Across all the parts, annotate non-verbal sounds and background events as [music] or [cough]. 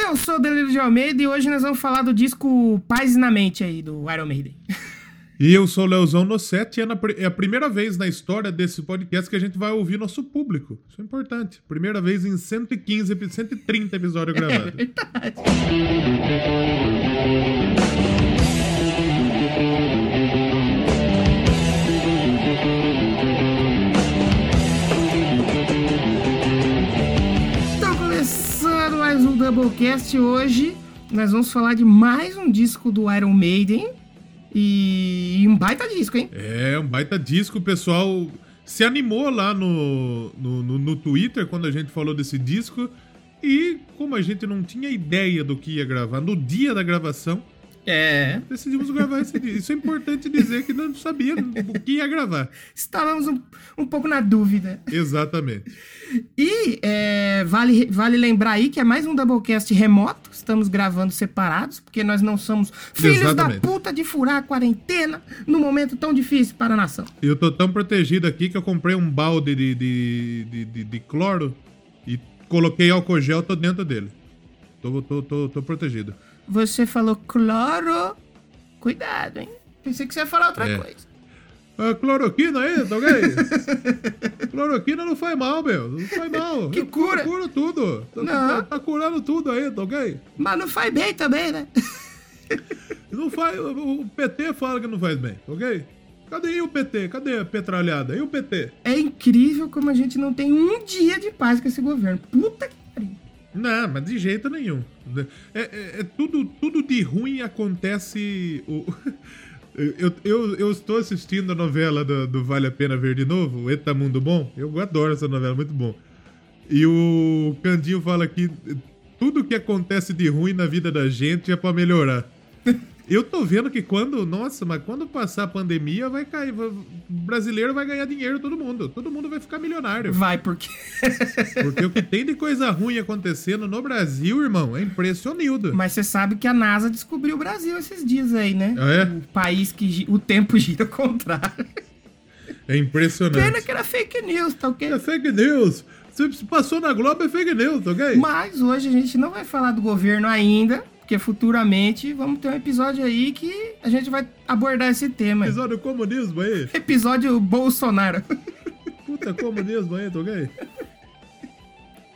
Eu sou o Danilo de Almeida e hoje nós vamos falar do disco Paz na Mente aí, do Iron Maiden. [laughs] E eu sou o Leozão Nossetti e é, é a primeira vez na história desse podcast que a gente vai ouvir nosso público. Isso é importante. Primeira vez em 115, 130 episódios gravados. [laughs] É verdade. Doublecast hoje, nós vamos falar de mais um disco do Iron Maiden e um baita disco, hein? É, um baita disco. O pessoal se animou lá no, no, no, no Twitter quando a gente falou desse disco. E como a gente não tinha ideia do que ia gravar no dia da gravação, é. Decidimos gravar esse dia. Isso é importante dizer que não sabia o que ia gravar. Estávamos um, um pouco na dúvida. Exatamente. E é, vale, vale lembrar aí que é mais um Doublecast remoto. Estamos gravando separados, porque nós não somos filhos Exatamente. da puta de furar a quarentena num momento tão difícil para a nação. Eu tô tão protegido aqui que eu comprei um balde de, de, de, de, de cloro e coloquei álcool gel, tô dentro dele. Tô, tô, tô, tô protegido. Você falou cloro. Cuidado, hein? Pensei que você ia falar outra é. coisa. É, cloroquina aí, tá ok? [laughs] cloroquina não faz mal, meu. Não faz mal. [laughs] Que cura? Cura tudo. Tá, tá, tá, curando tudo aí, tá ok? Mas não faz bem também, né? [laughs] não faz. O PT fala que não faz bem, tá ok? Cadê o PT? Cadê a petralhada? E o PT? É incrível como a gente não tem um dia de paz com esse governo. Puta que pariu. Não, mas de jeito nenhum. É, é, é tudo, tudo de ruim acontece. O... [laughs] Eu, eu, eu, estou assistindo a novela do, do, Vale a Pena Ver de Novo, Eta Mundo Bom. Eu adoro essa novela, muito bom. E o Candinho fala que tudo que acontece de ruim na vida da gente é para melhorar. [laughs] Eu tô vendo que quando, nossa, mas quando passar a pandemia, vai cair. Vai, o brasileiro vai ganhar dinheiro, todo mundo. Todo mundo vai ficar milionário. Vai, porque. [laughs] porque o que tem de coisa ruim acontecendo no Brasil, irmão, é impressionildo. Mas você sabe que a NASA descobriu o Brasil esses dias aí, né? Ah, é? O país que o tempo [laughs] gira ao contrário. É impressionante. Pena que era fake news, tá ok? É fake news. Se passou na Globo é fake news, tá ok? Mas hoje a gente não vai falar do governo ainda porque futuramente vamos ter um episódio aí que a gente vai abordar esse tema. Episódio comunismo aí. Episódio Bolsonaro. Puta comunismo aí, tô gay.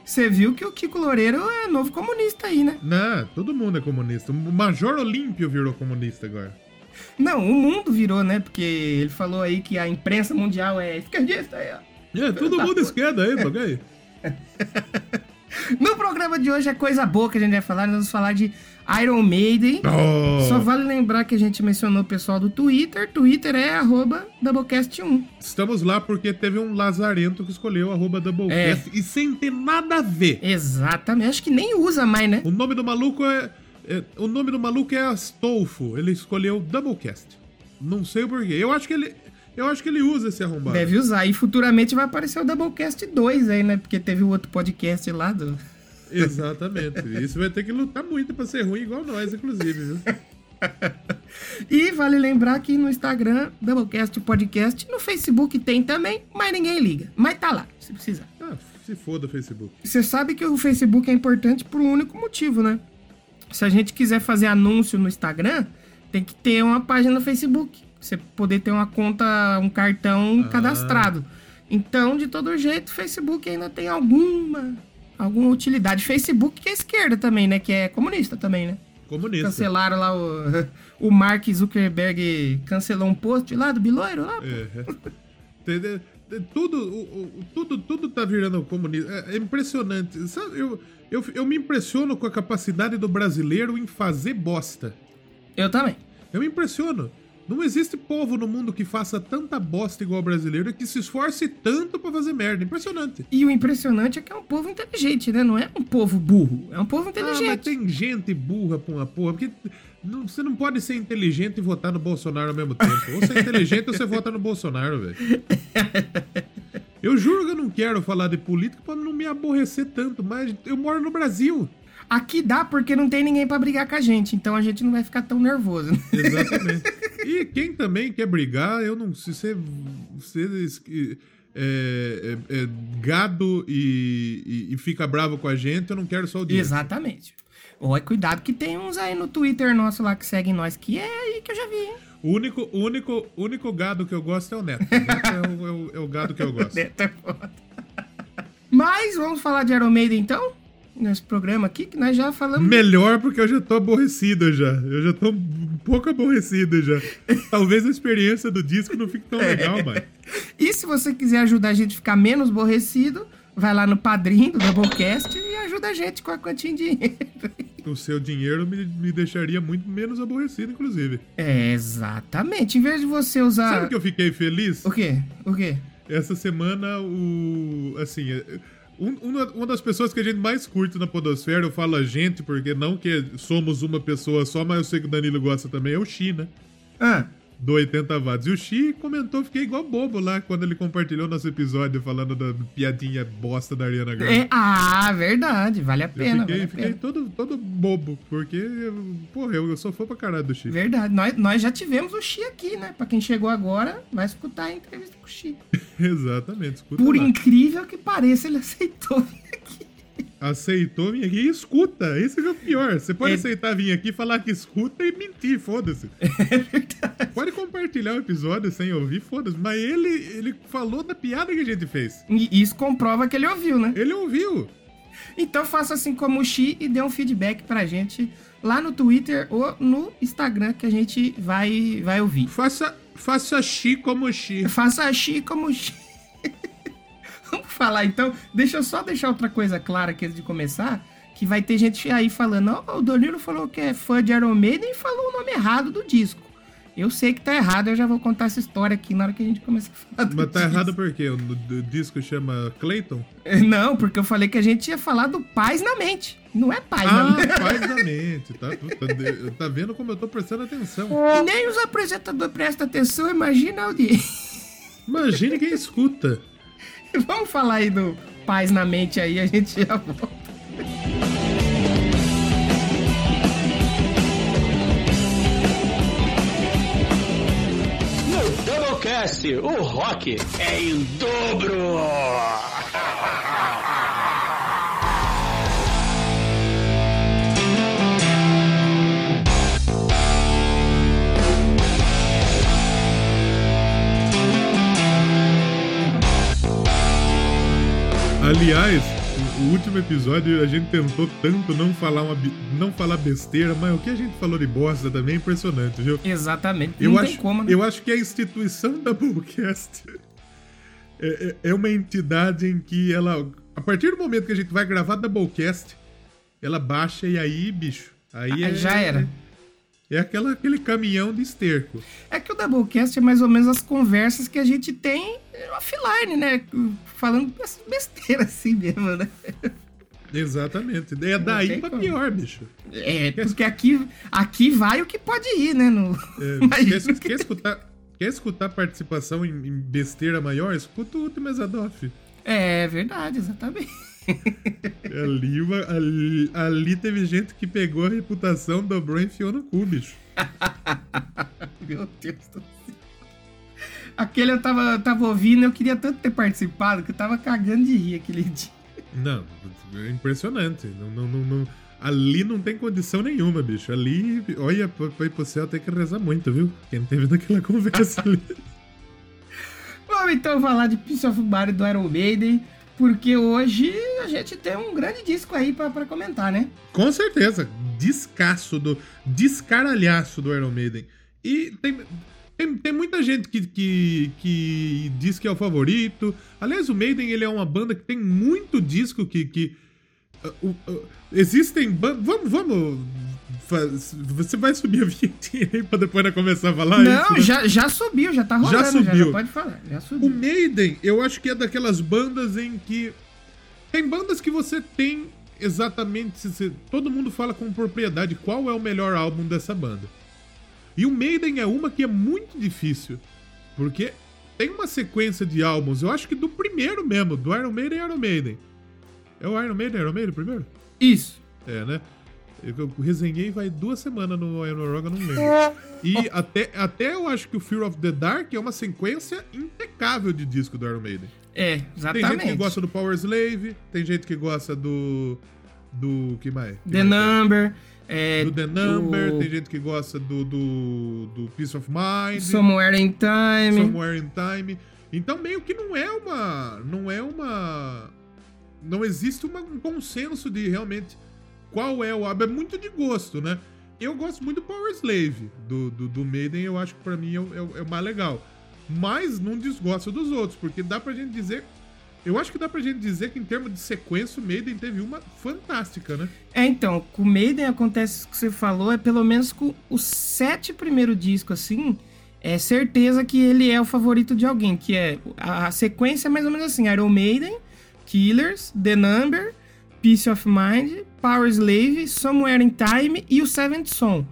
Você viu que o Kiko Loureiro é novo comunista aí, né? Não, todo mundo é comunista. O Major Olímpio virou comunista agora. Não, o mundo virou, né? Porque ele falou aí que a imprensa mundial é esquerdista aí, ó. É, todo mundo esquerda aí, tô gay. [laughs] No programa de hoje é coisa boa que a gente vai falar. Nós vamos falar de Iron Maiden. Oh. Só vale lembrar que a gente mencionou o pessoal do Twitter. Twitter é arroba Doublecast1. Estamos lá porque teve um lazarento que escolheu arroba Doublecast é. e sem ter nada a ver. Exatamente. Acho que nem usa mais, né? O nome do maluco é. é o nome do maluco é Astolfo. Ele escolheu Doublecast. Não sei porquê. Eu acho que ele. Eu acho que ele usa esse arrombado. Deve usar. E futuramente vai aparecer o Doublecast 2 aí, né? Porque teve o outro podcast lá do. Exatamente. Isso vai ter que lutar muito pra ser ruim, igual nós, inclusive, viu? [laughs] e vale lembrar que no Instagram, Doublecast Podcast, no Facebook tem também, mas ninguém liga. Mas tá lá, se precisar. Ah, se foda o Facebook. Você sabe que o Facebook é importante por um único motivo, né? Se a gente quiser fazer anúncio no Instagram, tem que ter uma página no Facebook. Você poder ter uma conta, um cartão ah. cadastrado. Então, de todo jeito, o Facebook ainda tem alguma alguma utilidade. Facebook que é esquerda também, né? Que é comunista também, né? Comunista. Cancelaram lá o, [laughs] o Mark Zuckerberg cancelou um post lá do Biloiro lá. É. tudo, o, tudo, tudo tá virando comunista. É, é impressionante. Sabe, eu, eu, eu me impressiono com a capacidade do brasileiro em fazer bosta. Eu também. Eu me impressiono. Não existe povo no mundo que faça tanta bosta igual o brasileiro e que se esforce tanto para fazer merda. Impressionante. E o impressionante é que é um povo inteligente, né? Não é um povo burro, é um povo inteligente. Ah, mas tem gente burra pra uma porra, porque não, você não pode ser inteligente e votar no Bolsonaro ao mesmo tempo. Ou ser inteligente ou você vota no Bolsonaro, velho. [laughs] Eu juro que eu não quero falar de política pra não me aborrecer tanto, mas eu moro no Brasil. Aqui dá porque não tem ninguém para brigar com a gente, então a gente não vai ficar tão nervoso. [laughs] Exatamente. E quem também quer brigar, eu não sei se você é, é, é, gado e, e, e, fica bravo com a gente, eu não quero só o dinheiro. Exatamente. Oi, cuidado que tem uns aí no Twitter nosso lá que seguem nós, que é aí que eu já vi, hein? O único, único, único gado que eu gosto é o Neto. O Neto é, o, é o- é o gado que eu gosto. [laughs] Neto é foda. Mas vamos falar de Iron Maiden então? Nesse programa aqui, que nós já falamos. Melhor porque eu já tô aborrecido já. Eu já tô um pouco aborrecido já. Talvez a experiência do disco não fique tão legal, mas. E se você quiser ajudar a gente a ficar menos aborrecido, vai lá no padrinho do Doublecast e ajuda a gente com a quantia de dinheiro. O seu dinheiro me, me deixaria muito menos aborrecido, inclusive. É, exatamente. Em vez de você usar. Sabe que eu fiquei feliz? O quê? O quê? Essa semana, o. Assim, é, um- uma, uma das pessoas que a gente mais curte na Podosfera, eu falo a gente, porque não que somos uma pessoa só, mas eu sei que o Danilo gosta também, é o Xi, né? Ah, Do 80 watts. E o Xi comentou, fiquei igual bobo lá quando ele compartilhou nosso episódio falando da piadinha bosta da Ariana Grande. é, ah, verdade. Vale a Eu pena. fiquei, vale a fiquei pena. todo, todo bobo, porque, porra, eu, eu sou fã pra caralho do Xi. Verdade. Nós, nós já tivemos o Xi aqui, né? Pra quem chegou agora, vai escutar a entrevista com o Xi. [laughs] Exatamente, escuta Por lá. incrível que pareça, ele [laughs] aceitou. Aceitou vir aqui e escuta. Esse é o pior. Você pode É- aceitar vir aqui, falar que escuta e mentir, foda-se. [laughs] Pode compartilhar o episódio sem ouvir, foda-se. Mas ele, ele falou da piada que a gente fez. E isso comprova que ele ouviu, né? Ele ouviu. Então faça assim como o Xi e dê um feedback pra gente lá no Twitter ou no Instagram que a gente vai, vai ouvir. Faça, faça Xi como Xi. Faça Xi como Xi. Vamos falar então. Deixa eu só deixar outra coisa clara aqui antes de começar. Que vai ter gente aí falando, ó, o Danilo falou que é fã de Iron Maiden e falou o nome errado do disco. Eu sei que tá errado, eu já vou contar essa história aqui na hora que a gente começar a falar do Mas tá disco. errado por quê? O, disco chama Clayton? Não, porque eu falei que a gente ia falar do Paz na Mente. Não é Paz na Ah, Mente. paz da mente. Tá, de- tá vendo como eu tô prestando atenção. E nem os apresentadores prestam atenção, imagina a audiência. Imagine quem escuta. [laughs] Vamos falar aí do Paz na Mente aí, a gente já volta. No Doublecast, o rock é em dobro. [laughs] Aliás, o, último episódio a gente tentou tanto não falar, uma, não falar besteira, mas o que a gente falou de bosta também é impressionante, viu? Exatamente. Eu não acho, tem como, né? eu acho que a instituição da Bullcast [laughs] é, é- é uma entidade em que ela. A partir do momento que a gente vai gravar Doublecast, ela baixa e aí, bicho. Aí Ah, é, já era. É aquela, aquele caminhão de esterco. É que o Doublecast é mais ou menos as conversas que a gente tem offline, né? Falando bes- besteira assim mesmo, né? Exatamente. É daí pra como. pior, bicho. É, porque aqui, aqui vai o que pode ir, né? No... É, [laughs] quer, que quer escutar, quer escutar participação em, em besteira maior? Escuta o último Exadoff. É verdade, exatamente. Ali, uma- ali, ali teve gente que pegou a reputação, dobrou e enfiou no cu, bicho. [laughs] Meu Deus do céu. Aquele eu tava, tava ouvindo, eu queria tanto ter participado que eu tava cagando de rir aquele dia. Não, é impressionante. Não, não, não, não- ali não tem condição nenhuma, bicho. Ali, olha, pra, ir pro céu tem que rezar muito, viu? Quem teve naquela conversa ali. [laughs] Vamos então falar de Piece of Body do Iron Maiden, porque hoje a gente tem um grande disco aí pra comentar, né? Com certeza, descasso do. descaralhaço do Iron Maiden. E tem, tem, tem muita gente que, que, que diz que é o favorito. Aliás, o Maiden ele é uma banda que tem muito disco que. que uh, uh, existem bandas. Vamos, vamos. Você vai subir a vinhetinha aí pra depois começar a falar Não, isso? né? já, já subiu, já tá rolando, já, subiu. já pode falar, já O subiu. Maiden, eu acho que é daquelas bandas em que. Tem bandas que você tem exatamente. todo mundo fala com propriedade qual é o melhor álbum dessa banda. E o Maiden é uma que é muito difícil. Porque tem uma sequência de álbuns, eu acho que do primeiro mesmo, do Iron Maiden e Iron Maiden. É o Iron Maiden, Iron Maiden primeiro? Isso. É, né? Eu, eu resenhei vai duas semanas no Iron eu não lembro. [laughs] E até, até eu acho que o Fear of the Dark é uma sequência impecável de disco do Iron Maiden. É, Tem exatamente. gente que gosta do Power Slave, tem gente que gosta do. Do que mais? Que The mais Number. É, tem? Do The Number, o tem gente que gosta do, do, do Peace of Mind. Somewhere in Time. Somewhere in Time. Então meio que não é uma. Não é uma. Não existe uma- um consenso de realmente qual é o álbum. É muito de gosto, né? Eu gosto muito do Power Slave, do, do, do Maiden, eu acho que pra mim é, o- é o- é o mais legal. Mas não desgosto dos outros, porque dá pra gente dizer. Eu acho que dá pra gente dizer que em termos de sequência, o Maiden teve uma fantástica, né? É, então, com o Maiden acontece isso que você falou, é pelo menos com os sete primeiros discos, assim, é certeza que ele é o favorito de alguém, que é a, a sequência é mais ou menos assim, Iron Maiden, Killers, The Number, Peace of Mind, Power Slave, Somewhere in Time e o Seventh Son.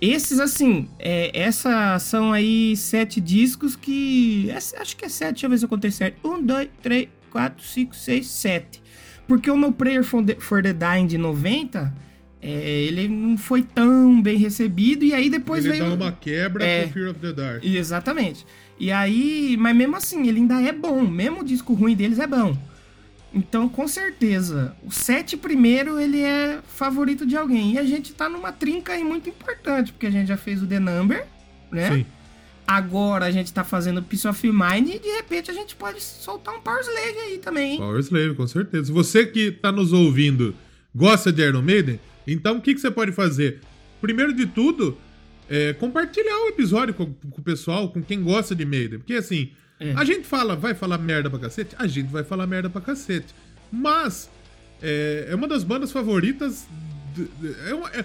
Esses, assim, é, essas são aí sete discos que. é- acho que é sete, deixa eu ver se eu contei certo. Um, dois, três, quatro, cinco, seis, sete. Porque o No Prayer for the, for the Dying de 90, é, ele não foi tão bem recebido, e aí depois Ele veio. dá uma quebra É. pro Fear of the Dark. Exatamente. E aí, mas mesmo assim, ele ainda é bom. Mesmo o disco ruim deles é bom. Então, com certeza, o sete primeiro ele é favorito de alguém. E a gente tá numa trinca aí muito importante, porque a gente já fez o The Number, né? Sim. Agora a gente tá fazendo Peace of Mind e de repente a gente pode soltar um Power Slave aí também, hein? Power Slave, com certeza. Você que tá nos ouvindo gosta de Iron Maiden, então o que, que você pode fazer? Primeiro de tudo, é compartilhar o episódio com, com o pessoal, com quem gosta de Maiden. Porque assim, É. a gente fala, vai falar merda pra cacete? A gente vai falar merda pra cacete. Mas é, é uma das bandas favoritas. de- de- é uma- é-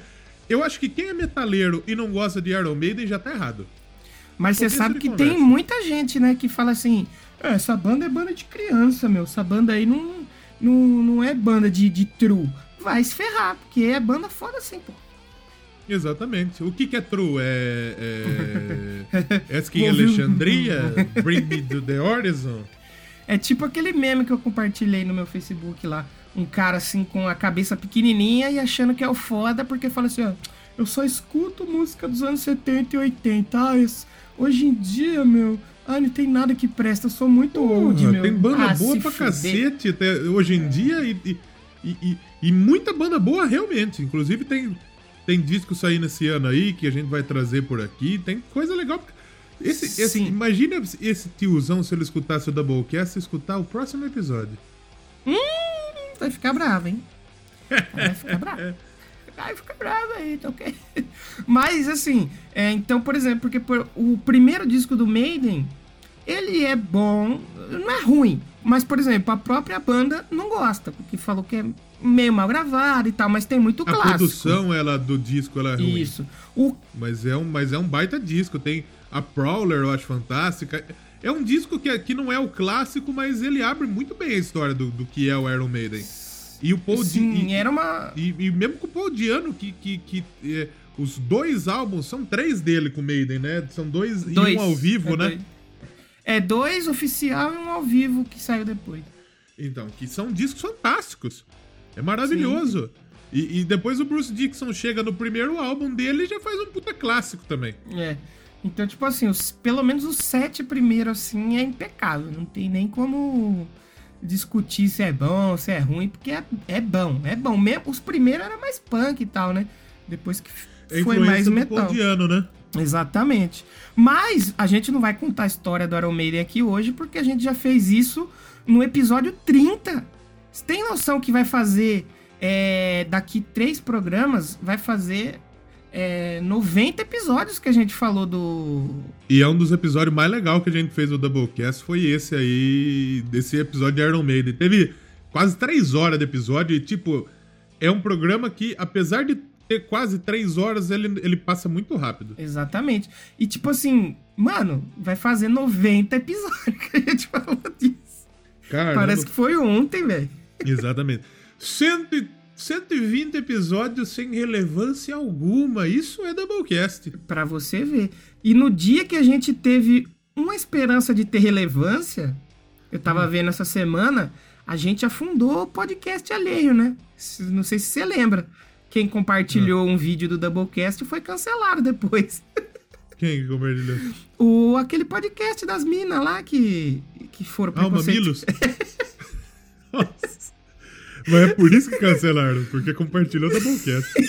eu acho que quem é metaleiro e não gosta de Iron Maiden já tá errado. Mas você sabe que conversa. tem muita gente, né, que fala assim: "É, essa banda é banda de criança, meu. Essa banda aí não, não, não é banda de, de true. Vai se ferrar, porque é banda foda assim, pô. Exatamente. O que, que é true? É. é... [laughs] Asking Ouviu? Alexandria? Bring me to the horizon? É tipo aquele meme que eu compartilhei no meu Facebook lá. Um cara assim com a cabeça pequenininha e achando que é o foda porque fala assim, ó. Eu só escuto música dos anos 70 e 80. Ah, esse- hoje em dia, meu. Ah, não tem nada que presta. Eu sou muito old, Porra, meu. tem banda Ah, boa pra fuder. cacete até hoje em dia e, e- e- e muita banda boa realmente. Inclusive tem, tem disco saindo esse ano aí que a gente vai trazer por aqui. Tem coisa legal. Esse, esse, imagina esse tiozão se ele escutasse o Doublecast escutar o próximo episódio. Hum, vai ficar bravo, hein? Vai ficar bravo. [laughs] Vai ficar bravo aí, tá ok? [laughs] Mas, assim, é, então, por exemplo, porque por- o primeiro disco do Maiden, ele é bom, não é ruim. Mas, por exemplo, a própria banda não gosta, porque falou que é meio mal gravado e tal, mas tem muito A clássico. produção ela, do disco ela é ruim. Isso. O, Mas é, um, mas é um baita disco. Tem a Prowler, eu acho fantástica. É um disco que, que não é o clássico, mas ele abre muito bem a história do, do que é o Iron Maiden. E o Paul Di- sim, e, era uma... e, e mesmo com o Paul Diano, que, que, que é, os dois álbuns, são três dele com o Maiden, né? São dois, Dois. e um ao vivo, é né? Dois. É dois oficial e um ao vivo que saiu depois. Então, que são discos fantásticos. É maravilhoso. E, e depois o Bruce Dixon chega no primeiro álbum dele e já faz um puta clássico também. É. Então, tipo assim, os, pelo menos os sete primeiros, assim, é impecável. Não tem nem como discutir se é bom, se é ruim, porque é, é bom, é bom. Mesmo, os primeiros era mais punk e tal, né? Depois que É foi mais metal. Diano, né? Exatamente. Mas a gente não vai contar a história do Iron Maiden aqui hoje, porque a gente já fez isso no episódio 30. Você tem noção que vai fazer é, daqui três programas, vai fazer é, 90 episódios que a gente falou do. E é um dos episódios mais legais que a gente fez no Doublecast, foi esse aí, desse episódio de Iron Maiden. Teve quase três horas de episódio e, tipo, é um programa que, apesar de ter quase três horas, ele, ele passa muito rápido. Exatamente. E tipo assim, mano, vai fazer 90 episódios [laughs] que a gente falou disso. Cara, Parece que foi ontem, velho. Exatamente. Cento e- 120 episódios sem relevância alguma. Isso é Doublecast. Pra você ver. E no dia que a gente teve uma esperança de ter relevância, eu tava vendo essa semana, a gente afundou o podcast alheio, né? Não sei se você lembra. Quem compartilhou um vídeo do Doublecast foi cancelado depois. [laughs] Quem que compartilhou? O, aquele podcast das minas lá que, que foram Ah, o Mamilos? [laughs] Nossa. Mas é por isso que cancelaram, porque compartilhou da Doublecast. [laughs]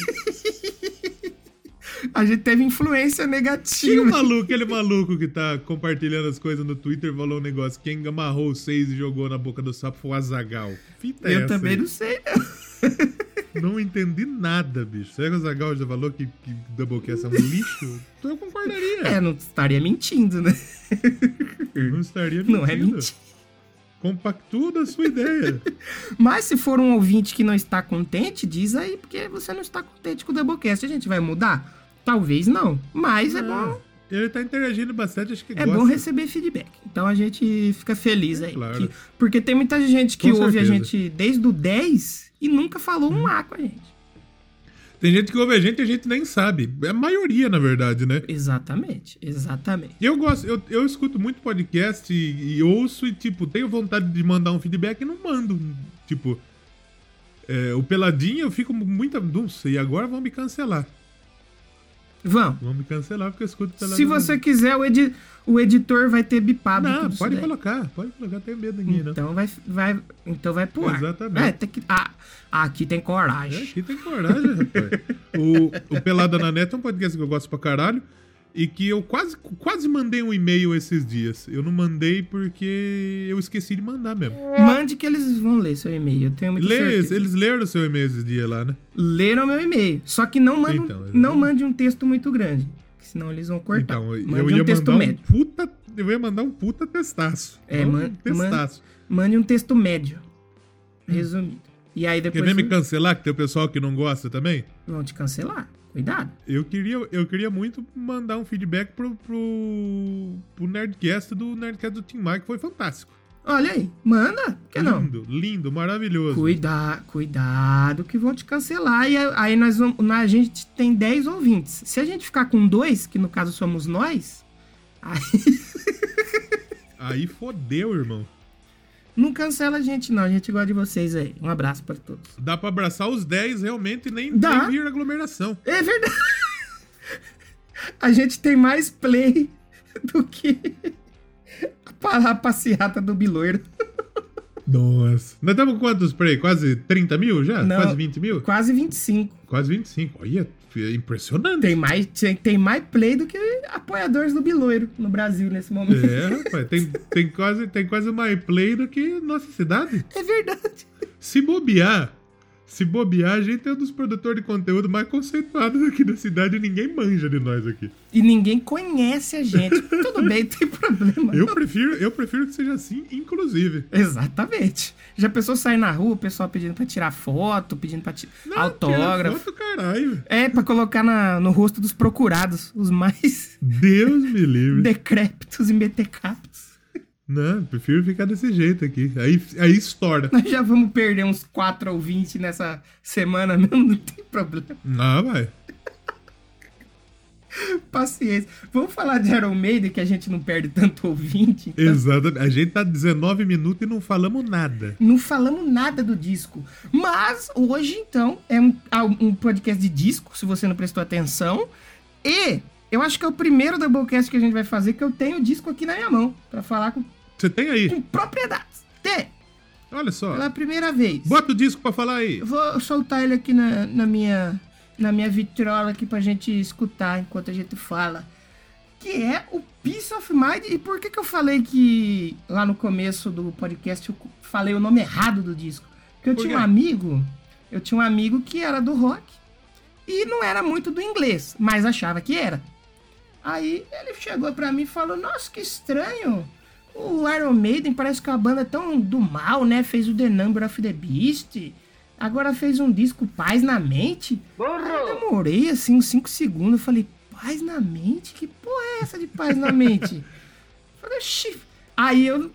A gente teve influência negativa. o maluco, aquele maluco que tá compartilhando as coisas no Twitter falou um negócio. Quem amarrou seis e jogou na boca do sapo foi o Azagal. Fita é Eu essa também aí? não sei, não. Não entendi nada, bicho. Será que o Azagal já falou que, que Doublecast é um lixo? Então eu concordaria. É, não estaria mentindo, né? Não estaria mentindo. Não é mentira. Compactua da sua ideia. [laughs] Mas se for um ouvinte que não está contente, diz aí, porque você não está contente com o Doublecast. A gente vai mudar? Talvez não. Mas é, bom. Ele tá interagindo bastante, acho que É gosta. bom receber feedback. Então a gente fica feliz aí. claro. que- porque tem muita gente que Com ouve a certeza. gente desde o 10 e nunca falou um A com a gente. Tem gente que ouve a gente e a gente nem sabe. É a maioria, na verdade, né? Exatamente, exatamente. Eu gosto, eu, eu escuto muito podcast e, e ouço e, tipo, tenho vontade de mandar um feedback e não mando. Tipo, é, o Peladinho eu fico muito. Não sei, agora vão me cancelar. Vão. Vão me cancelar porque eu escuto Peladinho. Se você quiser, o, edi- o editor vai ter bipado Não, pode colocar, pode colocar, tenho medo ninguém, não. Então vai, vai, então vai pro. Exatamente. É, tem que, ah, aqui tem É, coragem. aqui tem coragem, rapaz. O, o Pelada na Neta é um podcast que eu gosto pra caralho. E que eu quase, quase mandei um e-mail esses dias. Eu não mandei porque eu esqueci de mandar mesmo. Mande que eles vão ler seu e-mail. Eu tenho muita Lê, certeza. eles leram seu e-mail esses dias lá, né? Leram meu e-mail. Só que não mande, Então, não mande um texto muito grande. Senão eles vão cortar. Então, eu mande ia um texto mandar médio. um puta. Eu ia mandar um puta testaço. É, Não man- um testaço. Mande um texto médio. Resumido. E aí Quer depois ver me cancelar, que tem o pessoal que não gosta também? vão te cancelar. Cuidado. Eu queria, eu queria muito mandar um feedback pro, pro, pro Nerdcast do Nerdcast do Tim Mike, foi fantástico. Olha aí. Manda. Que não? Lindo, lindo, maravilhoso. Cuida, cuidado que vão te cancelar. E aí nós vamos, a gente tem 10 ouvintes. Se a gente ficar com dois, que no caso somos nós, aí Aí fodeu, irmão. Não cancela a gente não. A gente gosta de vocês aí. Um abraço pra todos. Dá pra abraçar os 10 realmente e nem, Dá. nem vir aglomeração. É verdade. [laughs] A gente tem mais play do que [laughs] a passeata do Biloiro. [laughs] Nossa. Nós estamos com quantos play? Quase 30 mil já? Não. Quase 20 mil? Quase 25. Quase 25. Olha, é impressionante. Tem mais, tem, tem mais play do que apoiadores do Biloiro no Brasil nesse momento. É, rapaz, tem, tem, quase, tem quase mais play do que nossa cidade. É verdade. Se bobear, se bobear, a gente é um dos produtores de conteúdo mais conceituados aqui da cidade e ninguém manja de nós aqui. E ninguém conhece a gente. Tudo [laughs] bem, tem problema. Eu prefiro, eu prefiro que seja assim, inclusive. Exatamente. Já pensou sair na rua, o pessoal pedindo pra tirar foto, pedindo pra tirar Não, autógrafo. Foto, caralho. É, pra colocar na- no rosto dos procurados, os mais Deus me livre. [laughs] decrépitos e metecaptos. Não, prefiro ficar desse jeito aqui. Aí, aí estoura. Nós já vamos perder uns 4 ou 20 nessa semana mesmo, não tem problema. Ah, vai. Paciência. Vamos falar de Iron Maiden, que a gente não perde tanto ouvinte. então. Exatamente. A gente tá 19 minutos e não falamos nada. Não falamos nada do disco. Mas hoje, então, é um, um podcast de disco, se você não prestou atenção. E eu acho que é o primeiro Doublecast que a gente vai fazer que eu tenho o disco aqui na minha mão. Pra falar com, Você tem aí? com propriedade. Tem, Olha só. pela primeira vez. Bota o disco pra falar aí. Eu vou soltar ele aqui na, na minha na minha vitrola aqui pra gente escutar enquanto a gente fala. Que é o Peace of Mind. E por que que eu falei que lá no começo do podcast eu falei o nome errado do disco? Porque eu Por tinha um amigo, eu tinha um amigo que era do rock e não era muito do inglês, mas achava que era. Aí ele chegou pra mim e falou: Nossa, que estranho. O Iron Maiden parece que é uma banda tão do mal, né? Fez o The Number of the Beast. Agora fez um disco Paz na Mente. Eu demorei assim uns 5 segundos. Eu falei, Paz na Mente? Que porra é essa de Paz na Mente? Eu [laughs] falei, Oxi. Aí eu.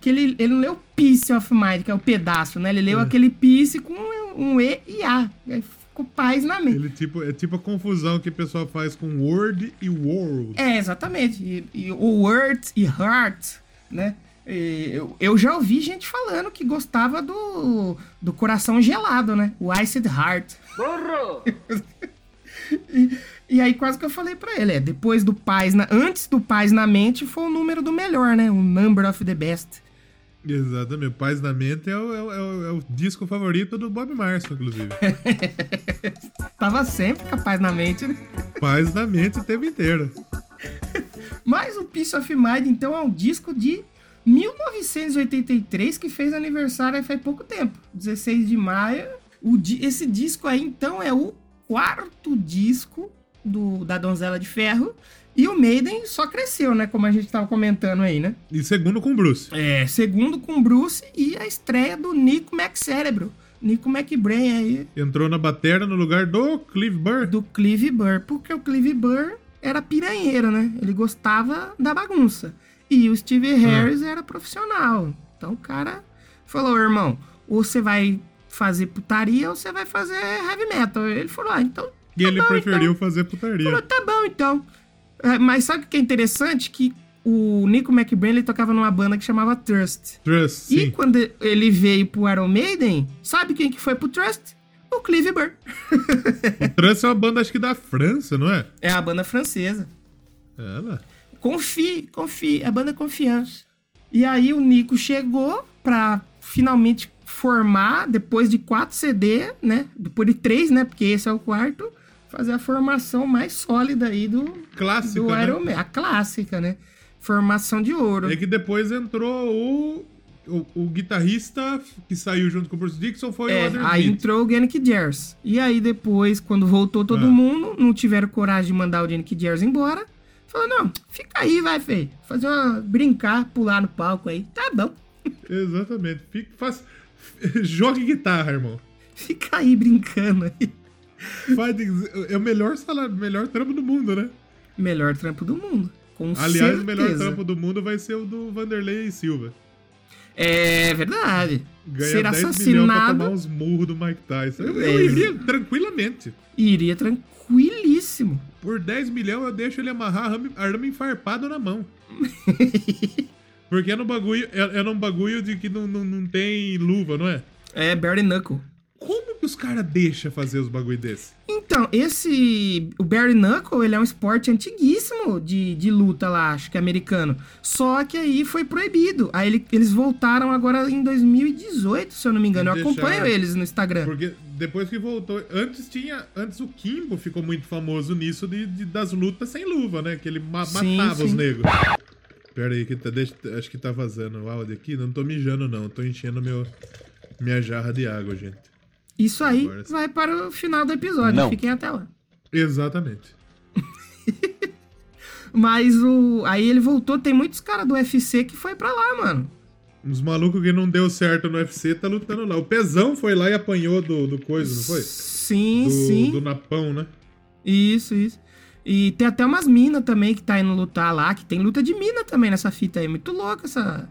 Que ele, ele não leu Peace of Mind, que é o pedaço, né? Ele leu aquele Peace com um E e A. Aí ficou Paz na Mente. Ele tipo, é tipo a confusão que o pessoal faz com Word e World. É, exatamente. E, e o Words e Heart, né? E eu, eu já ouvi gente falando que gostava do, do coração gelado, né? O Iced Heart. [laughs] e, e aí quase que eu falei pra ele, é, depois do Paz na, antes do Paz na mente foi o número do melhor, né? O number of the best. Exatamente. Paz na Mente é o, é, o, é o- é disco favorito do Bob Marson, inclusive. [laughs] Tava sempre capaz na mente, né? Paz na Mente o tempo inteiro. [laughs] Mas o Peace of Mind, então, é um disco de 1983 que fez aniversário faz pouco tempo. 16 de maio. Di- esse disco aí, então, é o quarto disco do, da Donzela de Ferro. E o Maiden só cresceu, né? Como a gente tava comentando aí, né? E segundo com o Bruce. É, segundo com Bruce e a estreia do Nico McCérebro. Nico McBrain aí, Entrou na bateria no lugar do Clive Burr. do Clive Burr. Porque o Clive Burr era piranheiro, né? Ele gostava da bagunça. E o Steve Harris era profissional. Então o cara falou, irmão, ou você vai fazer putaria ou você vai fazer heavy metal. Ele falou, ah, então... E tá ele bom, preferiu então. fazer putaria. Falou, tá bom, então. É, mas sabe o que é interessante? Que o Nico McBrain, ele tocava numa banda que chamava Trust. Trust, E sim. quando ele veio pro Iron Maiden, sabe quem que foi pro Trust? O Clive Burr. [laughs] O Trust é uma banda, acho que da França, não é? É a banda francesa. Ela. Confie, confie, é a banda Confiança. E aí o Nico chegou pra finalmente formar, depois de quatro CD, né? Depois de três, né? Porque esse é o quarto, fazer a formação mais sólida aí do, Clássica, do né? Iron Maiden. A clássica, né? Formação de ouro. É que depois entrou o, o, o guitarrista que saiu junto com o Bruce Dixon foi o É, Adam aí Smith. entrou o Yannick Jers. E aí depois, quando voltou todo Ah. mundo, não tiveram coragem de mandar o Yannick Jers embora. Falou, não, fica aí, vai, feio. Fazer uma... brincar, pular no palco aí. Tá bom. [laughs] Exatamente. Fica, faz, jogue guitarra, irmão. Fica aí brincando aí. Faz, é o melhor salário, melhor trampo do mundo, né? Melhor trampo do mundo. Com Aliás, certeza. o melhor trampo do mundo vai ser o do Vanderlei Silva. É verdade. Ganhar Ser 10 milhões pra assassinado tomar uns murros do Mike Tyson. Eu, É. eu iria tranquilamente. iria tranquilíssimo. Por 10 milhões eu deixo ele amarrar arame, enfarpado na mão. [laughs] Porque é num bagulho, é, é num bagulho de que não, não, não tem luva, não é? É, Barry Knuckle. Que os caras deixam fazer os bagulho desse? Então, esse. O Barry Knuckle, ele é um esporte antiguíssimo de, de luta lá, acho que é americano. Só que aí foi proibido. Aí ele- eles voltaram agora em 2018, se eu não me engano. Eu acompanho eles no Instagram. Porque depois que voltou. Antes tinha. Antes o Kimbo ficou muito famoso nisso de, de- das lutas sem luva, né? Que ele ma- Sim, matava os sim. negros. Pera aí, que tá, deixa- acho que tá vazando o áudio aqui. Não tô mijando, não. Tô enchendo meu, minha jarra de água, gente. Isso aí Agora vai para o final do episódio. Não. Fiquem até lá. Exatamente. [laughs] Mas o. Aí ele voltou, tem muitos caras do UFC que foi pra lá, mano. Uns malucos que não deu certo no UFC tá lutando lá. O Pezão foi lá e apanhou do, do coisa, não foi? Sim, Do, sim. do Napão, né? Isso, isso. E tem até umas minas também que tá indo lutar lá, que tem luta de mina também nessa fita aí. Muito louco essa.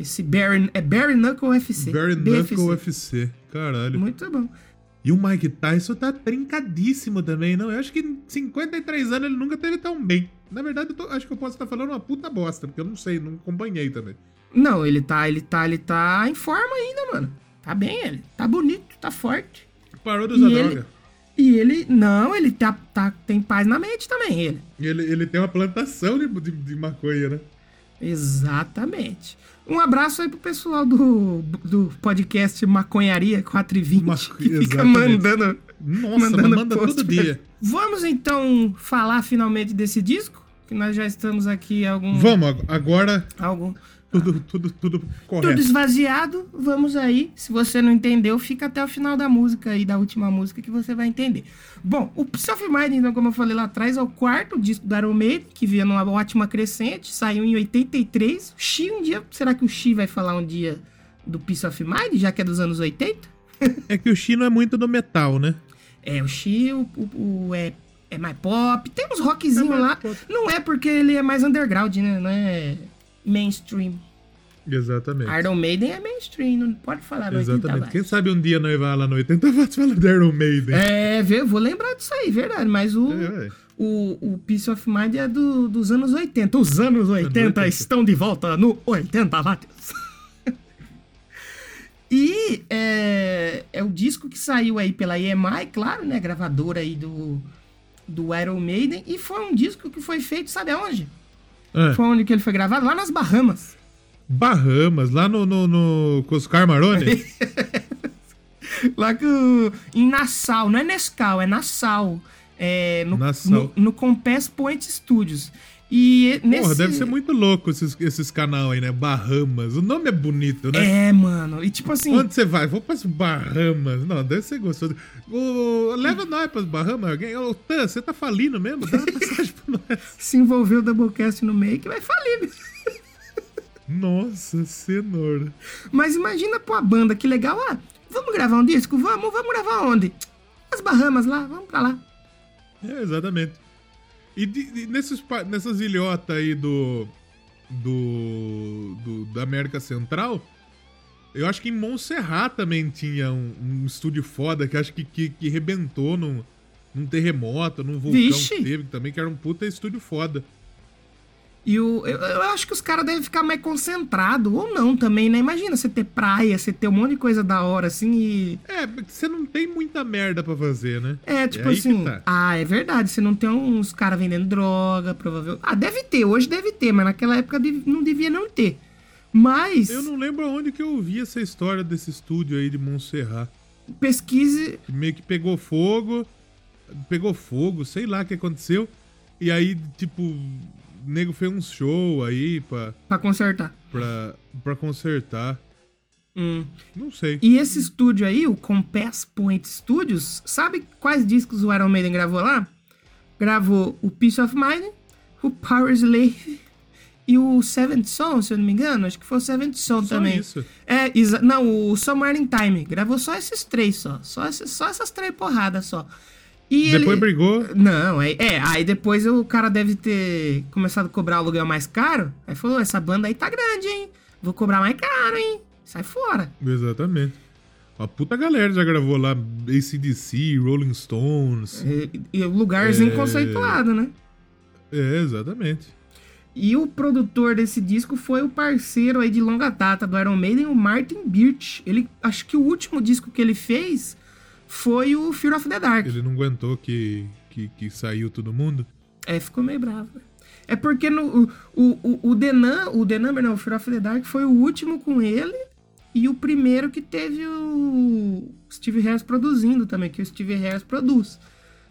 Esse Barry. É Barry Knuckle UFC. Barry BFC. Knuckle UFC. Caralho. Muito bom. E o Mike Tyson tá trincadíssimo também, não? Eu acho que em 53 anos ele nunca teve tão bem. Na verdade, eu tô- acho que eu posso estar falando uma puta bosta, porque eu não sei, não acompanhei também. Não, ele tá, ele tá, ele tá em forma ainda, mano. Tá bem ele. Tá bonito, tá forte. Parou de usar E ele- droga. E ele. Não, ele tá, tá, tem paz na mente também, ele. E ele, ele tem uma plantação de, de, de maconha, né? Exatamente. Um abraço aí pro pessoal do, do podcast Maconharia 420, Maco- que fica exatamente. mandando. Nossa, mandando manda post todo pra- dia. Vamos então falar finalmente desse disco? Que nós já estamos aqui algum. Vamos, ag- agora algum tudo, tudo, tudo tudo correto. esvaziado. Vamos aí. Se você não entendeu, fica até o final da música aí, da última música, que você vai entender. Bom, o Self Mind, então, como eu falei lá atrás, é o quarto disco do Iron Maiden, que vinha numa ótima crescente, saiu em 83. O Xi um dia. Será que o Xi vai falar um dia do Peace of Mind, já que é dos anos 80? É que o Chino é muito do metal, né? É, o Xi, o, o- o- é, é mais pop. Tem uns rockzinhos É lá. pop. Não é porque ele é mais underground, né? Não é mainstream. Exatamente. Iron Maiden é mainstream, não pode falar no 80 Exatamente. Quem sabe um dia nós vai lá no 80 watts e fala do Iron Maiden. É, vê, vou lembrar disso aí, verdade. Mas o, É, ué. o, o Peace of Mind é do- dos anos 80. Os anos 80 80. estão de volta no 80 watts. [laughs] e é, é o disco que saiu aí pela EMI, claro, né? Gravadora aí do, do Iron Maiden. E foi um disco que foi feito, sabe aonde? É. Foi onde que ele foi gravado? Lá nas Bahamas. Bahamas, lá no, no, no com os Carmarone. [laughs] Lá que em Nassau, não é Nescau, é Nassau. É, no, Nassau. no, no Compass Point Studios. E nesse... Porra, deve ser muito louco esses, esses canal aí, né? Bahamas. O nome é bonito, né? É, mano. E tipo assim, Onde você vai? Vou para as Bahamas. Não, deve ser gostoso. Ô, leva nós para as Bahamas, alguém. Ô, Tan, você tá falindo mesmo? Dá uma [laughs] passagem pra nós. se envolveu o Doublecast no meio que vai falir. bicho. Nossa, cenoura. Mas imagina pô, a banda, que legal. Ah, vamos gravar um disco? Vamos, vamos gravar onde? As Bahamas lá, vamos pra lá. É, exatamente. E de- de- nesses, nessas ilhotas aí do, do, do- da América Central, eu acho que em Montserrat também tinha um, um estúdio foda que acho que, que, que rebentou num, num terremoto, num vulcão Vixe! que teve, também que era um puta estúdio foda. E o, eu, eu acho que os caras devem ficar mais concentrados, ou não também, né? Imagina você ter praia, você ter um monte de coisa da hora, assim, e. É, porque você não tem muita merda pra fazer, né? É, tipo aí que assim. tá. Ah, é verdade. Você não tem uns caras vendendo droga, provavelmente. Ah, deve ter, hoje deve ter, mas naquela época não devia não ter. Mas, Eu não lembro onde que eu ouvi essa história desse estúdio aí de Montserrat. pesquise. meio que pegou fogo, pegou fogo, sei lá o que aconteceu. E aí, tipo, o nego fez um show aí pra, Pra consertar. pra, pra consertar. Hum. Não sei. E esse estúdio aí, o Compass Point Studios, sabe quais discos o Iron Maiden gravou lá? Gravou o Peace of Mind, o Power Slave e o Seventh Son, se eu não me engano. Acho que foi o Seventh Son Só também. isso. É, não, o Somewhere in Time. Gravou só esses três só. Só, esses- só essas três porradas só. E Depois ele... brigou. Não, é, é, aí depois o cara deve ter começado a cobrar o aluguel mais caro. Aí falou, essa banda aí tá grande, hein? Vou cobrar mais caro, hein? Sai fora. Exatamente. Uma puta galera já gravou lá ACDC, Rolling Stones. E, e lugarzinho É. conceituado, né? É, exatamente. E o produtor desse disco foi o parceiro aí de longa data do Iron Maiden, o Martin Birch. Ele, acho que o último disco que ele fez foi o Fear of the Dark. Ele não aguentou que, que, que saiu todo mundo. É, ficou meio bravo. É porque no, o, o, o, Num- o Number, não, o Fear of the Dark foi o último com ele e o primeiro que teve o Steve Harris produzindo também, que o Steve Harris produz.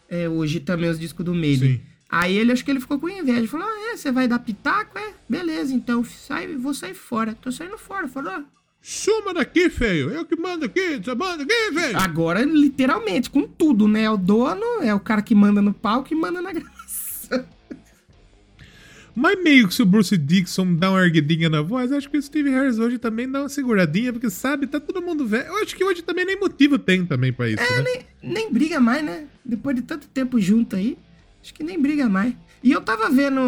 É, hoje também os discos do. Sim. Aí ele acho que ele ficou com inveja. Falou: Ah, é, você vai dar pitaco? É, beleza, então sai, vou sair fora. Tô saindo fora. Falou: "Ah, Suma daqui, feio. Eu que mando aqui, você manda aqui, feio. Agora, literalmente, com tudo, né? É o dono, é o cara que manda no palco e manda na graça. Mas meio que se o Bruce Dixon dá uma erguidinha na voz, acho que o Steve Harris hoje também dá uma seguradinha, porque sabe, tá todo mundo velho. Eu acho que hoje também nem motivo tem também pra isso, né? nem, nem briga mais, né? Depois de tanto tempo junto aí, acho que nem briga mais. E eu tava vendo,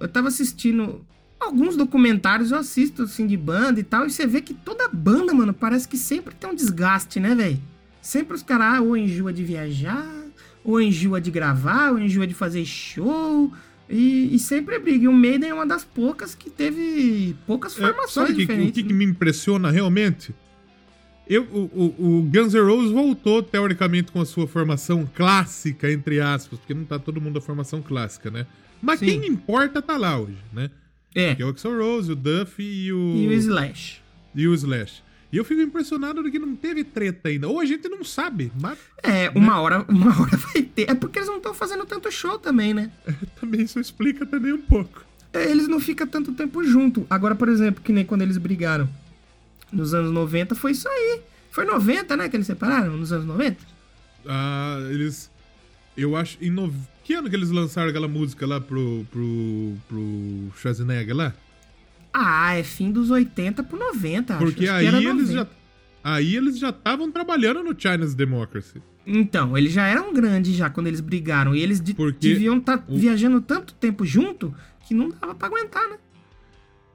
eu tava assistindo alguns documentários, eu assisto assim de banda e tal, e você vê que toda banda, mano, parece que sempre tem um desgaste, né, velho? Sempre os caras ah, ou enjoa de viajar, ou enjoa de gravar, ou enjoa de fazer show. E, e sempre é briga. E o Maiden é uma das poucas que teve poucas É, formações sabe o que, diferentes. o que, que né? me impressiona realmente? Eu, o, o- o Guns N' Roses voltou, teoricamente, com a sua formação clássica, entre aspas, porque não tá todo mundo a formação clássica, né? Mas Sim. quem importa tá lá hoje, né? É, Que é o Axl Rose, o Duff e o, e o Slash. e o Slash. E eu fico impressionado de que não teve treta ainda. Ou a gente não sabe, mas É, uma hora, uma [laughs] hora vai ter. É porque eles não estão fazendo tanto show também, né? também isso explica também um pouco. É, Eles não ficam tanto tempo junto. Agora, por exemplo, que nem quando eles brigaram nos anos 90, foi isso aí. Foi 90, né, que eles separaram? Nos anos 90? Ah, eles. Eu acho. Em nove... Que ano que eles lançaram aquela música lá pro. pro. pro Schwarzenegger lá? Ah, é fim dos 80 pro 90, acho. Porque Acho aí eles 90. já. Aí eles já estavam trabalhando no China's Democracy. Então, eles já eram grandes já quando eles brigaram. E eles de- deviam estar o- viajando tanto tempo junto que não dava pra aguentar, né?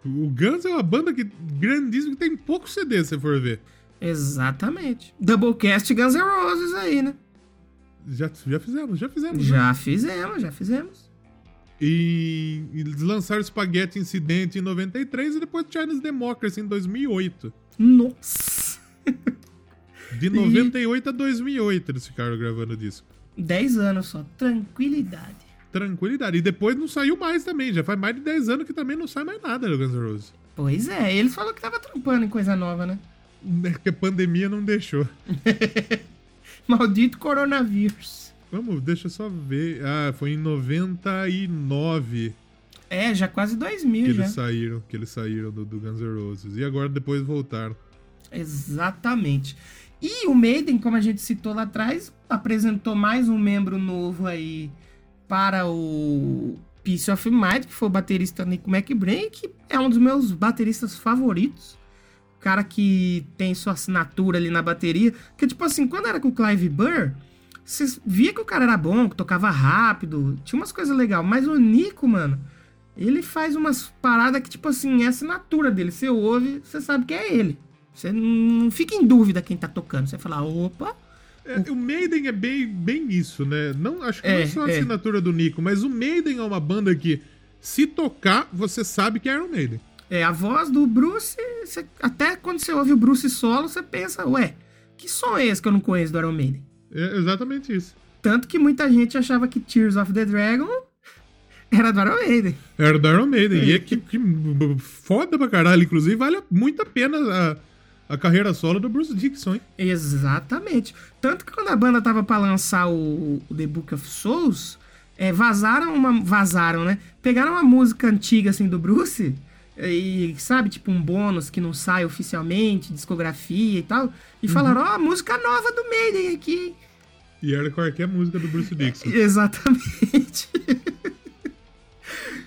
O Guns é uma banda que grandíssima que tem pouco CD, se você for ver. Exatamente. Doublecast Guns N' Roses aí, né? Já, já fizemos, já fizemos. né? Já fizemos, já fizemos. E eles lançaram Spaghetti Incident em 93 e depois China's Democracy em 2008. Nossa! De [laughs] 98 a 2008 eles ficaram gravando o disco. 10 anos só. Tranquilidade. Tranquilidade. E depois não saiu mais também. Já faz mais de 10 anos que também não sai mais nada do Guns N' Roses. Pois é, eles falaram que tava trampando em coisa nova, né? É que a pandemia não deixou. [laughs] [laughs] Maldito coronavírus. Vamos, deixa eu só ver. Ah, foi em 99 É, já quase 2000 que já. eles saíram, que eles saíram do, do Guns N' Roses. E agora depois voltaram. Exatamente. E o Maiden, como a gente citou lá atrás, apresentou mais um membro novo aí para o Peace of Mind, que foi o baterista Nick McBrain, que é um dos meus bateristas favoritos. O cara que tem sua assinatura ali na bateria. Que, tipo assim, quando era com o Clive Burr, você via que o cara era bom, que tocava rápido, tinha umas coisas legais. Mas o Nico, mano, ele faz umas paradas que, tipo assim, é a assinatura dele. Você ouve, você sabe que é ele. Você não fica em dúvida quem tá tocando. Você fala, opa, É, o Maiden é bem, bem isso, né? Não, acho que É, não é só a é. assinatura do Nico, mas o Maiden é uma banda que, se tocar, você sabe que é Iron Maiden. É a voz do Bruce. você- até quando você ouve o Bruce solo, você pensa, ué, que som é esse que eu não conheço do Iron Maiden? É exatamente isso. Tanto que muita gente achava que Tears of the Dragon era do Iron Maiden. Era do Iron Maiden. E é que, que foda pra caralho. Inclusive, vale muito a pena a, a carreira solo do Bruce Dixon, hein? Exatamente. Tanto que quando a banda tava pra lançar o, o The Book of Souls, é, vazaram uma. Vazaram, né? Pegaram uma música antiga assim do Bruce. E, sabe, tipo um bônus que não sai oficialmente, discografia e tal. E falaram, ó, música nova do Maiden aqui. E era qualquer música do Bruce Dixon. [laughs] Exatamente. É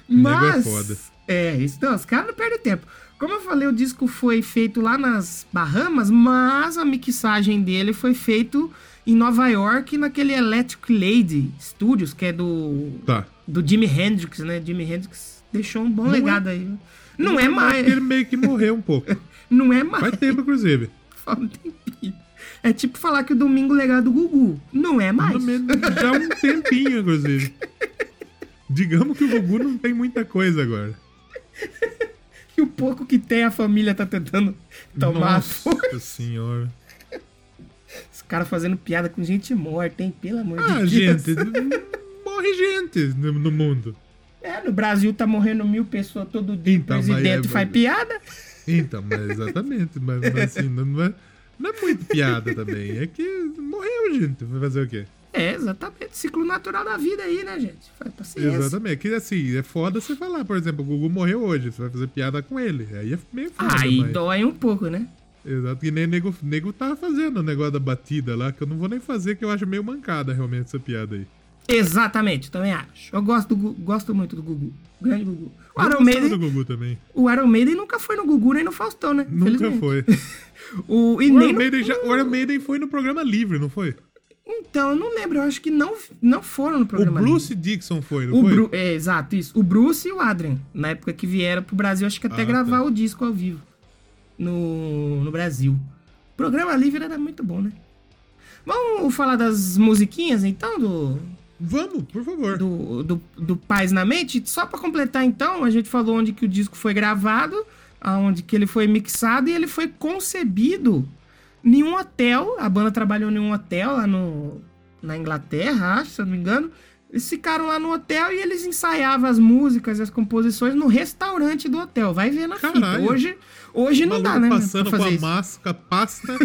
Mas. foda. É, isso não, os caras não perdem tempo. Como eu falei, o disco foi feito lá nas Bahamas, mas a mixagem dele foi feito em Nova York, naquele Electric Lady Studios, que é do, Tá. do Jimi Hendrix, né? Jimi Hendrix deixou um bom Não é- legado aí. Não é mais. Ele meio que morreu um pouco. [laughs] Não é mais. Faz tempo, inclusive. [laughs] Faz um tempinho. É tipo falar que o Domingo Legal do Gugu. Não é mais. Já há um [laughs] tempinho, inclusive. Digamos que o Gugu não tem muita coisa agora. E o pouco que tem, a família tá tentando tomar. Nossa senhora. Os caras fazendo piada com gente morta, hein? Pelo amor Ah, de Deus. gente, morre gente no mundo. É, no Brasil tá morrendo mil pessoas todo dia. Então, o presidente mas é- faz piada. Então, mas exatamente. Mas, mas assim, não é, não é muito piada também. É que morreu, gente. Vai fazer o quê? É, exatamente. Ciclo natural da vida aí, né, gente? Paciência. Exatamente. É que assim, é foda você falar, por exemplo, o Gugu morreu hoje. Você vai fazer piada com ele. Aí é meio foda. Aí mas... dói um pouco, né? Exato, que nem nego, nego tava fazendo o negócio da batida lá, que eu não vou nem fazer, que eu acho meio mancada realmente essa piada aí. Exatamente, também acho. Eu gosto, do, gosto muito do Gugu. Grande Gugu. O Iron, Maiden, do Gugu também. o Iron Maiden nunca foi no Gugu nem no Faustão, né? Nunca foi. [laughs] O, e O Iron, no- Maiden já, o Iron Maiden foi no programa livre, não foi? Então, eu não lembro. Eu acho que não, não foram no O programa. Bruce Dixon foi, não O foi? Bru é, exato, isso. O Bruce e o Adrian, na época que vieram pro Brasil, acho que até Ah, gravar tá. o disco ao vivo no, no Brasil. O programa livre era muito bom, né? Vamos falar das musiquinhas, então, do, Vamos, por favor. do, do, do Paz na Mente? Só pra completar, então, a gente falou onde que o disco foi gravado, aonde que ele foi mixado e ele foi concebido em um hotel. A banda trabalhou em um hotel lá no, na Inglaterra, acho, se eu não me engano. Eles ficaram lá no hotel e eles ensaiavam as músicas e as composições no restaurante do hotel. Vai ver na fita. Caralho. Hoje, hoje não dá, né? passando com a isso. massa, com a pasta. [laughs]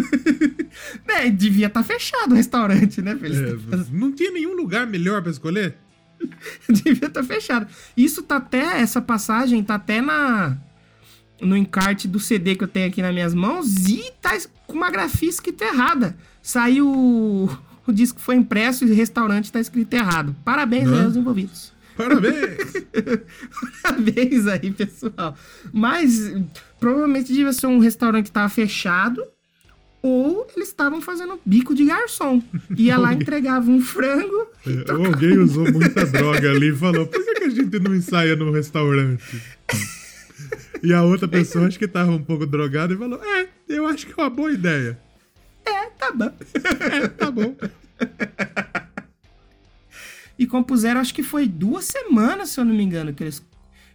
É, devia estar fechado o restaurante, né? Eles É, não tinha nenhum lugar melhor pra escolher? [laughs] Devia estar fechado. Isso tá até, essa passagem tá até na no encarte do CD que eu tenho aqui nas minhas mãos e tá com uma grafia escrita errada. Saiu o disco foi impresso e o restaurante tá escrito errado. Parabéns aí Hã? aos envolvidos. Parabéns! [laughs] Parabéns aí, pessoal. Mas provavelmente devia ser um restaurante que tava fechado ou eles estavam fazendo bico de garçom. Ia lá, [laughs] entregava um frango É, ou alguém usou [laughs] muita droga ali e falou: por que, que a gente não ensaia no restaurante? E a outra pessoa, acho que tava um pouco drogada, e falou: É, eu acho que é uma boa ideia. É, tá bom. É, tá bom. [laughs] E compuseram, acho que foi duas semanas, se eu não me engano, que eles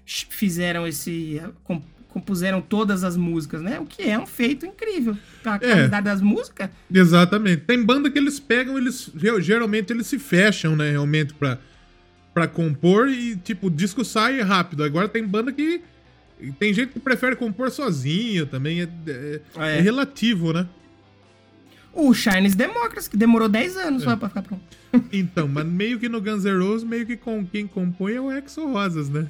fizeram esse. com- compuseram todas as músicas, né? O que é um feito incrível. A qualidade das músicas. Exatamente. Tem banda que eles pegam, eles ge- geralmente eles se fecham, né, realmente pra, pra compor e tipo, o disco sai rápido. Agora tem banda que Tem gente que prefere compor sozinho também, é, é- É. é relativo, né? O Chinese Democracy, que demorou 10 É. anos só pra ficar pronto. [laughs] Então, mas meio que no Guns N' Roses, meio que com quem compõe é o Exo Rosas, né?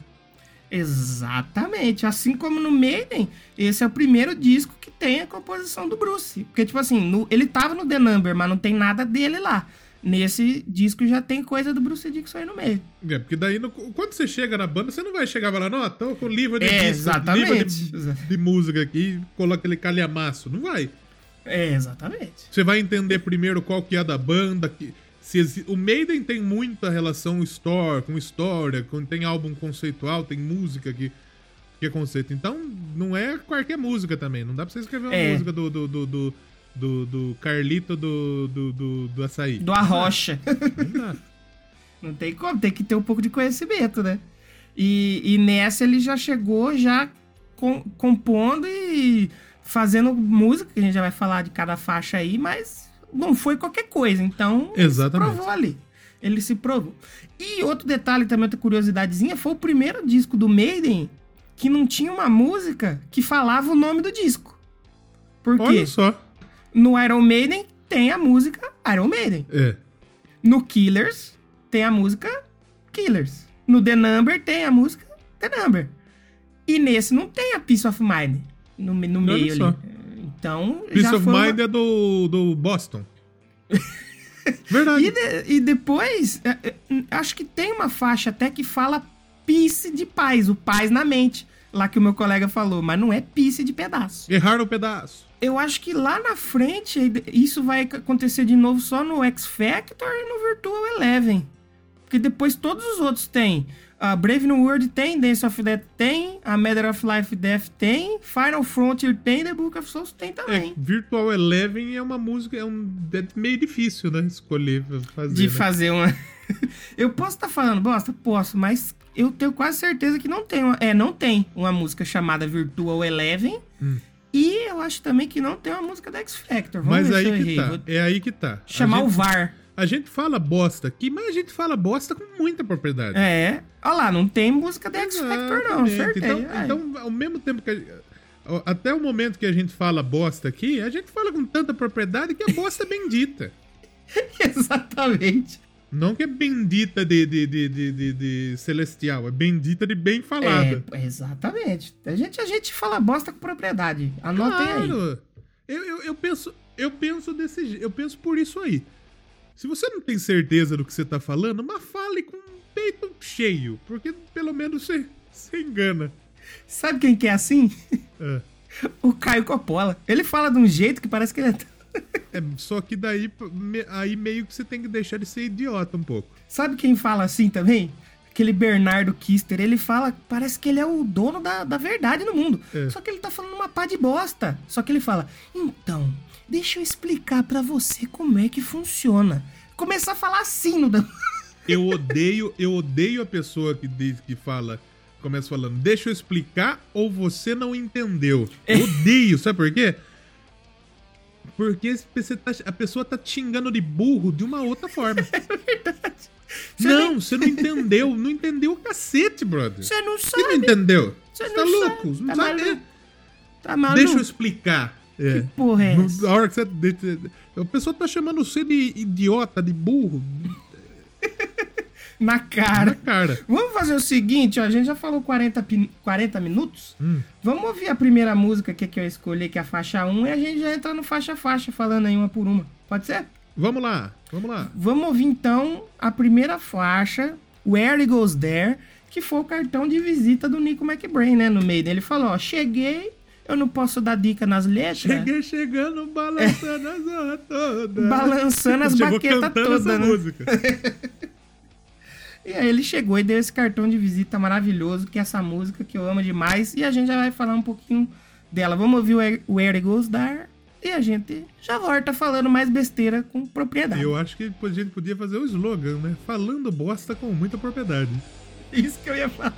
Exatamente. Assim como no Maiden, esse é o primeiro disco que tem a composição do Bruce. Porque, tipo assim, no- ele tava no The Number, mas não tem nada dele lá. Nesse disco já tem coisa do Bruce Dixon aí no meio. É, porque daí, no- quando você chega na banda, você não vai chegar e falar, não, tô com livro de, É, disco, exatamente. livro de, de música aqui coloca aquele calhamaço. Não vai. É, exatamente. Você vai entender primeiro qual que é da banda. Que, se o Maiden tem muita relação store, com história, com, tem álbum conceitual, tem música que, que é conceito. Então, não é qualquer música também. Não dá pra você escrever uma É. música do, do, do, do, do- do Carlito do, do, do, do Açaí. Do Arrocha. Não. [laughs] Não tem como, tem que ter um pouco de conhecimento, né? E, e nessa ele já chegou já com- compondo e fazendo música, que a gente já vai falar de cada faixa aí, mas não foi qualquer coisa. Então, ele se Exatamente. provou ali. Ele se provou. E outro detalhe também, outra curiosidadezinha, foi o primeiro disco do Maiden que não tinha uma música que falava o nome do disco. Por quê? Olha só. No Iron Maiden tem a música Iron Maiden. É. No Killers tem a música Killers. No The Number tem a música The Number. E nesse não tem a Peace of Mind no, no meio ali. Então, Peace já of foi uma- Mind é do, do Boston. [laughs] Verdade. E, de- e depois, é, é, acho que tem uma faixa até que fala peace de paz, o paz na mente. Lá que o meu colega falou, mas não é peace de pedaço. Erraram o pedaço. Eu acho que lá na frente isso vai acontecer de novo só no X Factor e no Virtual Eleven. Porque depois todos os outros tem. A Brave New World tem, Dance of Death tem, a Matter of Life Death tem, Final Frontier tem, The Book of Souls tem É, também. Virtual Eleven é uma música, é, um, é meio difícil, né? Escolher pra fazer. de né? fazer uma. [laughs] eu posso estar falando bosta? Posso, mas eu tenho quase certeza que não tem uma. É, não tem uma música chamada Virtual Eleven. Hum. E eu acho também que não tem uma música da X Factor. Vamos Mas ver se eu aí que errei. tá. Vou É aí que tá. chamar a o gente, VAR. A gente fala bosta aqui, mas a gente fala bosta com muita propriedade. É. Olha lá, não tem música da X Factor, não. Acertei. Então, Ai. então, ao mesmo tempo que. a- até o momento que a gente fala bosta aqui, a gente fala com tanta propriedade que a bosta é bendita. [laughs] Exatamente. Não que é bendita de, de, de, de, de- celestial, é bendita de bem falada. É, exatamente. A gente, a gente fala bosta com propriedade. Anotem aí. Claro. Eu, eu, eu penso, eu penso desse jeito, eu penso por isso aí. Se você não tem certeza do que você tá falando, mas fale com o peito cheio, porque pelo menos você, você engana. Sabe quem que é assim? É. [laughs] O Caio Coppola. Ele fala de um jeito que parece que ele é. É, só que daí aí meio que você tem que deixar de ser idiota um pouco. Sabe quem fala assim também? Aquele Bernardo Kister, ele fala, parece que ele é o dono da, da verdade no mundo. É. Só que ele tá falando uma pá de bosta. Só que ele fala, então, deixa eu explicar pra você como é que funciona. Começar a falar assim no... [laughs] Eu odeio, eu odeio a pessoa que diz que fala, começa falando, deixa eu explicar ou você não entendeu. Eu odeio, sabe por quê? Porque você tá- a pessoa tá te xingando de burro de uma outra forma. [laughs] Você não, nem- você não entendeu. Não entendeu o cacete, brother. Você não Você não sabe, entendeu? Você Você não tá sabe. louco? Não Tá sabe? maluco. tá maluco? Deixa eu explicar. É. porra é essa? A hora que você. deixa- A pessoa tá chamando você de idiota, de burro. Na Na cara. cara. Vamos fazer o seguinte, ó, a gente já falou 40, pin- 40 minutos. Hum. Vamos ouvir a primeira música que, que eu escolhi, que é a faixa 1, e a gente já entra no faixa faixa, falando aí uma por uma. Pode ser? Vamos lá, vamos lá. Vamos ouvir então a primeira faixa, Where It Goes There, que foi o cartão de visita do Nico McBrain, né? No meio dele falou: ó, cheguei, eu não posso dar dica nas letras. Cheguei chegando, balançando as horas todas. Balançando as baquetas todas, essa né? música. [laughs] E aí ele chegou e deu esse cartão de visita maravilhoso, que é essa música que eu amo demais. E a gente já vai falar um pouquinho dela. Vamos ouvir o It Goes There. E a gente já volta falando mais besteira com propriedade. Eu acho que a gente podia fazer o slogan, né? Falando bosta com muita propriedade. [laughs] Isso que eu ia falar.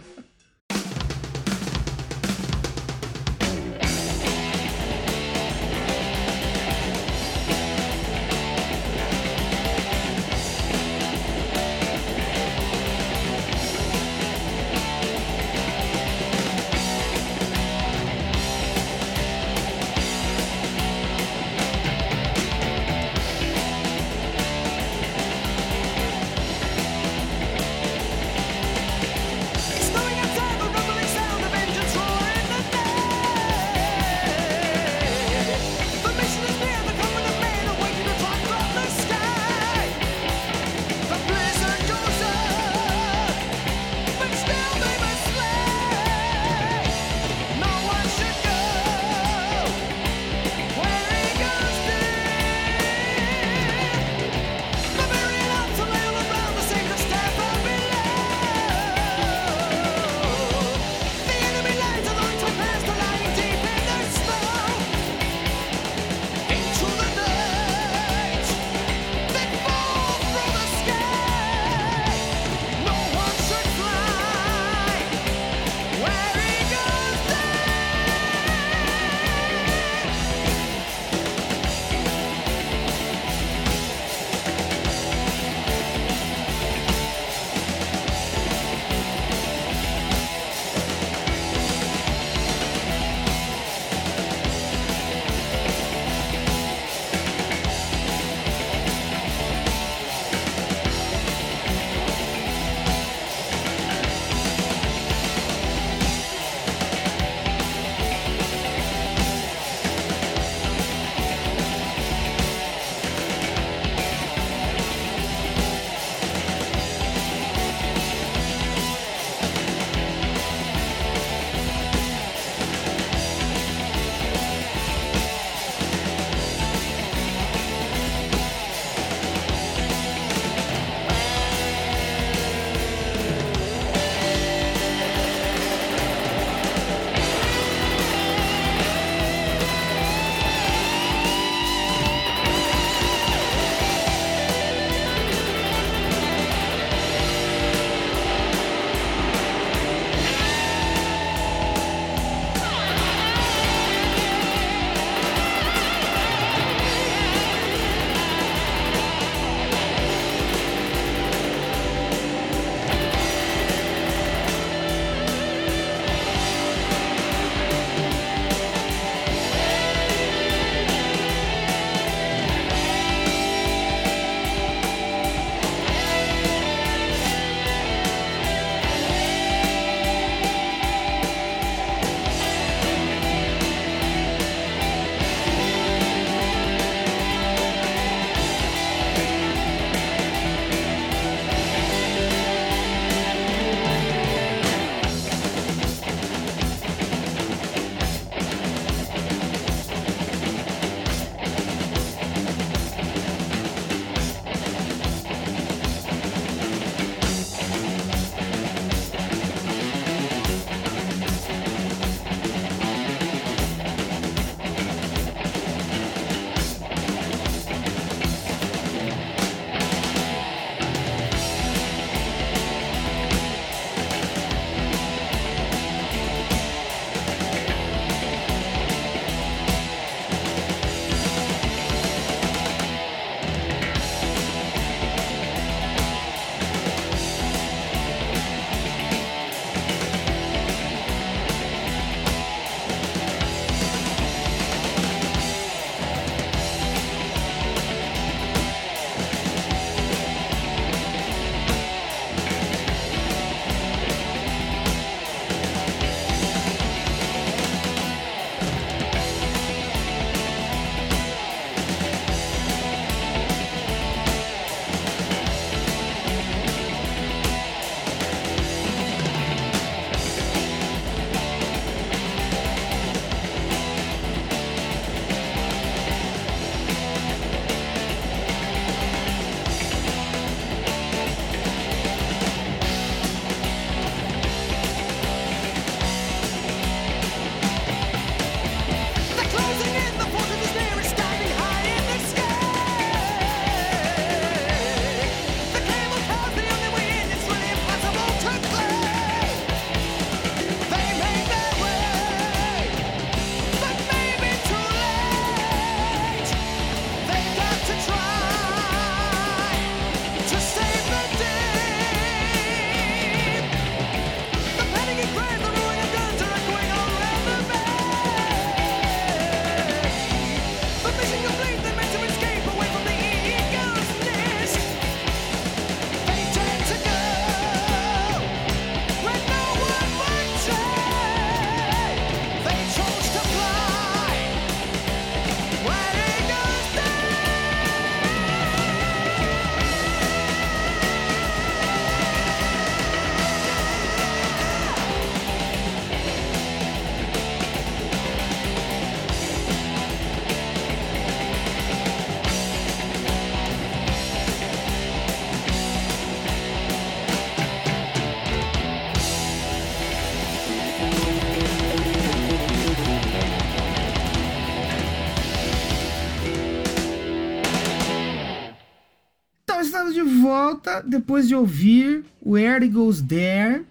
Volta depois de ouvir Where It Goes There,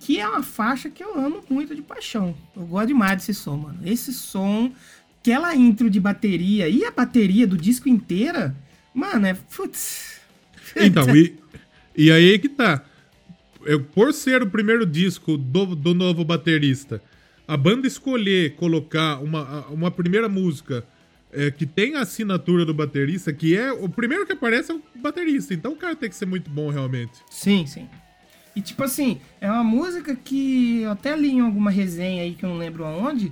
que é uma faixa que eu amo muito de paixão. Eu gosto demais desse som, mano. Esse som, aquela intro de bateria e a bateria do disco inteira, mano, é. Putz. Então, [laughs] e, e aí que tá. Eu, por ser o primeiro disco do, do novo baterista, a banda escolher colocar uma, uma primeira música é, que tem a assinatura do baterista, que é. O primeiro que aparece é o baterista. Então o cara tem que ser muito bom realmente. Sim, sim. E tipo assim, é uma música que eu até li em alguma resenha aí que eu não lembro aonde,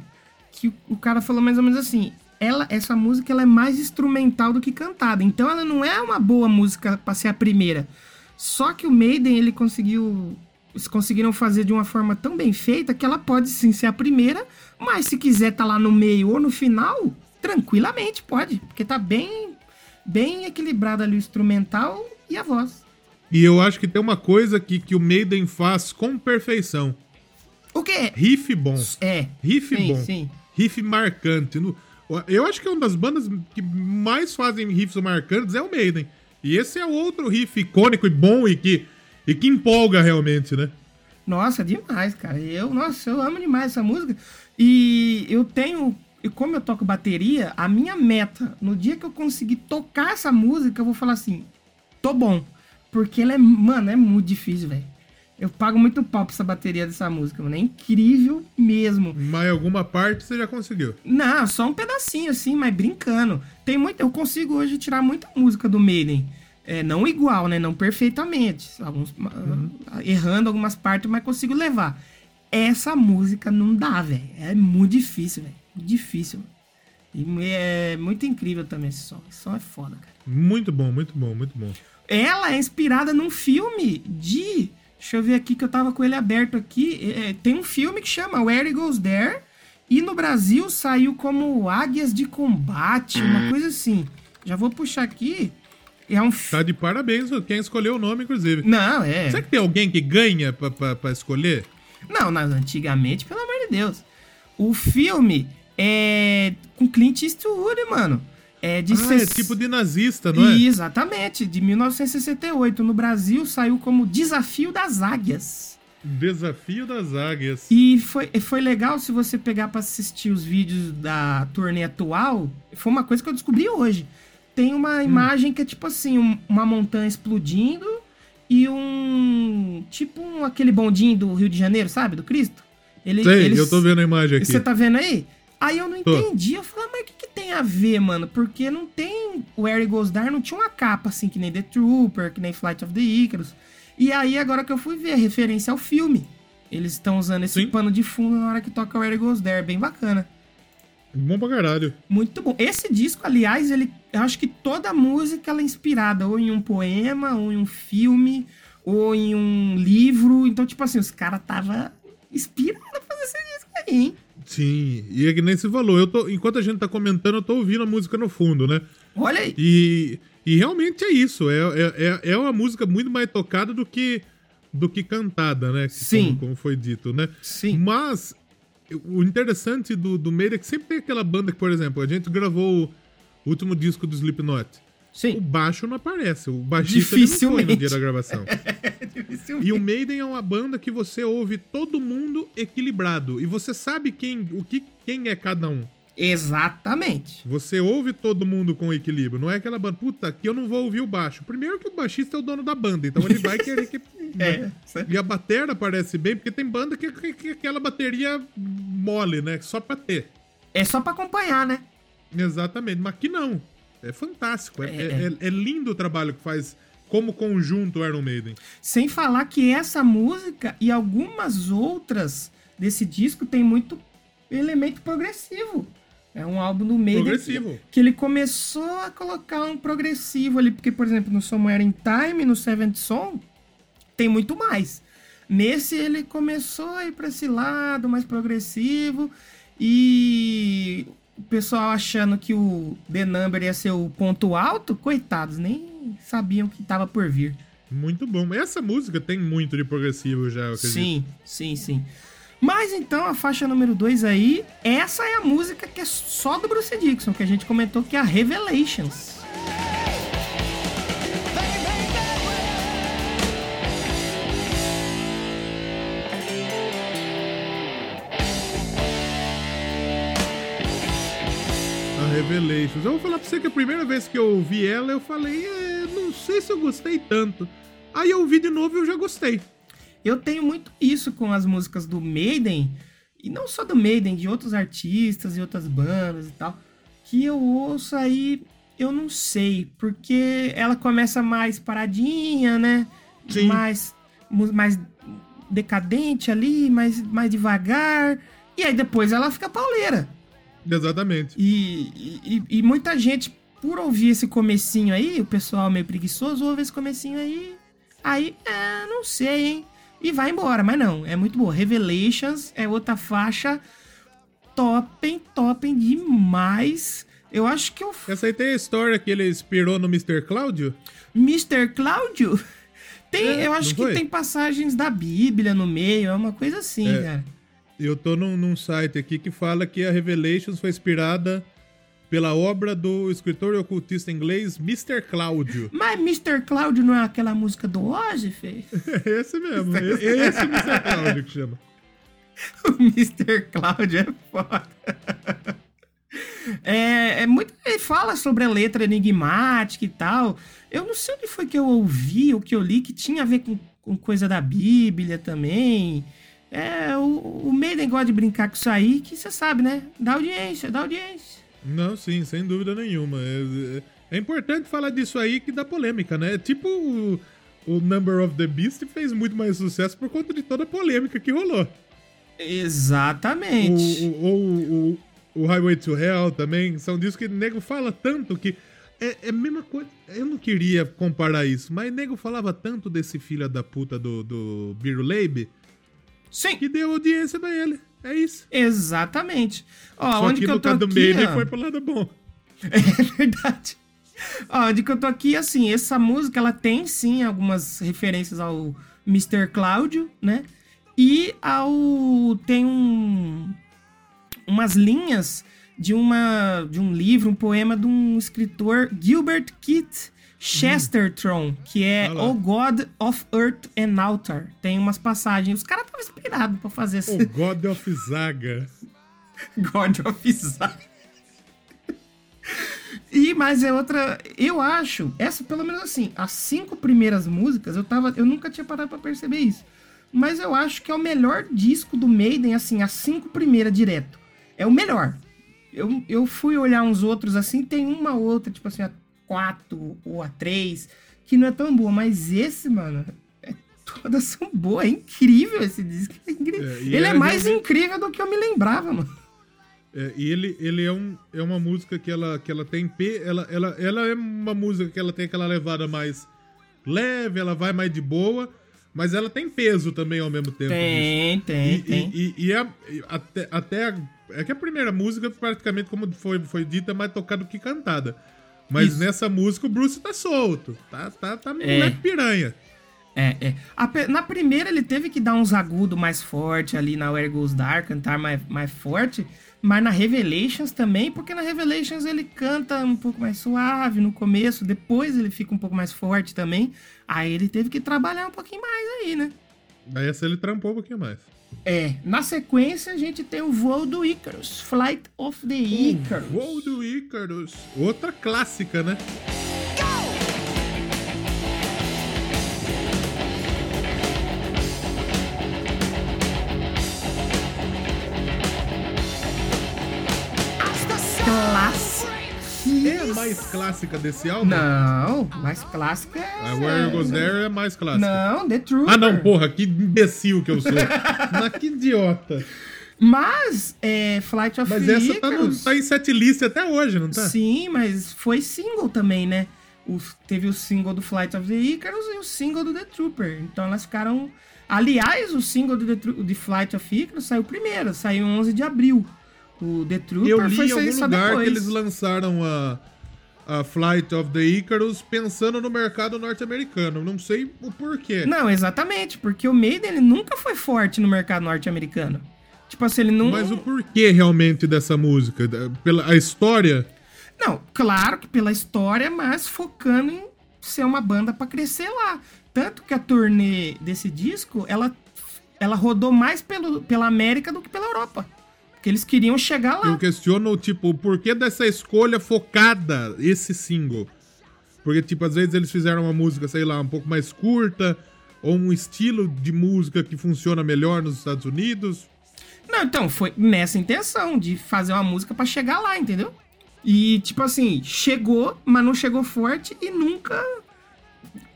que o cara falou mais ou menos assim: ela, essa música ela é mais instrumental do que cantada. Então ela não é uma boa música para ser a primeira. Só que o Maiden ele conseguiu eles conseguiram fazer de uma forma tão bem feita que ela pode sim ser a primeira, mas se quiser tá lá no meio ou no final, tranquilamente pode, porque tá bem bem equilibrado ali o instrumental e a voz. E eu acho que tem uma coisa que, que o Maiden faz com perfeição. O quê? Riff bom. É. Riff sim, bom. Sim. Riff marcante. Eu acho que é uma das bandas que mais fazem riffs marcantes é o Maiden. E esse é outro riff icônico e bom e que, e que empolga realmente, né? Nossa, demais, cara. Eu, nossa, eu amo demais essa música. E eu tenho, e como eu toco bateria, a minha meta, no dia que eu conseguir tocar essa música, eu vou falar assim: tô bom. Porque ela é, mano, é muito difícil, velho. Eu pago muito pau pra essa bateria dessa música, mano. É incrível mesmo. Mas alguma parte você já conseguiu? Não, só um pedacinho, assim, mas brincando. Tem muito. Eu consigo hoje tirar muita música do Maiden. É, não igual, né? Não perfeitamente. Alguns, uhum. Errando algumas partes, mas consigo levar. Essa música não dá, velho. É muito difícil, velho. Difícil. E é muito incrível também esse som. Esse som é foda, cara. Muito bom, muito bom, muito bom. Ela é inspirada num filme de Deixa eu ver aqui que eu tava com ele aberto aqui. É, é, tem um filme que chama Where It Goes There. E no Brasil saiu como Águias de Combate, uma [clears throat] coisa assim. Já vou puxar aqui. É um Tá de parabéns quem escolheu o nome, inclusive. Não, é. Será que tem alguém que ganha pra, pra, pra escolher? Não, mas antigamente, pelo amor de Deus. O filme é com Clint Eastwood, mano. É de ah, é tipo de nazista, não é? Exatamente, de 1968. No Brasil saiu como Desafio das Águias. Desafio das Águias. E foi, foi legal se você pegar para assistir os vídeos da turnê atual. Foi uma coisa que eu descobri hoje. Tem uma hum. imagem que é tipo assim, um, uma montanha explodindo e um. Tipo um, aquele bondinho do Rio de Janeiro, sabe? Do Cristo. Ele, Sei, eles, eu tô vendo a imagem aqui. Você tá vendo aí? Aí eu não entendi. Eu falei, ah, mas o que, que, tem a ver, mano? Porque não tem. O Harry Goes não tinha uma capa assim, que nem The Trooper, que nem Flight of the Icarus. E aí, agora que eu fui ver, a referência ao filme. Eles estão usando esse Sim. pano de fundo na hora que toca o Harry Goes There. Bem bacana. Bom pra caralho. Muito bom. Esse disco, aliás, ele. Eu acho que toda música ela é inspirada ou em um poema, ou em um filme, ou em um livro. Então, tipo assim, os caras tava inspirados pra fazer esse disco aí, hein? Sim, e é que nem se falou. Eu tô, enquanto a gente tá comentando, eu tô ouvindo a música no fundo, né? Olha aí. E, e realmente é isso. É, é, é, é uma música muito mais tocada do que, do que cantada, né? Sim. Como, como foi dito, né? Sim. Mas o interessante do, do meio é que sempre tem aquela banda que, por exemplo, a gente gravou o último disco do Slipknot. Sim. O baixo não aparece. O baixista não foi no dia da gravação. [laughs] e o Maiden é uma banda que você ouve todo mundo equilibrado. E você sabe quem, o que, quem é cada um. Exatamente. Você ouve todo mundo com equilíbrio. Não é aquela banda, puta, aqui eu não vou ouvir o baixo. Primeiro que o baixista é o dono da banda, então ele vai querer que. [laughs] é, e a bateria aparece bem, porque tem banda que, que, que aquela bateria mole, né? Só pra ter. É só pra acompanhar, né? Exatamente, mas aqui não. É fantástico. É, é, é, é lindo o trabalho que faz como conjunto o Iron Maiden. Sem falar que essa música e algumas outras desse disco tem muito elemento progressivo. É um álbum do Maiden progressivo. Que, que ele começou a colocar um progressivo ali, porque, por exemplo, no Somewhere in Time, no Seventh Song, tem muito mais. Nesse ele começou a ir para esse lado mais progressivo e o pessoal achando que o The Number ia ser o ponto alto, coitados, nem sabiam que tava por vir. Muito bom. Essa música tem muito de progressivo já, eu acredito. Sim, sim, sim. Mas então a faixa número 2 aí, essa é a música que é só do Bruce Dixon, que a gente comentou que é a Revelations. Revelations. Eu vou falar pra você que a primeira vez que eu ouvi ela, eu falei, é, não sei se eu gostei tanto. Aí eu ouvi de novo e eu já gostei. Eu tenho muito isso com as músicas do Maiden, e não só do Maiden, de outros artistas e outras bandas e tal, que eu ouço aí, eu não sei, porque ela começa mais paradinha, né? Sim. Mais, mais decadente ali, mais, mais devagar, e aí depois ela fica pauleira. Exatamente. E, e, e muita gente, por ouvir esse comecinho aí, o pessoal meio preguiçoso, ouve esse comecinho aí, aí, é, não sei, hein? E vai embora, mas não, é muito boa. Revelations é outra faixa topem, topem demais. Eu acho que eu... Essa aí tem a história que ele inspirou no Mr. Cláudio? Mr. Cláudio... Tem, É, eu acho que tem passagens da Bíblia no meio, é uma coisa assim, É. cara. Eu tô num, num site aqui que fala que a Revelations foi inspirada pela obra do escritor e ocultista inglês Mr. Cláudio. Mas Mr. Cláudio não é aquela música do Ozzy, Fê? [laughs] É esse mesmo. é esse Mr. Cláudio que chama. [laughs] O Mr. Cláudio é foda. É, é muito. Ele fala sobre a letra enigmática e tal. Eu não sei onde foi que eu ouvi ou que eu li que tinha a ver com, com coisa da Bíblia também. É, o, o Maiden gosta de brincar com isso aí, que você sabe, né? Dá audiência, dá audiência. Não, sim, sem dúvida nenhuma. É, é- é importante falar disso aí que dá polêmica, né? Tipo o, o Number of the Beast fez muito mais sucesso por conta de toda a polêmica que rolou. Exatamente. O, o, o, o, Highway to Hell também são discos que o nego fala tanto que. É, é a mesma coisa. Eu não queria comparar isso, mas o nego falava tanto desse filho da puta do, do Biro Leib Sim, que deu audiência pra ele. É isso. exatamente. Ó, Só onde que que eu tô do aqui, Maiden ó, foi pro lado bom. [laughs] É verdade. Ó, de que eu tô aqui, assim, essa música, ela tem, sim, algumas referências ao Mr. Cláudio, né? E ao... tem um... umas linhas de uma de um livro, um poema de um escritor, Gilbert Keith Chesterton, que é. O God of Earth and Altar. Tem umas passagens, os caras estavam inspirados pra fazer esse O God of Zaga. [laughs] God of Isaac. E, mas é outra. Eu acho, essa pelo menos assim, as cinco primeiras músicas, eu tava. Eu nunca tinha parado pra perceber isso. Mas eu acho que é o melhor disco do Maiden, assim, as cinco primeiras direto. É o melhor. Eu, eu fui olhar uns outros assim, tem uma outra, tipo assim, a quatro ou a três, que não é tão boa, mas esse, mano, é- todas são boas. É incrível esse disco. É incrível. É, Ele é, é mais realmente- incrível do que eu me lembrava, mano. É, e ele, ele é, um, é uma música que ela, que ela tem. Pe, ela, ela, ela é uma música que ela tem aquela levada mais leve, ela vai mais de boa, mas ela tem peso também ao mesmo tempo. Tem, tem, E, tem. e, e, e a- e até, até a- é que a primeira música, praticamente, como foi, foi dita, é mais tocada do que cantada. Mas Isso. nessa música o Bruce tá solto. Tá, tá, tá moleque piranha. É, é. A na primeira ele teve que dar uns agudos mais forte ali na Where Goes Dark, cantar mais, mais forte. Mas na Revelations também, porque na Revelations ele canta um pouco mais suave no começo, depois ele fica um pouco mais forte também. Aí ele teve que trabalhar um pouquinho mais aí, né? Aí essa ele trampou um pouquinho mais. É, na sequência a gente tem o voo do Icarus, Flight of the Icarus. Voo do Icarus. Outra clássica, né? Mais clássica desse álbum? Não, mais clássica é. A Where You Goes There é mais clássica. Não, The Trooper. Ah, não, porra, que imbecil que eu sou. [laughs] Mas que idiota. Mas, é, Flight of Mas the essa tá, no, tá em setlist até hoje, não tá? Sim, mas foi single também, né? O- teve o single do Flight of the Icarus e o single do The Trooper. Então elas ficaram... Aliás, o single do The de Flight of Icarus saiu primeiro, saiu 11 de abril. O The Trooper Eu li foi em algum lugar depois. que eles lançaram a, a Flight of the Icarus pensando no mercado norte-americano. Não sei o porquê. Não, exatamente, porque o Maiden ele nunca foi forte no mercado norte-americano. Tipo assim, ele não... Mas o porquê realmente dessa música? Pela a história? Não, claro que pela história, mas focando em ser uma banda pra crescer lá. Tanto que a turnê desse disco, ela, ela rodou mais pelo, pela América do que pela Europa. Porque eles queriam chegar lá. Eu questiono, tipo, o porquê dessa escolha focada, esse single. Porque, tipo, às vezes eles fizeram uma música, sei lá, um pouco mais curta, ou um estilo de música que funciona melhor nos Estados Unidos. Não, então, foi nessa intenção de fazer uma música pra chegar lá, entendeu? E, tipo assim, chegou, mas não chegou forte e nunca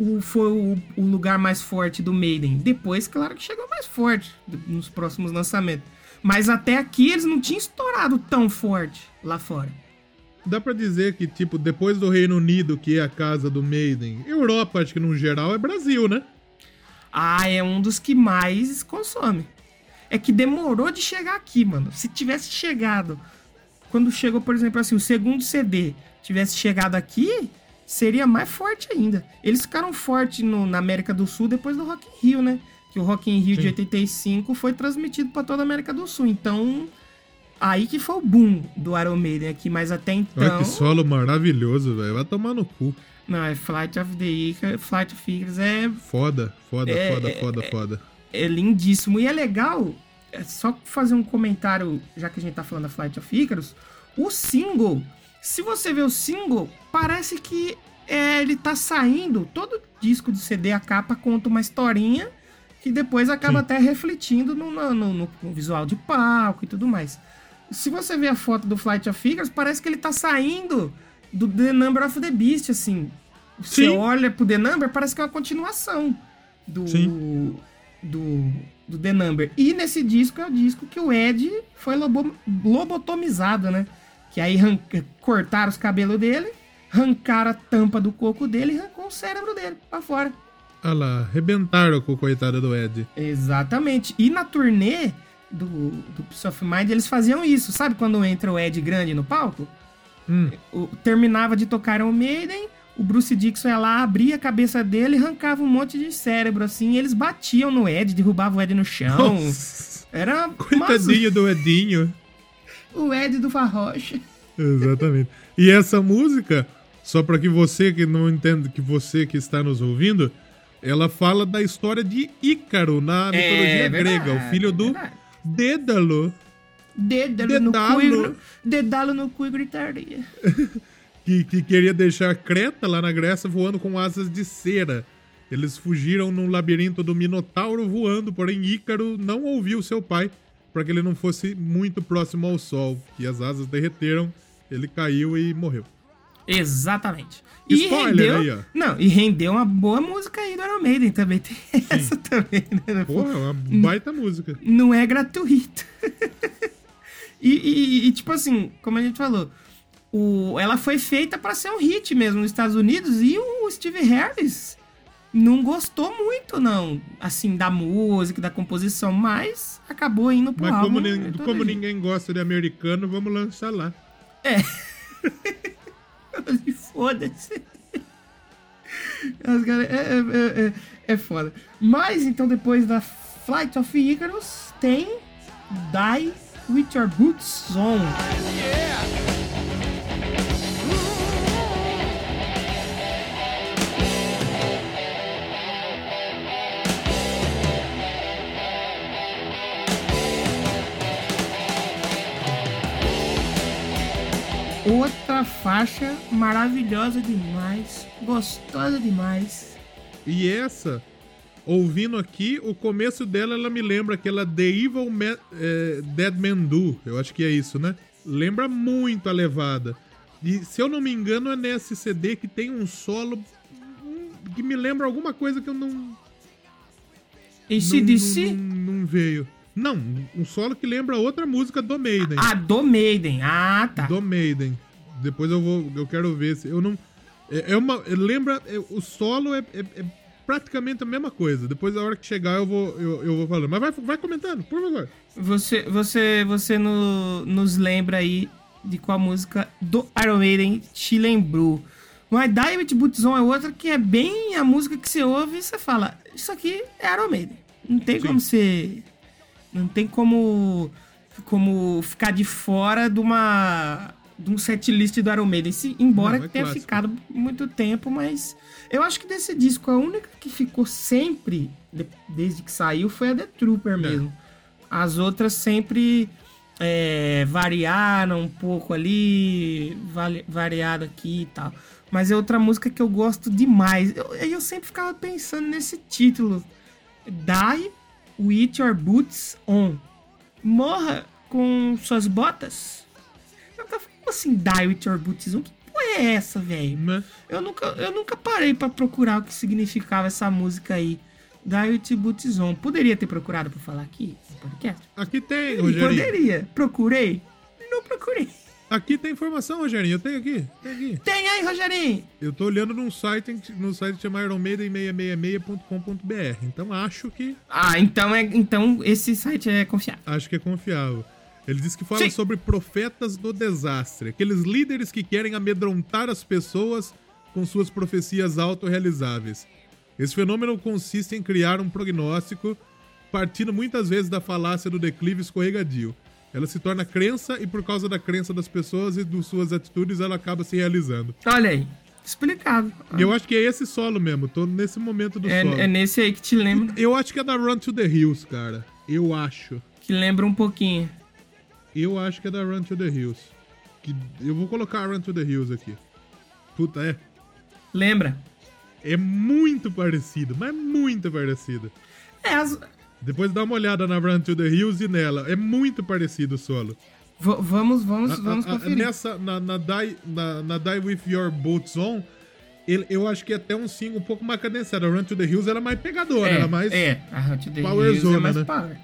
o, foi o, o lugar mais forte do Maiden. Depois, claro que chegou mais forte nos próximos lançamentos. Mas até aqui eles não tinham estourado tão forte lá fora. Dá pra dizer que, tipo, depois do Reino Unido, que é a casa do Maiden, Europa, acho que no geral, é Brasil, né? Ah, é um dos que mais consome. É que demorou de chegar aqui, mano. Se tivesse chegado. Quando chegou, por exemplo, assim, o segundo CD tivesse chegado aqui, seria mais forte ainda. Eles ficaram fortes na América do Sul depois do Rock in Rio, né? Que o Rock in Rio Sim. de 85 foi transmitido pra toda a América do Sul. Então, aí que foi o boom do Iron Maiden aqui. Mas até Olha então... que solo maravilhoso, velho. Vai tomar no cu. Não, é Flight of the Icarus. Flight of Icarus é Foda, foda, É, foda, é, foda, foda. é lindíssimo. E é legal, é só fazer um comentário, já que a gente tá falando da Flight of Icarus, o single, se você vê o single, parece que é, ele tá saindo, todo disco de CD, a capa conta uma historinha que depois acaba Sim. até refletindo no, no- no- no visual de palco e tudo mais. Se você vê a foto do Flight of Icarus, parece que ele tá saindo do The Number of the Beast, assim. Você Sim. olha pro The Number, parece que é uma continuação do, Sim. do, do The Number. E nesse disco é o disco que o Ed foi lobo, lobotomizado, né? Que aí cortaram os cabelos dele, arrancaram a tampa do coco dele e arrancou o cérebro dele pra fora. Olha lá, arrebentaram com o coitado do Ed. Exatamente. E na turnê do, do Peace of Mind, eles faziam isso. Sabe quando entra o Ed grande no palco? Hum. O- terminava de tocar Iron Maiden, o Bruce Dixon ia lá, abria a cabeça dele e arrancava um monte de cérebro, assim. E eles batiam no Ed, derrubavam o Ed no chão. Nossa, Era coitadinho do Edinho. O Ed do Farrocha. Exatamente. E essa música, só para que você que não entende, que você que está nos ouvindo, ela fala da história de Ícaro na mitologia grega, o filho do verdade. Dédalo, Dedalo no cu dedalo no cu e gritaria. [laughs] que, que queria deixar Creta lá na Grécia voando com asas de cera. Eles fugiram num labirinto do Minotauro voando, porém Ícaro não ouviu seu pai para que ele não fosse muito próximo ao sol. E as asas derreteram, ele caiu e morreu. Exatamente. Spoiler rendeu, aí, ó. Não, e rendeu uma boa música aí do Iron Maiden também. Tem essa também, né? Porra, é uma baita música. não é gratuito. [laughs] e, e- e, tipo assim, como a gente falou, o, ela foi feita pra ser um hit mesmo nos Estados Unidos e o Steve Harris não gostou muito, não, assim, da música, da composição, mas acabou indo pro Mas álbum. como, todo como jeito. ninguém gosta de americano, vamos lançar lá. E [laughs] [laughs] Foda-se. Caras- É, é, é, é foda. Mas então depois da Flight of Icarus tem Die With Your Boots On. Outra faixa maravilhosa demais, gostosa demais. E essa, ouvindo aqui, o começo dela, ela me lembra aquela The Evil Ma- eh, Dead Man Do. Eu acho que é isso, né? Lembra muito a levada. E se eu não me engano, é nesse CD que tem um solo hum, que me lembra alguma coisa que eu não. não- ACDC? Não, não, não veio. Não, um solo que lembra outra música do Maiden. Ah, do Maiden. Ah, tá. Do Maiden. Depois eu vou. Eu quero ver se. Eu não. É, é uma. Lembra. é, o solo é, é- é praticamente a mesma coisa. Depois, a hora que chegar, eu vou, eu, eu vou falando. Mas vai, vai comentando, por favor. Você, você, você no- nos lembra aí de qual música do Iron Maiden te lembrou. Mas Die With Boots On é outra que é bem a música que você ouve e você fala, isso aqui é Iron Maiden. Não tem Sim. como você... Não tem como, como ficar de fora de uma... De um setlist do Iron Maiden. Se, embora Não, é tenha clássico. ficado muito tempo, mas... Eu acho que desse disco, a única que ficou sempre, de- desde que saiu, foi a The Trooper mesmo. As outras sempre é, variaram um pouco ali, variado aqui e tal. Mas é outra música que eu gosto demais. Eu, eu sempre ficava pensando nesse título. Die with your boots on. Morra com suas botas. Eu tava assim, die with your boots on. Que porra é essa, velho? Né? Eu nunca, eu nunca parei pra procurar o que significava essa música aí. Die with your boots on. Poderia ter procurado pra falar aqui no podcast? Aqui tem, Rogerinho. Poderia. Procurei? Não procurei. Aqui tem informação, Rogerinho. Eu tenho aqui. Tem aqui. Tem aí, Rogerinho. Eu tô olhando num site, no site que chama ironmaiden666.com.br. Então acho que Ah, então, é, então esse site é confiável. acho que é confiável. Ele diz que fala Sim. sobre profetas do desastre, aqueles líderes que querem amedrontar as pessoas com suas profecias autorrealizáveis. Esse fenômeno consiste em criar um prognóstico partindo muitas vezes da falácia do declive escorregadio. Ela se torna crença e por causa da crença das pessoas e de suas atitudes ela acaba se realizando. Olha aí. Explicado. E eu acho que é esse solo mesmo, tô nesse momento do É, solo. é nesse aí que te lembra. Eu acho que é da Run to the Hills, cara. Eu acho. Que lembra um pouquinho. Eu acho que é da Run to the Hills. Que eu vou colocar a Run to the Hills aqui. Puta, é. Lembra? É muito parecido, mas muito parecido. É, as... Depois dá uma olhada na Run to the Hills e nela. É muito parecido o solo. v- vamos, vamos, A- vamos a- conferir. nessa, na, na, Die, na, na Die With Your Boots On, ele- eu acho que é até um single um pouco mais cadenciado. A Run to the Hills ela é mais pegadora, é, ela é mais... é, a Hunt the Power Hills é Zona, mais né? power.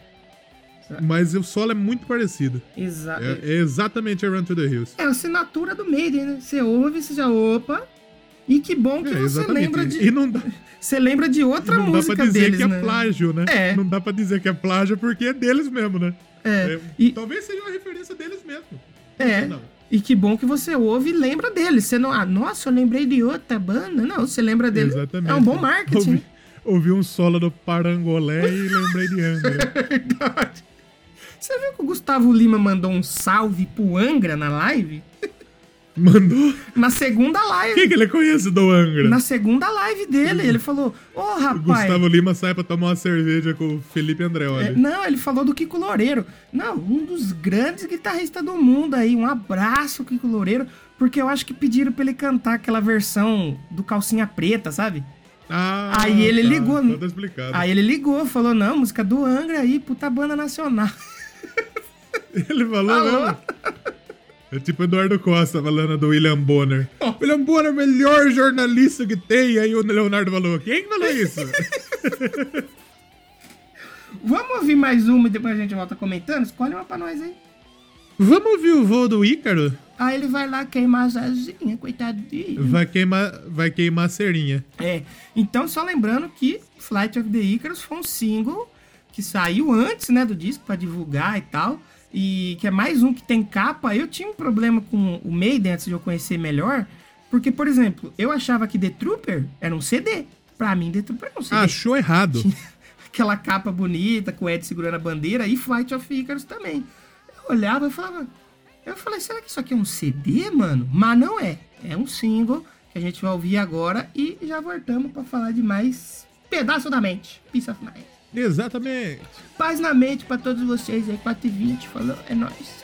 Mas o solo é muito parecido. Exato. É, é exatamente a Run to the Hills. É a assinatura do Maiden, né? Você ouve, você já opa. E que bom que É, você lembra de. E não dá, Você lembra de outra não dá música pra dizer deles, que é né? plágio, né? É. Não dá pra dizer que é plágio porque é deles mesmo, né? É. É, E- Talvez seja uma referência deles mesmo. É. Não. E que bom que você ouve e lembra dele. Você não. Ah, nossa, eu lembrei de outra banda. Não, você lembra dele. Exatamente. É um bom marketing. Ouvi, ouvi um solo do Parangolé e lembrei de Angra. [laughs] Verdade. Você viu que o Gustavo Lima mandou um salve pro Angra na live? Mandou. Na segunda live. Quem que ele conhece do Angra? Na segunda live dele, ele falou: Ô O rapaz. Gustavo Lima sai pra tomar uma cerveja com o Felipe André, É, olha. não, ele falou do Kiko Loureiro. Não, um dos grandes guitarristas do mundo aí. Um abraço, Kiko Loureiro. Porque eu acho que pediram pra ele cantar aquela versão do Calcinha Preta, sabe? Ah, Aí ele tá, ligou. Então tá explicado. Aí ele ligou, falou: Não, música do Angra aí, puta banda nacional. [laughs] Ele falou Falou. mesmo. [laughs] É tipo Eduardo Costa falando do William Bonner. William Bonner é o melhor jornalista que tem. Aí o Leonardo falou: Quem falou isso? [laughs] Vamos ouvir mais uma e depois a gente volta comentando? Escolhe uma pra nós aí. Vamos ouvir o voo do Ícaro? Aí ele vai lá queimar as asinhas, coitadinho. Vai queimar, vai queimar a cerinha. É, então só lembrando que Flight of the Icarus foi um single que saiu antes, né, do disco pra divulgar e tal, e que é mais um que tem capa. Eu tinha um problema com o Maiden antes de eu conhecer melhor, porque, por exemplo, eu achava que The Trooper era um CD. Pra mim, The Trooper era um CD. Achou errado. [laughs] Aquela capa bonita com o Ed segurando a bandeira e Flight of Icarus também. Eu olhava e falava... Eu falei, será que isso aqui é um CD, mano? Mas não é. É um single que a gente vai ouvir agora e já voltamos pra falar de mais Pedaço da Mente. Peace of Mind. Exatamente. Paz na mente pra todos vocês aí. 4 e 20 falou, é nóis.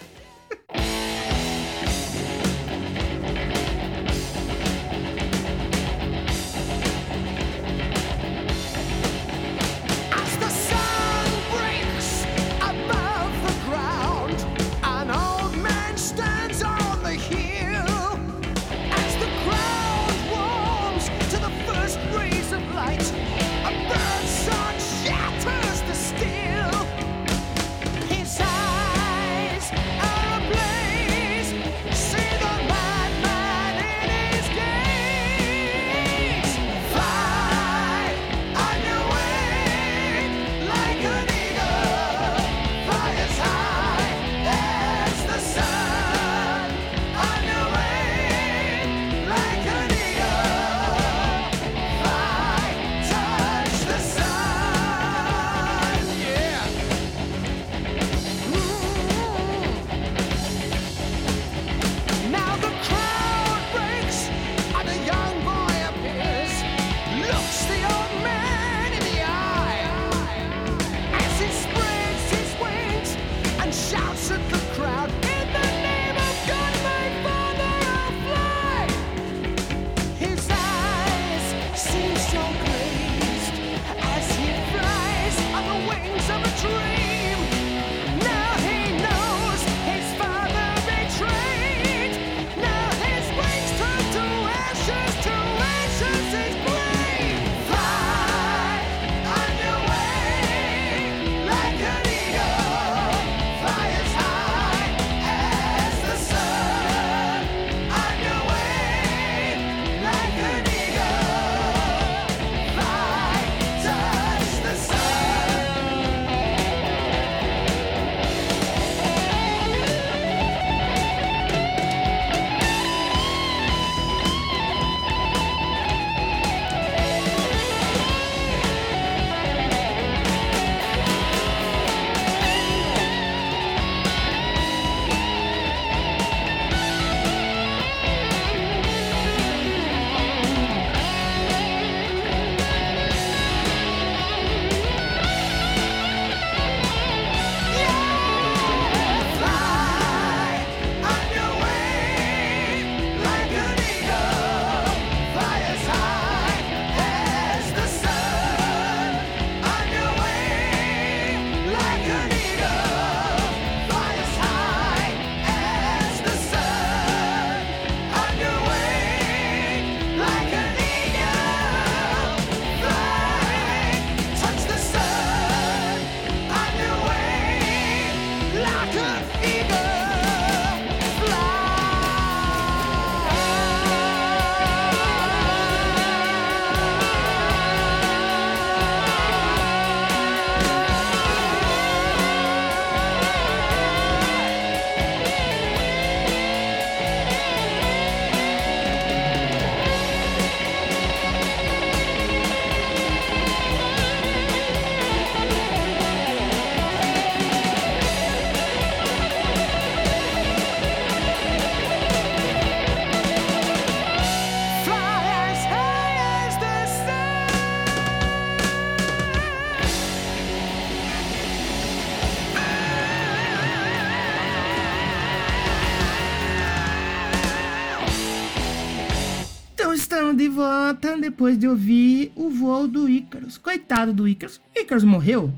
Depois de ouvir o voo do Ícaros. Coitado do Ícaros. O Ícaros morreu?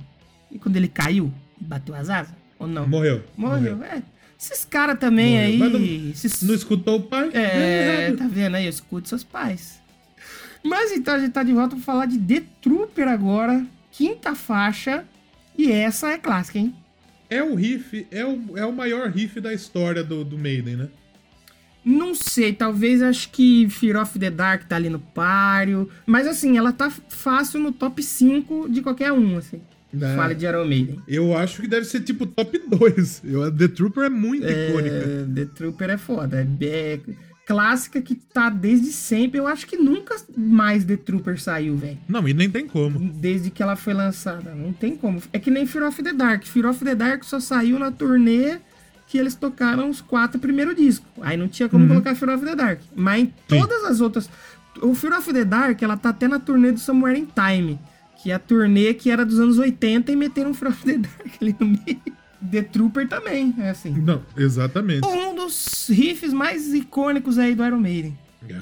E quando ele caiu e bateu as asas? Ou não? Morreu. Morreu, é. Esses caras também Morreu. aí. Mas não- esses- Não escutou o pai? É, tá vendo aí? Escute seus pais. Mas então a gente tá de volta pra falar de The Trooper agora. Quinta faixa. E essa é clássica, hein? É o riff, é o, é o maior riff da história do, do Maiden, né? Não sei, talvez acho que Fear of the Dark tá ali no páreo. Mas assim, ela tá fácil no top 5 de qualquer um, assim. Né? Fala de Iron Maiden. Eu acho que deve ser tipo top 2. Eu, The Trooper é muito icônica. É, The Trooper é foda. É, é clássica que tá desde sempre. Eu acho que nunca mais The Trooper saiu, velho. Não, e nem tem como. Desde que ela foi lançada. Não tem como. É que nem Fear of the Dark. Fear of the Dark só saiu na turnê que eles tocaram os quatro primeiros discos. Aí não tinha como colocar Fear of the Dark. Mas em todas as outras. O Fear of the Dark, ela tá até na turnê do Somewhere in Time. Que é a turnê que era dos anos 80 e meteram Fear of the Dark [laughs] ali no meio. The Trooper também, é assim. Não, exatamente. Um dos riffs mais icônicos aí do Iron Maiden.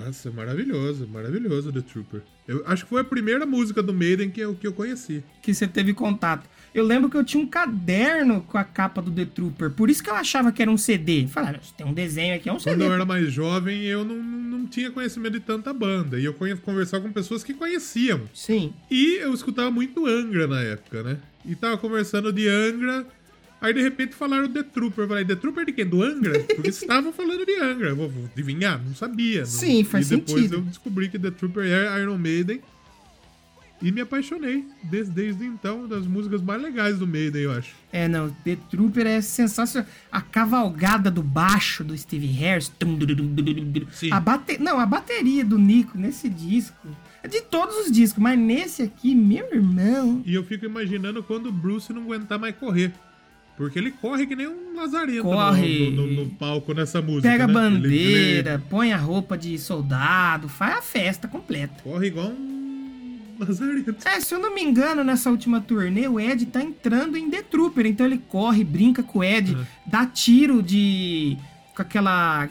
Nossa, maravilhoso, maravilhoso The Trooper. Eu acho que foi a primeira música do Maiden que eu, que eu conheci. que você teve contato. Eu lembro que eu tinha um caderno com a capa do The Trooper, por isso que eu achava que era um CD. Falaram, tem um desenho aqui, é um Quando CD. eu era mais jovem, eu não, não, tinha conhecimento de tanta banda. E eu conversava com pessoas que conheciam. Sim. E eu escutava muito Angra na época, né? E tava conversando de Angra. Aí de repente falaram The Trooper. Eu falei, The Trooper de quem? Do Angra? [laughs] Porque estavam falando de Angra. Eu Vou, adivinhar? Não sabia. não- Sim, faz E depois sentido. eu descobri que The Trooper é Iron Maiden. E me apaixonei desde, desde então, das músicas mais legais do Maiden, eu acho. É, não, The Trooper é sensacional. A cavalgada do baixo do Steve Harris. tum, du, du, du, du, du, du. Sim. A bate... Não, a bateria do Nico nesse disco. É de todos os discos, mas nesse aqui, meu irmão. E eu fico imaginando quando o Bruce não aguentar mais correr. Porque ele corre que nem um lazarento no- Corre. No, no- no palco nessa música. Pega a né? Ele- bandeira, ele põe a roupa de soldado, faz a festa completa. corre igual um lazarento. É, se eu não me engano, nessa última turnê, o Ed tá entrando em The Trooper. Então ele corre, brinca com o Ed, dá tiro de. com aquela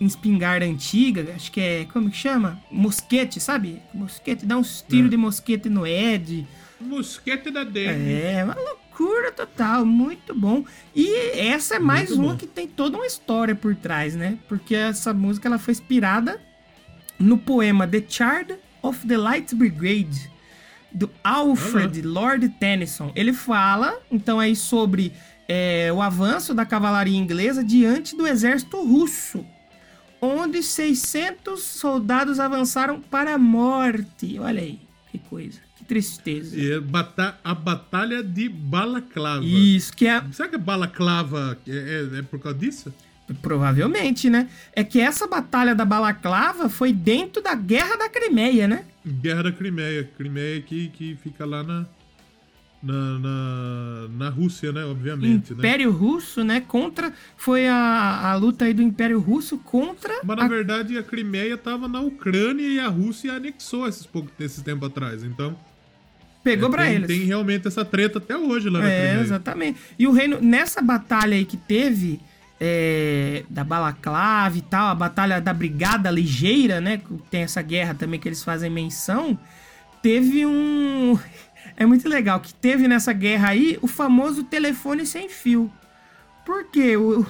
espingarda antiga, acho que é. como que chama? Mosquete, sabe? Mosquete, dá uns tiros É. de mosquete no Ed. Mosquete da Dengue. É, uma loucura total, muito bom. E essa é mais Muito uma bom. que tem toda uma história por trás, né? Porque essa música ela foi inspirada no poema The Chard of the Light Brigade, do Alfred Lord Tennyson. Ele fala, então, aí sobre é, o avanço da cavalaria inglesa diante do exército russo, onde 600 soldados avançaram para a morte. Olha aí, que coisa, que tristeza. É bata- a Batalha de Balaclava. Isso, que é Será que Balaclava é, é- é por causa disso? Provavelmente, né? É que essa batalha da Balaclava foi dentro da Guerra da Crimeia, né? Guerra da Crimeia. Crimeia que, que fica lá na, na, na, na Rússia, né? Obviamente, né? Império Russo, né? Contra. Foi a, a luta aí do Império Russo contra. Mas na a- verdade a Crimeia tava na Ucrânia e a Rússia anexou esses, pouco, esses tempo atrás. Então. Pegou é, pra tem, eles. Tem realmente essa treta até hoje lá na É, Crimeia. exatamente. E o reino, nessa batalha aí que teve, é, da Balaclava e tal, a batalha da Brigada Ligeira, né? que Tem essa guerra também que eles fazem menção. Teve um. [laughs] É muito legal que teve nessa guerra aí o famoso telefone sem fio. Porque o,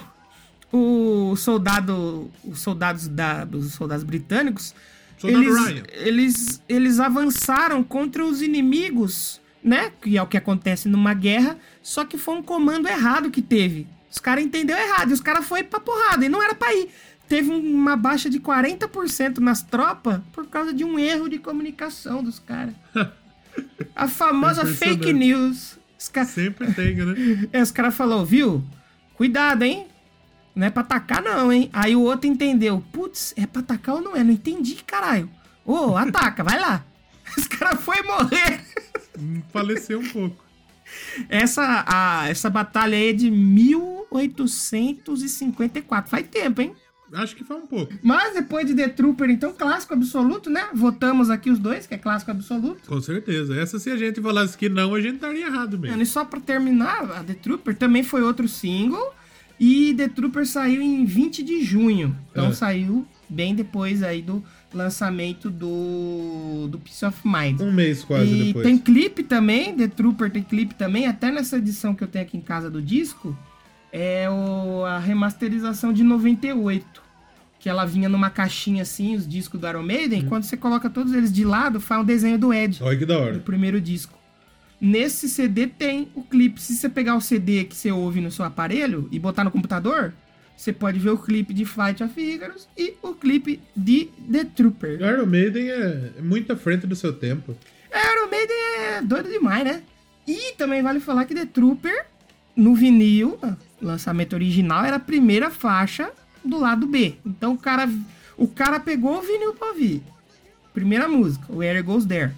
o soldado. Os soldados da, os soldados britânicos. Soldado eles, Ryan. eles, eles avançaram contra os inimigos, né? Que é o que acontece numa guerra, só que foi um comando errado que teve. Os caras entenderam errado, e os caras foram pra porrada, e não era pra ir. Teve um- uma baixa de 40% nas tropas por causa de um erro de comunicação dos caras. [laughs] A famosa fake news. Os caras Sempre tem, né? [laughs] é, os caras falaram, viu? Cuidado, hein? Não é pra atacar, não, hein? Aí o outro entendeu. Putz, é pra atacar ou não é? Não entendi, caralho. Ô, ataca, vai lá. [laughs] Os caras foi morrer. Faleceu um pouco. Essa, a, essa batalha aí é de 1854. Faz tempo, hein? Acho que foi um pouco. Mas depois de The Trooper, então, clássico absoluto, né? Votamos aqui os dois, que é clássico absoluto. Com certeza. Essa se a gente falasse que não, a gente estaria errado mesmo. E só pra terminar, a The Trooper também foi outro single. E The Trooper saiu em 20 de junho. Então É. saiu bem depois aí do lançamento do, do Peace of Mind. Um mês quase e depois. tem clipe também, The Trooper tem clipe também, até nessa edição que eu tenho aqui em casa do disco, é o, a remasterização de 98. Que ela vinha numa caixinha assim, os discos do Iron Maiden, Hum. quando você coloca todos eles de lado, faz um desenho do Ed Olha que da do hora. primeiro disco. Nesse CD tem o clipe. Se você pegar o CD que você ouve no seu aparelho e botar no computador, você pode ver o clipe de Flight of Icarus e o clipe de The Trooper. O Iron Maiden é é muito à frente do seu tempo. É, Iron Maiden é doido demais, né? E também vale falar que The Trooper, no vinil, lançamento original, era a primeira faixa do lado B. Então o cara, o cara pegou o vinil pra ouvir. Primeira música, o Air Goes There.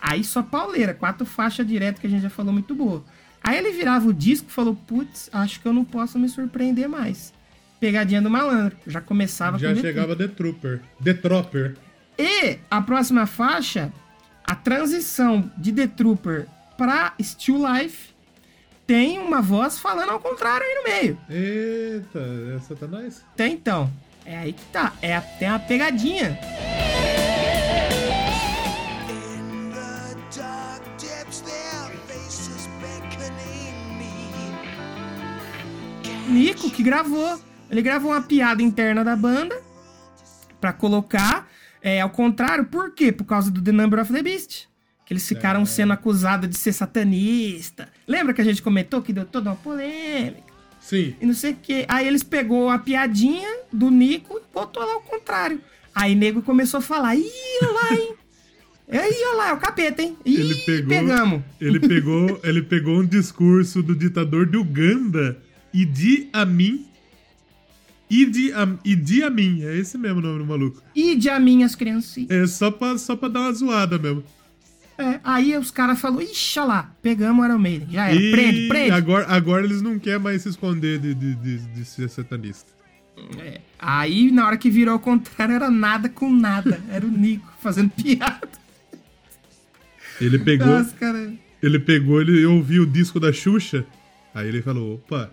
Aí só pauleira, quatro faixas direto que a gente já falou muito boa. Aí ele virava o disco e falou, putz, acho que eu não posso me surpreender mais. Pegadinha do malandro. Já começava Já com chegava The Trooper. The Trooper. e a próxima faixa, a transição de The Trooper pra Still Life, tem uma voz falando ao contrário aí no meio. Eita, é Satanás? Tem então. É aí que tá. É, a- tem uma pegadinha. Nico que gravou. Ele gravou uma piada interna da banda pra colocar é, ao contrário. Por quê? Por causa do The Number of the Beast. Que eles ficaram sendo acusados de ser satanista. Lembra que a gente comentou que deu toda uma polêmica? Sim. e não sei o que. Aí eles pegou a piadinha do Nico e botou lá ao contrário. Aí nego começou a falar, ih, olha lá, hein? [laughs] Aí, olha lá, é o capeta, hein? Ih, Ele pegou, pegamos. Ele pegou, ele pegou um discurso do ditador de Uganda, Idi Amin. Idi, Am, Idi Amin, é esse mesmo o nome do maluco. Ide a minhas criancinhas. É só pra, só pra dar uma zoada mesmo. É, aí os caras falaram, ixi, lá, pegamos o Iron Maiden. Já era, E prende, prende. Agora, agora eles não querem mais se esconder de, de, de, de ser satanista. É, Aí, na hora que virou ao contrário, era nada com nada. Era o Nico fazendo piada. Ele pegou, Nossa, cara. ele pegou, ele ouviu o disco da Xuxa, aí ele falou, opa,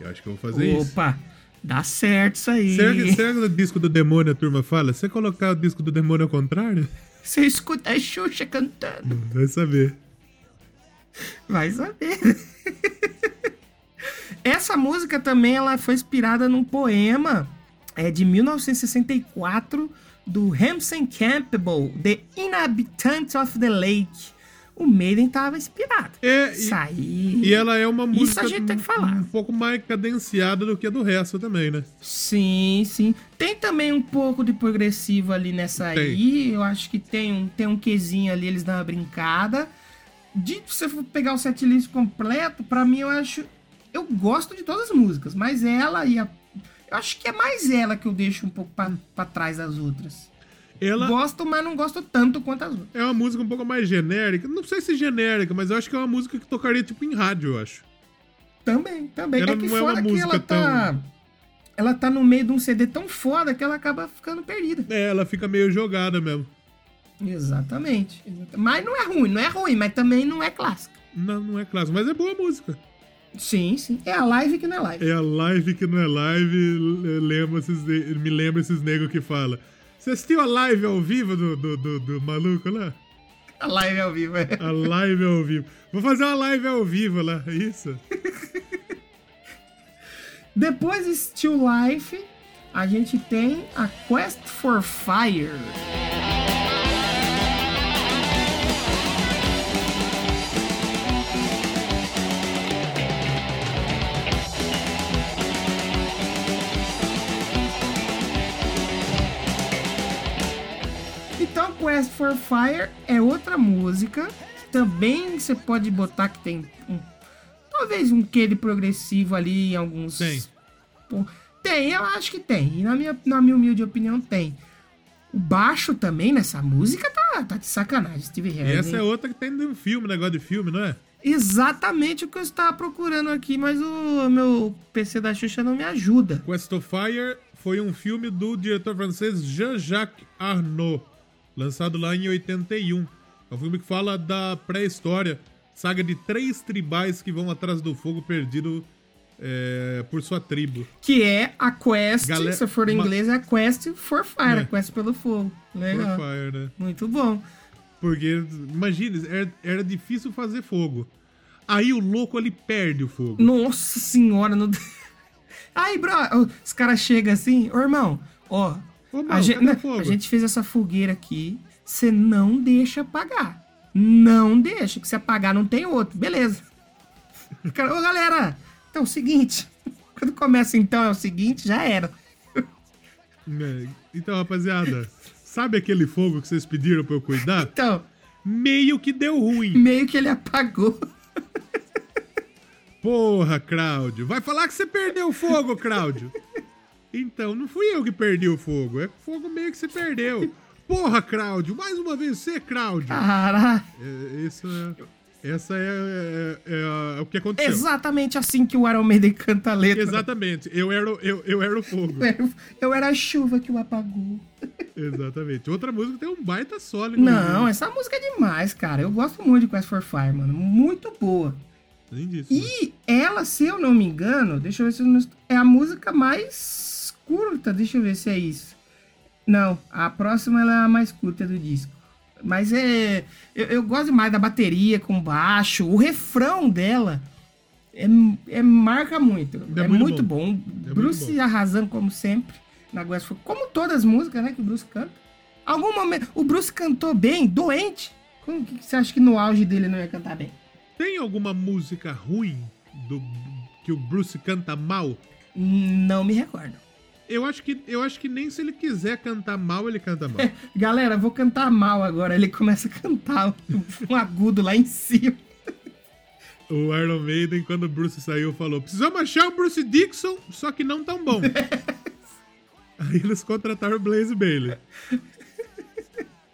eu acho que eu vou fazer isso. Opa, dá certo isso aí. Será que, será que no disco do demônio a turma fala? Se você colocar o disco do demônio ao contrário, Você escuta a Xuxa cantando. vai saber. Vai saber. Essa música também ela foi inspirada num poema é, de 1964 do Ramsay Campbell, The Inhabitants of the Lake. O Maiden tava inspirado. É, Isso e, aí. e ela é uma Isso música a gente tem que falar. um pouco mais cadenciada do que a do resto também, né? Sim, sim. Tem também um pouco de progressivo ali nessa Tem. aí. Eu acho que tem um, tem um quezinho ali, eles dão uma brincada. De se você for pegar o setlist completo, pra mim eu acho. Eu gosto de todas as músicas, mas ela e a. Eu acho que é mais ela que eu deixo um pouco pra trás das outras. Ela Gosto, mas não gosto tanto quanto as outras. é uma música um pouco mais genérica. Não sei se genérica, mas eu acho que é uma música que tocaria tipo em rádio, eu acho. Também, também. Ela é que não é uma fora que música ela tá. Ela tá no meio de um CD tão foda que ela acaba ficando perdida. É, ela fica meio jogada mesmo. Exatamente. exata- Mas não é ruim, não é ruim, mas também não é clássica. Não, não é clássico, mas é boa música. Sim, sim. É a live que não é live. É a live que não é live, lembra esses, me lembra esses negros que fala. Você assistiu a live ao vivo do, do, do, do maluco lá? A live ao vivo, é. A live ao vivo. Vou fazer uma live ao vivo lá, é isso? [laughs] Depois de Still Life, a gente tem a Quest for Fire. Quest for Fire é outra música. Também você pode botar que tem um, talvez um quê de progressivo ali em alguns. Tem. Tem, eu acho que tem. E na minha, na minha humilde opinião, tem. O baixo também nessa música tá, tá de sacanagem, Steve E Harris. essa é outra que tem um filme, negócio de filme, não é? Exatamente o que eu estava procurando aqui, mas o meu PC da Xuxa não me ajuda. Quest of Fire foi um filme do diretor francês Jean-Jacques Arnaud, lançado lá em 81. É um filme que fala da pré-história, saga de três tribais que vão atrás do fogo perdido é, por sua tribo. Que é a Quest, Galera- se for em inglês, é a Quest for Fire, É. a Quest pelo fogo. Legal. For Fire, né? Muito bom. Porque, imagine, era, era difícil fazer fogo. Aí o louco ele perde o fogo. Nossa senhora, não... [laughs] Aí, bro, os caras chegam assim, ô irmão, ó, Ô, a, gente, né, a gente fez essa fogueira aqui, você não deixa apagar. Não deixa, que se apagar não tem outro. Beleza. [laughs] Cara, Ô, galera, então é o seguinte, [laughs] quando começa então é o seguinte, já era. É, Então, rapaziada, sabe aquele fogo que vocês pediram pra eu cuidar? Então, Meio que deu ruim. meio que ele apagou. [laughs] Porra, Cláudio. Vai falar que você perdeu o fogo, Cláudio. Então, não fui eu que perdi o fogo. É o fogo meio que você perdeu. Porra, Cláudio. Mais uma vez você, Cláudio. Caralho. É, isso é... Essa é, é- é- é o que aconteceu. Exatamente assim que o Iron Maiden canta a letra. Exatamente. Eu era, o- eu, eu era o fogo. Eu era a chuva que o apagou. Exatamente. Outra música tem um baita solo. Não, essa música é demais, cara. Eu gosto muito de Quest for Fire, mano. Muito boa. Disso. né? E ela, se eu não me engano, deixa eu ver se eu não... é a música mais curta. Deixa eu ver se é isso. Não, a próxima ela é a mais curta do disco. Mas é. Eu, eu gosto demais da bateria com baixo. O refrão dela é, é- marca muito. É, É muito, muito bom. muito Bruce bom. arrasando como sempre na for Como todas as músicas, né, que o Bruce canta. Algum momento. O Bruce cantou bem, doente. Como que você acha que no auge dele não ia cantar bem? Tem alguma música ruim do que o Bruce canta mal? Não me recordo. Eu acho que eu acho que nem se ele quiser cantar mal, ele canta mal. [laughs] Galera, vou cantar mal agora. Ele começa a cantar um, agudo lá em cima. o Iron Maiden, quando o Bruce saiu, falou: precisamos achar o Bruce Dixon, só que não tão bom. [laughs] Aí eles contrataram o Blaze Bailey.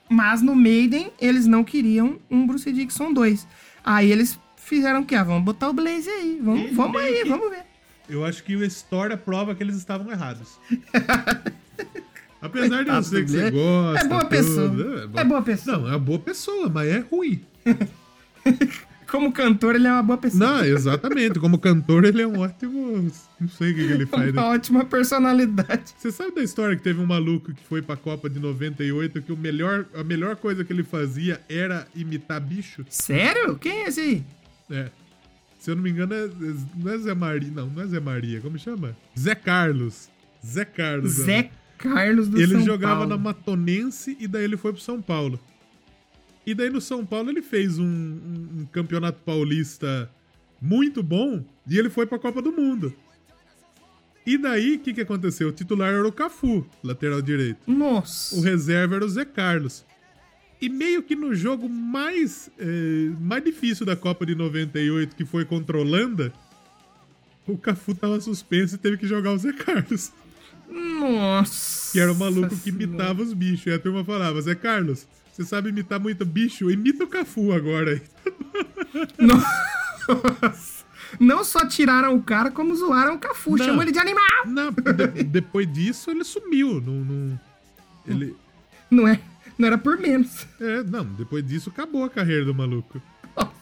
Mas no Maiden, eles não queriam um Bruce Dixon 2. Aí eles fizeram o quê? Ah, vamos botar o Blaze aí. Vamos, E vamos aí, que- vamos ver. Eu acho que a história prova que eles estavam errados. [laughs] Apesar de eu que você gosta. É boa tudo, pessoa. É boa pessoa. Não, é uma boa pessoa, mas é ruim. [laughs] Como cantor, ele é uma boa pessoa. Não, exatamente. Como cantor, ele é um ótimo. Não sei o que, que ele [laughs] faz. né? Uma ótima personalidade. Você sabe da história que teve um maluco que foi pra Copa de 98 que o melhor, a melhor coisa que ele fazia era imitar bicho? Sério? Quem é esse aí? É. Se eu não me engano, é, não é Zé Maria. Não, não é Zé Maria. Como chama? Zé Carlos. Zé Carlos. né? Zé Carlos do Ele São jogava Paulo. na Matonense e daí ele foi pro São Paulo. E daí no São Paulo ele fez um, um- um campeonato paulista muito bom e ele foi pra Copa do Mundo. E daí, o que, que aconteceu? O titular era o Cafu, lateral direito. Nossa. O reserva era o Zé Carlos. E meio que no jogo mais, eh, mais difícil da Copa de 98, que foi contra a Holanda, o Cafu tava suspenso e teve que jogar o Zé Carlos. Nossa. Que era o maluco que Senhora. imitava os bichos. E a turma falava, Zé Carlos, você sabe imitar muito bicho? Imita o Cafu agora. [laughs] Nossa. [laughs] Não só tiraram o cara, como zoaram o Cafu. Não. Chamou ele de animal. Não, de- depois disso ele sumiu. Não, não- ele, Não, é, não era por menos. é, não, depois disso acabou a carreira do maluco. Nossa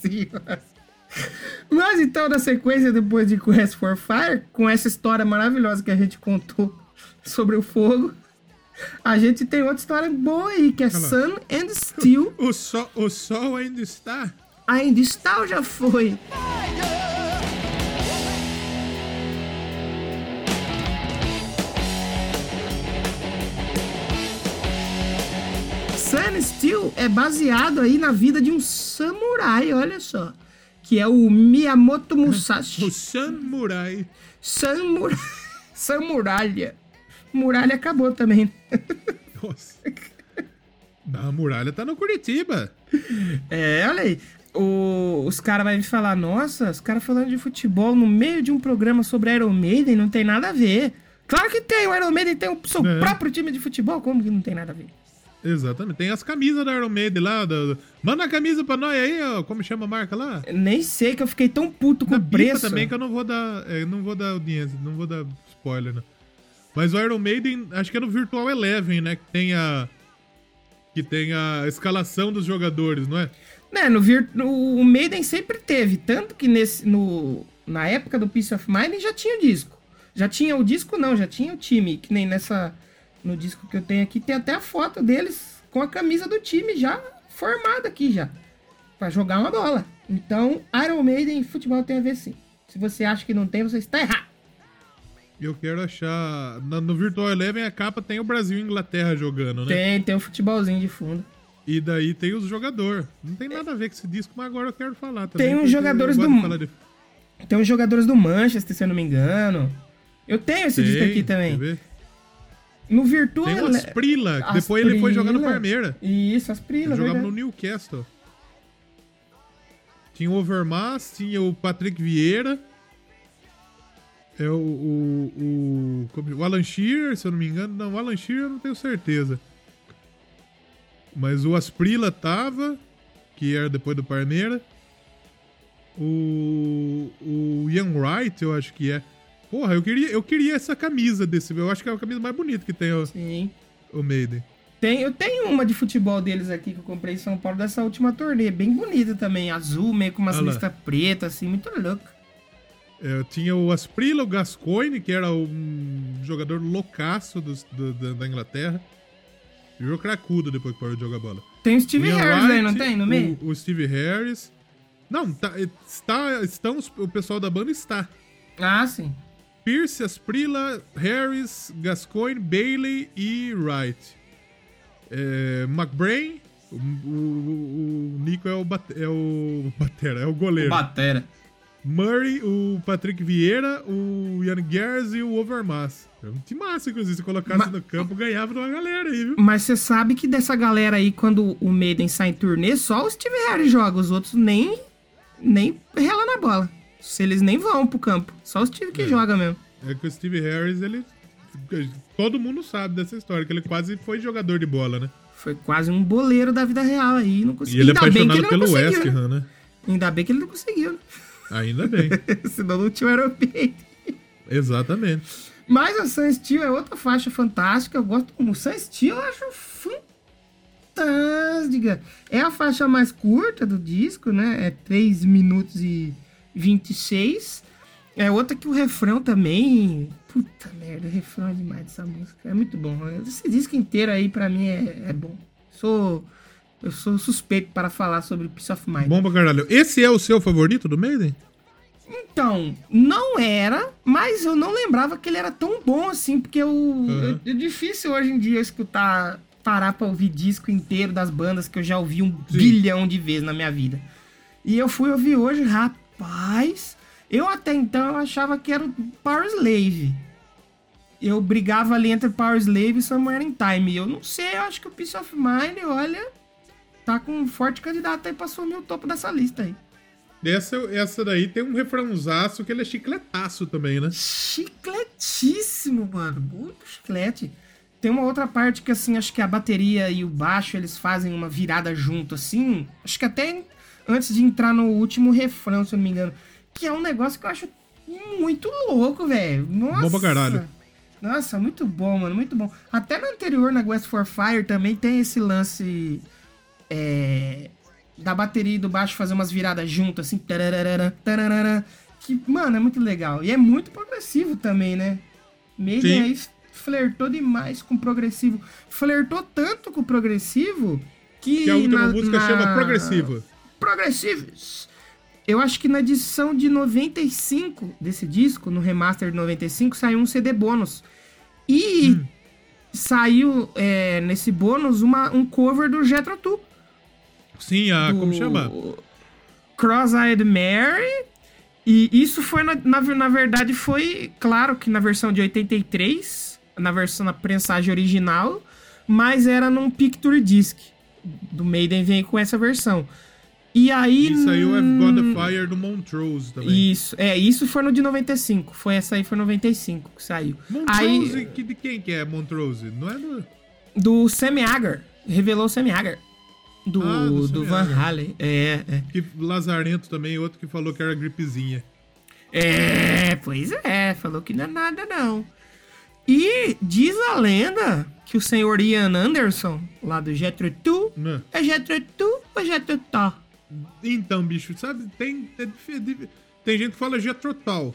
senhora. Mas então, na sequência, depois de Quest for Fire, com essa história maravilhosa que a gente contou sobre o fogo, a gente tem outra história boa aí, que é Sun and Steel. [laughs] O sol, o sol ainda está. Ainda está ou já foi? Steel é baseado aí na vida de um samurai, olha só. Que é o Miyamoto Musashi. O samurai. Samur... [laughs] Samuralha. Muralha acabou também. Nossa. A muralha tá no Curitiba. É, olha aí. O- os caras vão me falar, nossa, os caras falando de futebol no meio de um programa sobre Iron Maiden, não tem nada a ver. Claro que tem, o Iron Maiden tem o seu É. próprio time de futebol, como que não tem nada a ver? Exatamente. Tem as camisas da Iron Maiden lá. da- Manda a camisa pra nós aí, ó. Como chama a marca lá? Eu nem sei que eu fiquei tão puto com Na o preço. também que eu não vou dar. é, não vou dar audiência, não vou dar spoiler. Mas o Iron Maiden, acho que é no Virtual Eleven, né? Que tem a. Que tem a escalação dos jogadores, não é? Né, no, vir... no o Maiden sempre teve, tanto que nesse, no, na época do Peace of Mind já tinha o disco. Já tinha o disco, não, já tinha o time, que nem nessa. No disco que eu tenho aqui, tem até a foto deles com a camisa do time já formada aqui já. Pra jogar uma bola. Então, Iron Maiden e futebol tem a ver sim. Se você acha que não tem, você está errado. Eu quero achar. no Virtual Eleven a capa tem o Brasil e Inglaterra jogando, né? Tem, tem um futebolzinho de fundo. E daí tem os jogadores. Não tem nada a ver com esse disco, mas agora eu quero falar também. Tem porque jogadores do de Tem os jogadores do Manchester, se eu não me engano. Eu tenho esse disco Tem, aqui quer também. No Virtual Tem o Ele- Asprila, que depois ele foi jogar no Prila. Parmeira. Isso, as Ele prilas, jogava verdade. no Newcastle. Tinha o Overmars, tinha o Patrick Vieira. É o. O, o, o Alan Shearer, se eu não me engano. Não, o Alan Shearer eu não tenho certeza. Mas o Asprila tava, que era depois do Parmeira. O. O Ian Wright, eu acho que é. Porra, eu queria, eu queria essa camisa desse. Eu acho que é a camisa mais bonita que tem o, Sim. o Maiden. Tem, eu tenho uma de futebol deles aqui que eu comprei em São Paulo dessa última turnê. Bem bonita também. Azul, meio com umas Ah listas pretas, assim, muito louco. É, tinha o Asprilla, o Gascoigne, que era um jogador loucaço dos- do- da, da Inglaterra. Virou cracudo depois que parou de jogar bola. Tem o Steve Harris aí, não Wright, tem? No meio? O, o Steve Harris. Não, tá, está, estão, o pessoal da banda está. Ah, sim. Pierce, Asprilla, Harris, Gascoigne, Bailey e Wright. É, McBrain, o, o- o Nico é o, bate, é o [laughs] batera, é o goleiro. Batera. Murray, o Patrick Vieira, o Ian Gers e o Overmars. É um time massa, inclusive. Se colocasse Ma- no campo, ganhava de uma galera aí, viu? Mas você sabe que dessa galera aí, quando o Maiden sai em turnê, só o Steve Harris joga. Os outros nem, nem rela na bola. Se eles nem vão pro campo. Só o Steve que joga mesmo. É que o Steve Harris, ele. Todo mundo sabe dessa história, que ele quase foi jogador de bola, né? Foi quase um boleiro da vida real aí. Não E conseguiu. ele é apaixonado ele pelo West né? Ham, né? Ainda bem que ele não conseguiu, né? Ainda bem. [laughs] Senão não tinha o Aeropeito. Exatamente. Mas a Sun Steel é outra faixa fantástica. Eu gosto. O Sun Steel eu acho fantástica. É a faixa mais curta do disco, né? É 3 minutos e 26. É outra que o refrão também. Puta merda, o refrão é demais dessa música. É muito bom. Esse disco inteiro aí, pra mim, é, é bom. Sou Eu sou suspeito para falar sobre Peace of Mind. Bom pra caralho. Esse é o seu favorito do Maiden? Então, não era, mas eu não lembrava que ele era tão bom assim, porque eu, Uhum. eu- é difícil hoje em dia escutar, parar pra ouvir disco inteiro das bandas que eu já ouvi um Sim. bilhão de vezes na minha vida. E eu fui ouvir hoje, rapaz, eu até então achava que era o Power Slave. Eu brigava ali entre Power Slave e Somewhere in Time. Eu não sei, eu acho que o Peace of Mind, olha, tá com um forte candidato aí pra assumir o topo dessa lista aí. Essa, essa daí tem um refrãozaço que ele é chicletaço também, né? Chicletíssimo, mano. Muito chiclete. Tem uma outra parte que, assim, acho que a bateria e o baixo, eles fazem uma virada junto, assim. Acho que até antes de entrar no último refrão, se eu não me engano. Que é um negócio que eu acho muito louco, velho. Nossa. Bom pra caralho. Nossa, muito bom, mano. Muito bom. Até no anterior, na Quest for Fire, também tem esse lance... É, da bateria e do baixo fazer umas viradas juntas, assim. tararara, tararara, que, mano, é muito legal. E é muito progressivo também, né? Maiden aí flertou demais com o progressivo. Flertou tanto com o progressivo que. Que a última na- música na- chama Progressiva. Progressivos. Eu acho que na edição de 95 desse disco, no remaster de 95, saiu um CD bônus. E Hum. saiu é, nesse bônus uma, um cover do Jethro Tull. Sim, a. Como do chama? Cross-Eyed Mary. E isso foi, na, na, na verdade, foi, claro que na versão de 83, na versão, na prensagem original, mas era num Picture Disc. Do Maiden vem com essa versão. E aí... E saiu I've hum, Got Fire do Montrose também. Isso, é, isso foi no de 95. Foi essa aí, foi 95 que saiu. Montrose, Aí, que, de quem que é Montrose? Não é do... do Sammy. Revelou o Sammy. Do, Ah, do do, Van. Halen. É, é. Que Lazarento também, outro que falou que era gripezinha. É, pois é, falou que não é nada não. E diz a lenda que o senhor Ian Anderson, lá do Jetro Tull, Né? é Jetro Tull ou Jetro? Então, bicho, sabe, tem, é dif- tem gente que fala Jetrotal.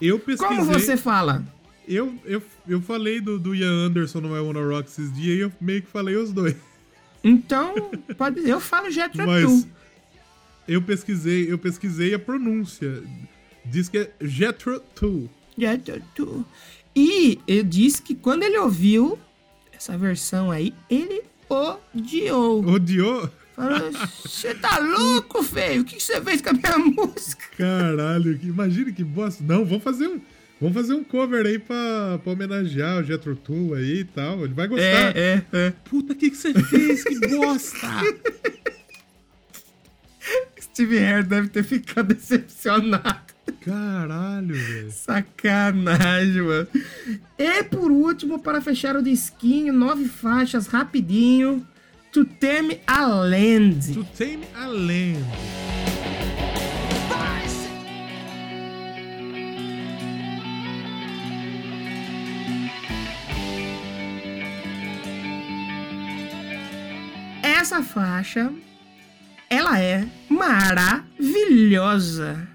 Eu pesquisei... Como você fala? Eu, eu, eu falei do, do Ian Anderson no I Wanna Rock esses dias e eu meio que falei os dois. Então, pode eu falo Jetro Mas eu pesquisei, eu pesquisei a pronúncia. Diz que é. Jetro Tull. E ele disse que quando ele ouviu essa versão aí, ele odiou. Odiou? Falou, você tá louco, feio? O que você fez com a minha música? Caralho, imagina que bosta. Não, vamos fazer um, vamos fazer um cover aí pra, pra homenagear o Jetro Tull aí e tal. Ele vai gostar. é, é. Puta, o que, que você fez? Que bosta! Steve Harris deve ter ficado decepcionado. Caralho, velho. Sacanagem, mano. E por último, para fechar o disquinho, nove faixas, rapidinho. To Tame a Land. To Tame a Land. Essa faixa, ela é maravilhosa.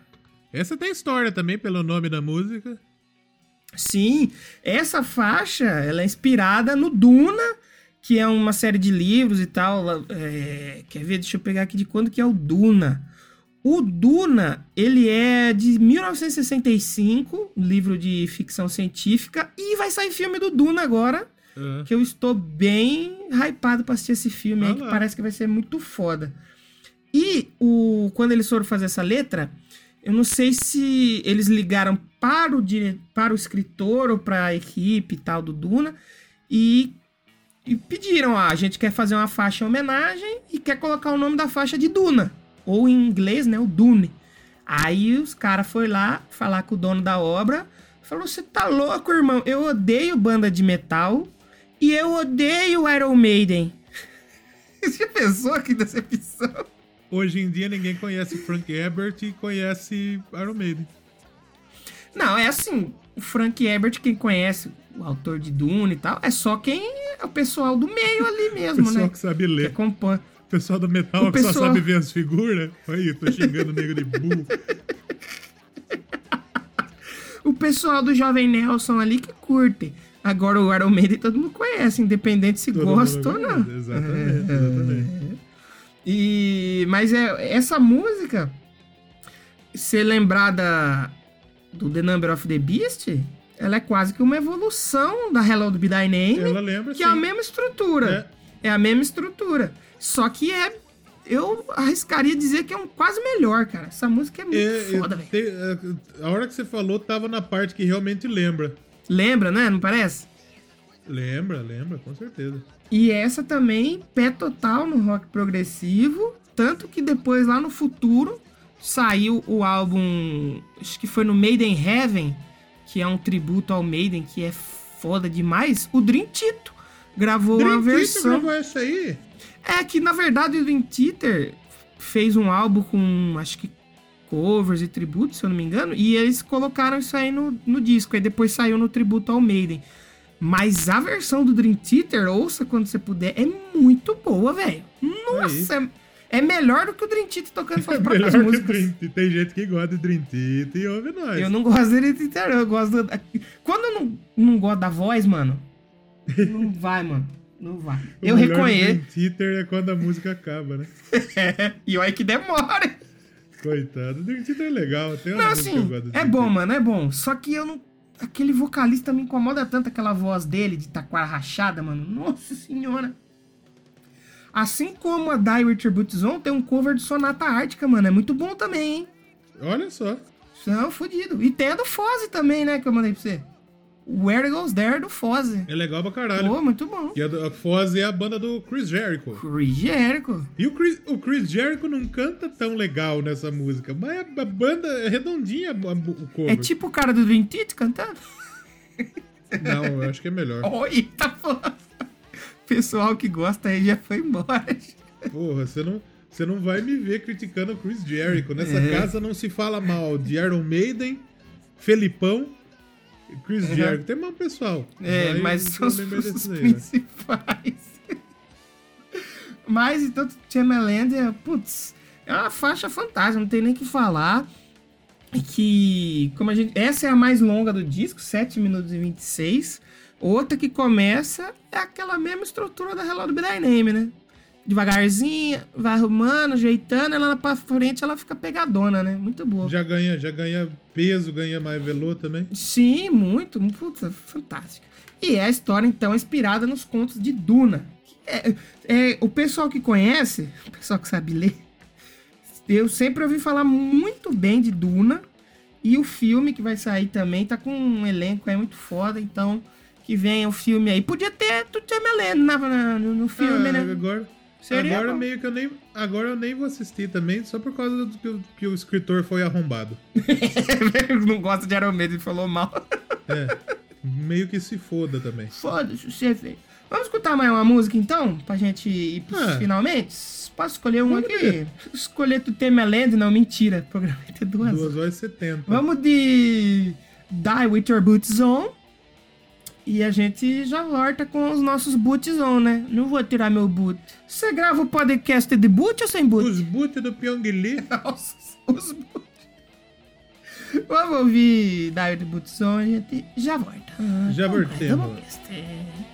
Essa tem história também, pelo nome da música. Sim, essa faixa ela é inspirada no Duna, que é uma série de livros e tal. é, quer ver? Deixa eu pegar aqui de quando que é o Duna. O Duna, ele é de 1965, um livro de ficção científica, e vai sair filme do Duna agora, Ah, que eu estou bem hypado pra assistir esse filme aí, Ah que parece que vai ser muito foda. E o, quando eles foram fazer essa letra, eu não sei se eles ligaram para o, dire... para o escritor ou para a equipe e tal do Duna e, e pediram, ah, a gente quer fazer uma faixa em homenagem e quer colocar o nome da faixa de Duna, ou em inglês, né, o Dune. Aí os caras foram lá falar com o dono da obra, falou, você tá louco, irmão, eu odeio banda de metal e eu odeio Iron Maiden. [laughs] Você pensou que decepção? Hoje em dia ninguém conhece Frank Herbert e conhece Iron Maiden. Não, é assim, o Frank Herbert, quem conhece o autor de Dune e tal, é só quem é o pessoal do meio ali [laughs] O mesmo, pessoal né? que sabe Que ler. acompanha. O pessoal do metal O que só pessoal- sabe ver as figuras. Aí, tô xingando o nego de burro. [laughs] O pessoal do Jovem Nelson ali que curte. Agora o Iron Maiden todo mundo conhece, independente se Todo gosta ou não. conhece, Exatamente, exatamente. E mas é essa música ser lembrada do The Number of the Beast, ela é quase que uma evolução da Hello Be Thy Name, Ela lembra, que é a sim. mesma estrutura. É. a mesma estrutura. Só que é eu arriscaria dizer que é um quase melhor, cara. Essa música é muito É, foda, é, velho. é, a hora que você falou, tava na parte que realmente lembra. Lembra, né? Não parece? Lembra, lembra, com certeza. E essa também, pé total no rock progressivo. Tanto que depois, lá no futuro, saiu o álbum. Acho que foi no Maiden Heaven, que é um tributo ao Maiden, que é foda demais. O Dream Tito gravou Dream uma Theater versão. gravou essa aí? É que na verdade o Dream Theater fez um álbum com acho que covers e tributos, se eu não me engano, e eles colocaram isso aí no, no disco, aí depois saiu no tributo ao Maiden. Mas a versão do Dream Theater, ouça quando você puder, é muito boa, velho. Nossa, é, é melhor do que o Dream Theater tocando suas [laughs] próprias Melhor que músicas. Dream. Tem gente que gosta de Dream Theater e ouve nós. Eu não gosto do Dream Theater, eu gosto do... Quando eu não, não gosto da voz, mano, não [laughs] vai, mano. Não vai. O Eu do reconheço. Dream Theater é quando a música acaba, né? [laughs] e olha que demora. Coitado. Dream Theater é legal. Tem uma Não, assim, do é bom, mano, é bom. Só que eu não. Aquele vocalista me incomoda tanto, aquela voz dele de taquara rachada, mano. Nossa senhora. Assim como a Your Boots On, tem um cover de Sonata Ártica, mano. É muito bom também, hein? Olha só. Não, fodido. E tem a do Foze também, né? Que eu mandei pra você. Where Goes There do Foze. É legal pra caralho. Pô, muito bom. E a, do- a Foz é a banda do Chris Jericho. Chris Jericho. E o Chris, o Chris Jericho não canta tão legal nessa música, mas a banda é redondinha o cover. É tipo o cara do Dream Theater cantando. Não, eu acho que é melhor. [laughs] Oi, tá falando. Pessoal que gosta aí já foi embora. Porra, você não, você não vai me ver criticando o Chris Jericho. Nessa É. casa não se fala mal de Iron Maiden, Felipão e Chris Jericho. Tem mais pessoal. É, mas são os, os aí, né? principais. mas então, Chamberlain é, putz, é uma faixa fantástica, não tem nem o que falar. Que, como a gente. Essa é a mais longa do disco, 7 minutos e 26. Outra que começa é aquela mesma estrutura da Hello Thy Name, né? Devagarzinho, vai arrumando, ajeitando, ela pra frente ela fica pegadona, né? Muito boa. Já ganha, já ganha peso, ganha mais velô também. Sim, muito, puta, fantástica. E é a história, então, inspirada nos contos de Duna. É, é, o pessoal que conhece, [laughs] o pessoal que sabe ler, eu sempre ouvi falar muito bem de Duna. E o filme que vai sair também tá com um elenco aí muito foda, então que venha o filme aí. Podia ter tu Meleno na, na- no, filme, Ah, né? Agora, Seria agora bom. meio que eu nem. Agora eu nem vou assistir também, só por causa do que, o- que o escritor foi arrombado. [laughs] Não gosta de Iron Maiden, falou mal. É. meio que se foda também. Foda-se, você velho. Vamos escutar mais uma música então? Pra gente ir pros Ah. finalmente? Posso escolher uma aqui? ver. Escolher Land? Não, mentira. O programa vai ter duas. 2 horas e 70. Vamos de Die With Your Boots On. E a gente já volta com os nossos boots on, né? Não vou tirar meu boot. Você grava o podcast de boot ou sem boot? Os boot do Pyongyi. [laughs] Nossa, os boots. Vamos ouvir Die With Your Boots On, a gente já volta. Já Com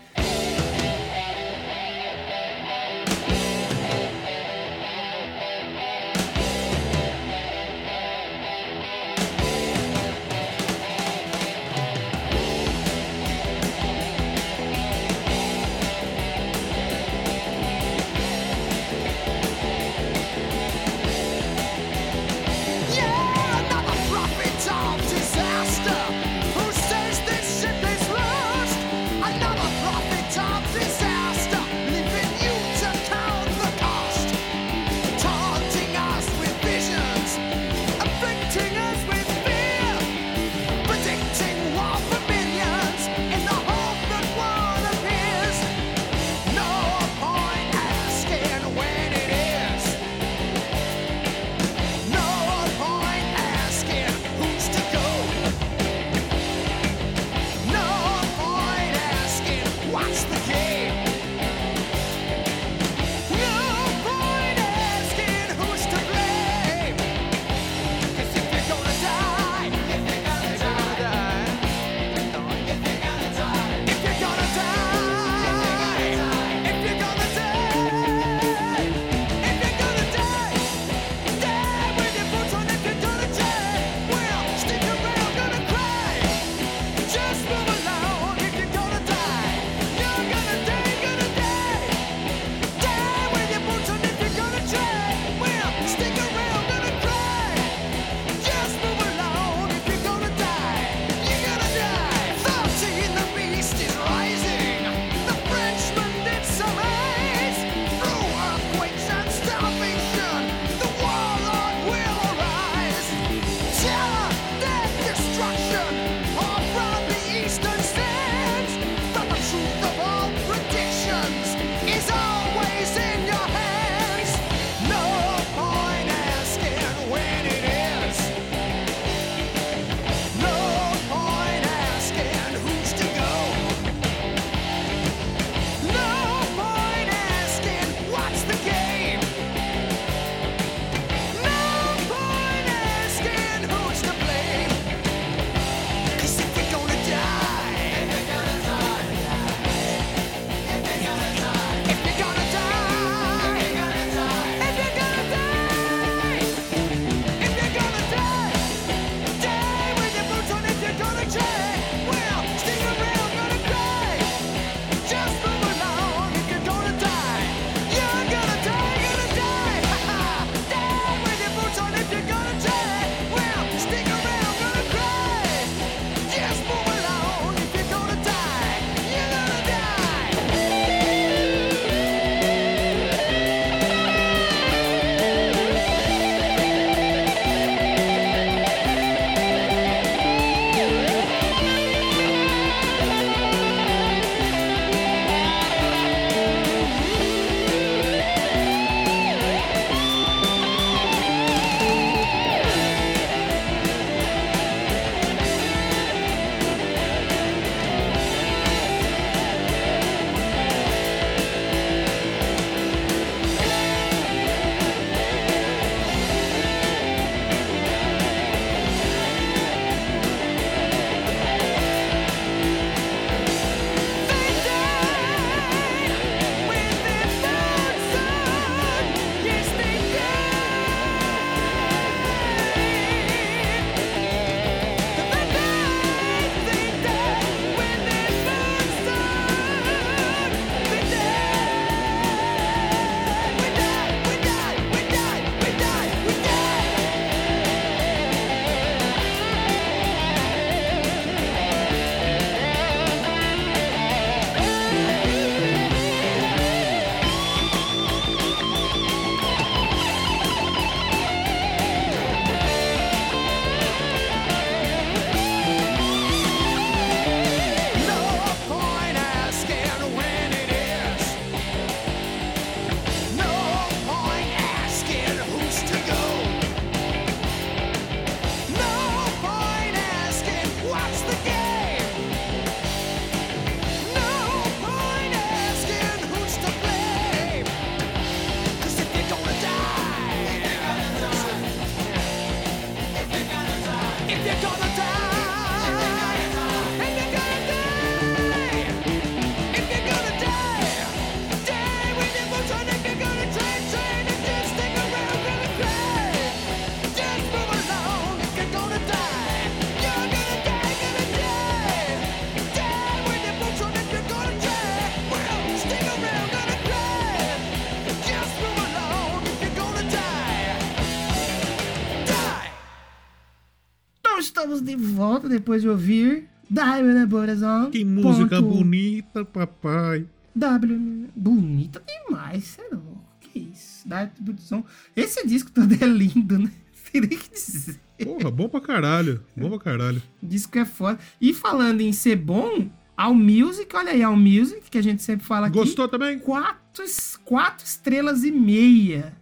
volta depois de ouvir Diamond and Buddhism. Que música ponto bonita, papai. W. Bonita demais, louco. Que isso? Diamond Buddhism. Esse disco todo é lindo, né? [laughs] O que dizer. Porra, bom pra caralho. Bom pra caralho. Disco é foda. E falando em ser bom, All Music, olha aí, All Music, que a gente sempre fala aqui. Gostou também? Quatro, quatro estrelas e meia.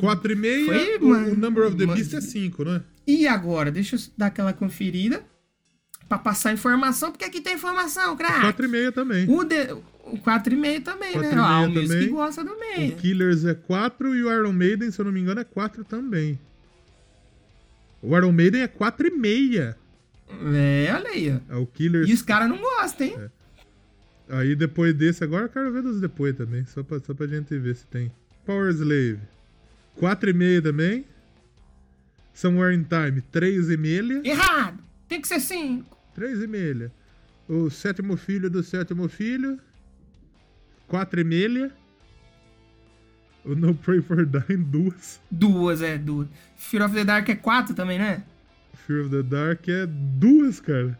4 e meia, Foi, o, mano. o Number of the Mano. Beast é 5, né? E agora, deixa eu dar aquela conferida pra passar informação, porque aqui tem informação, craque. 4 e meia também. O, de, o 4,5 também, Quatro né? e meia o Music também. gosta do O meio. Killers é 4 e o Iron Maiden, se eu não me engano, é 4 também. O Iron Maiden é 4 e meia. É, olha aí, ó. É o Killers. E os caras não gostam, hein? Aí depois desse, agora eu quero ver dos depois também, só pra, só pra gente ver se tem. Power Slave, 4 e meia também. Somewhere in Time, 3 e meia. Errado! Tem que ser 5. 3 e meia. O sétimo filho do sétimo filho, 4 e meia. O No Pray for Dying, 2. Duas, é, duas. Fear of the Dark é 4 também, né? Fear of the Dark é 2, cara.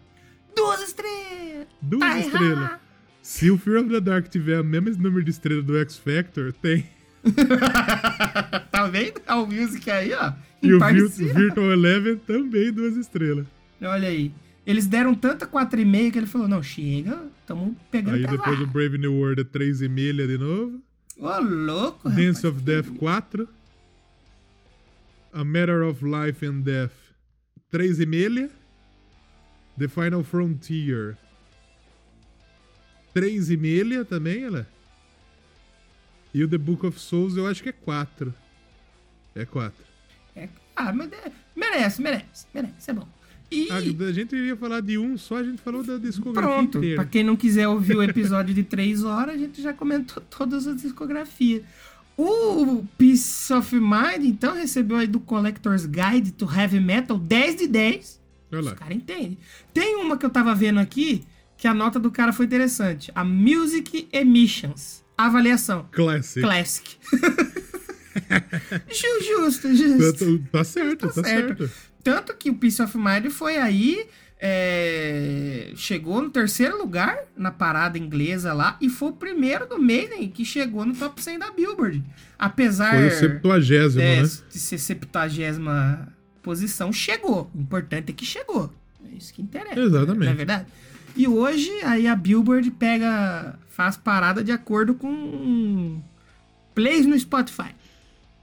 Duas estrelas! Duas Tá estrelas. errado. Se o Fear of the Dark tiver o mesmo número de estrelas do X Factor, tem. [laughs] tá vendo? All Music aí, ó. E o. Virtual Eleven também duas estrelas. Olha aí. Eles deram tanta 4,5 que ele falou: não, chega, tamo pegando Aí depois o pesado. Brave New World é 3 e meia de novo. Ô, louco, Dance rapaz. of Death 4. A Matter of Life and Death 3 e meia. The Final Frontier 3 e meia também, ela. E o The Book of Souls eu acho que é 4. É 4. Ah, é- merece, merece, merece, é bom. E A, a gente iria falar de um só, a gente falou da discografia pronto, inteira. pra quem não quiser ouvir o episódio de 3 horas, a gente já comentou todas as discografias. O Peace of Mind, então, recebeu aí do Collector's Guide to Heavy Metal 10 de 10. Olha Os caras entendem. Tem uma que eu tava vendo aqui, que a nota do cara foi interessante. A Music Emissions. Avaliação. Classic. Classic. [laughs] Ju- justo, justo. Tá, tá certo, tá, certo. Tanto que o Peace of Mind foi aí, é, chegou no terceiro lugar na parada inglesa lá e foi o primeiro do Maiden que chegou no top 100 da Billboard. Apesar Foi o septuagésimo, é, né? de ser 70 posição, chegou. O importante é que chegou. É isso que interessa. Exatamente. Não é verdade? E hoje, aí a Billboard pega, faz parada de acordo com plays no Spotify.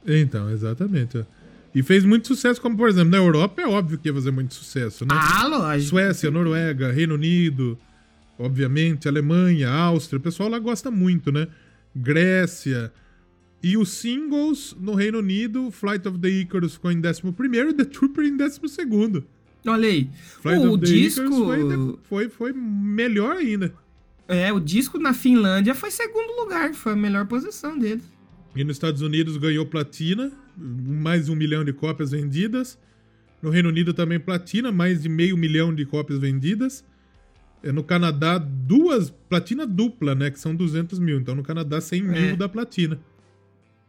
Então, exatamente. E fez muito sucesso, como por exemplo, na Europa é óbvio que ia fazer muito sucesso, né? Ah, lógico. Suécia, Noruega, Reino Unido, obviamente, Alemanha, Áustria, o pessoal lá gosta muito, né? Grécia. E os singles no Reino Unido, Flight of the Icarus ficou em 11 e The Trooper em 12 Olha aí. Flight o disco. Foi, foi, foi melhor ainda. É, o disco na Finlândia foi segundo lugar, foi a melhor posição dele. E nos Estados Unidos ganhou platina, mais de um milhão de cópias vendidas. No Reino Unido também platina, mais de meio milhão de cópias vendidas. É, no Canadá, duas, platina dupla, né? Que são 200 mil. Então no Canadá, 100 mil É. da platina.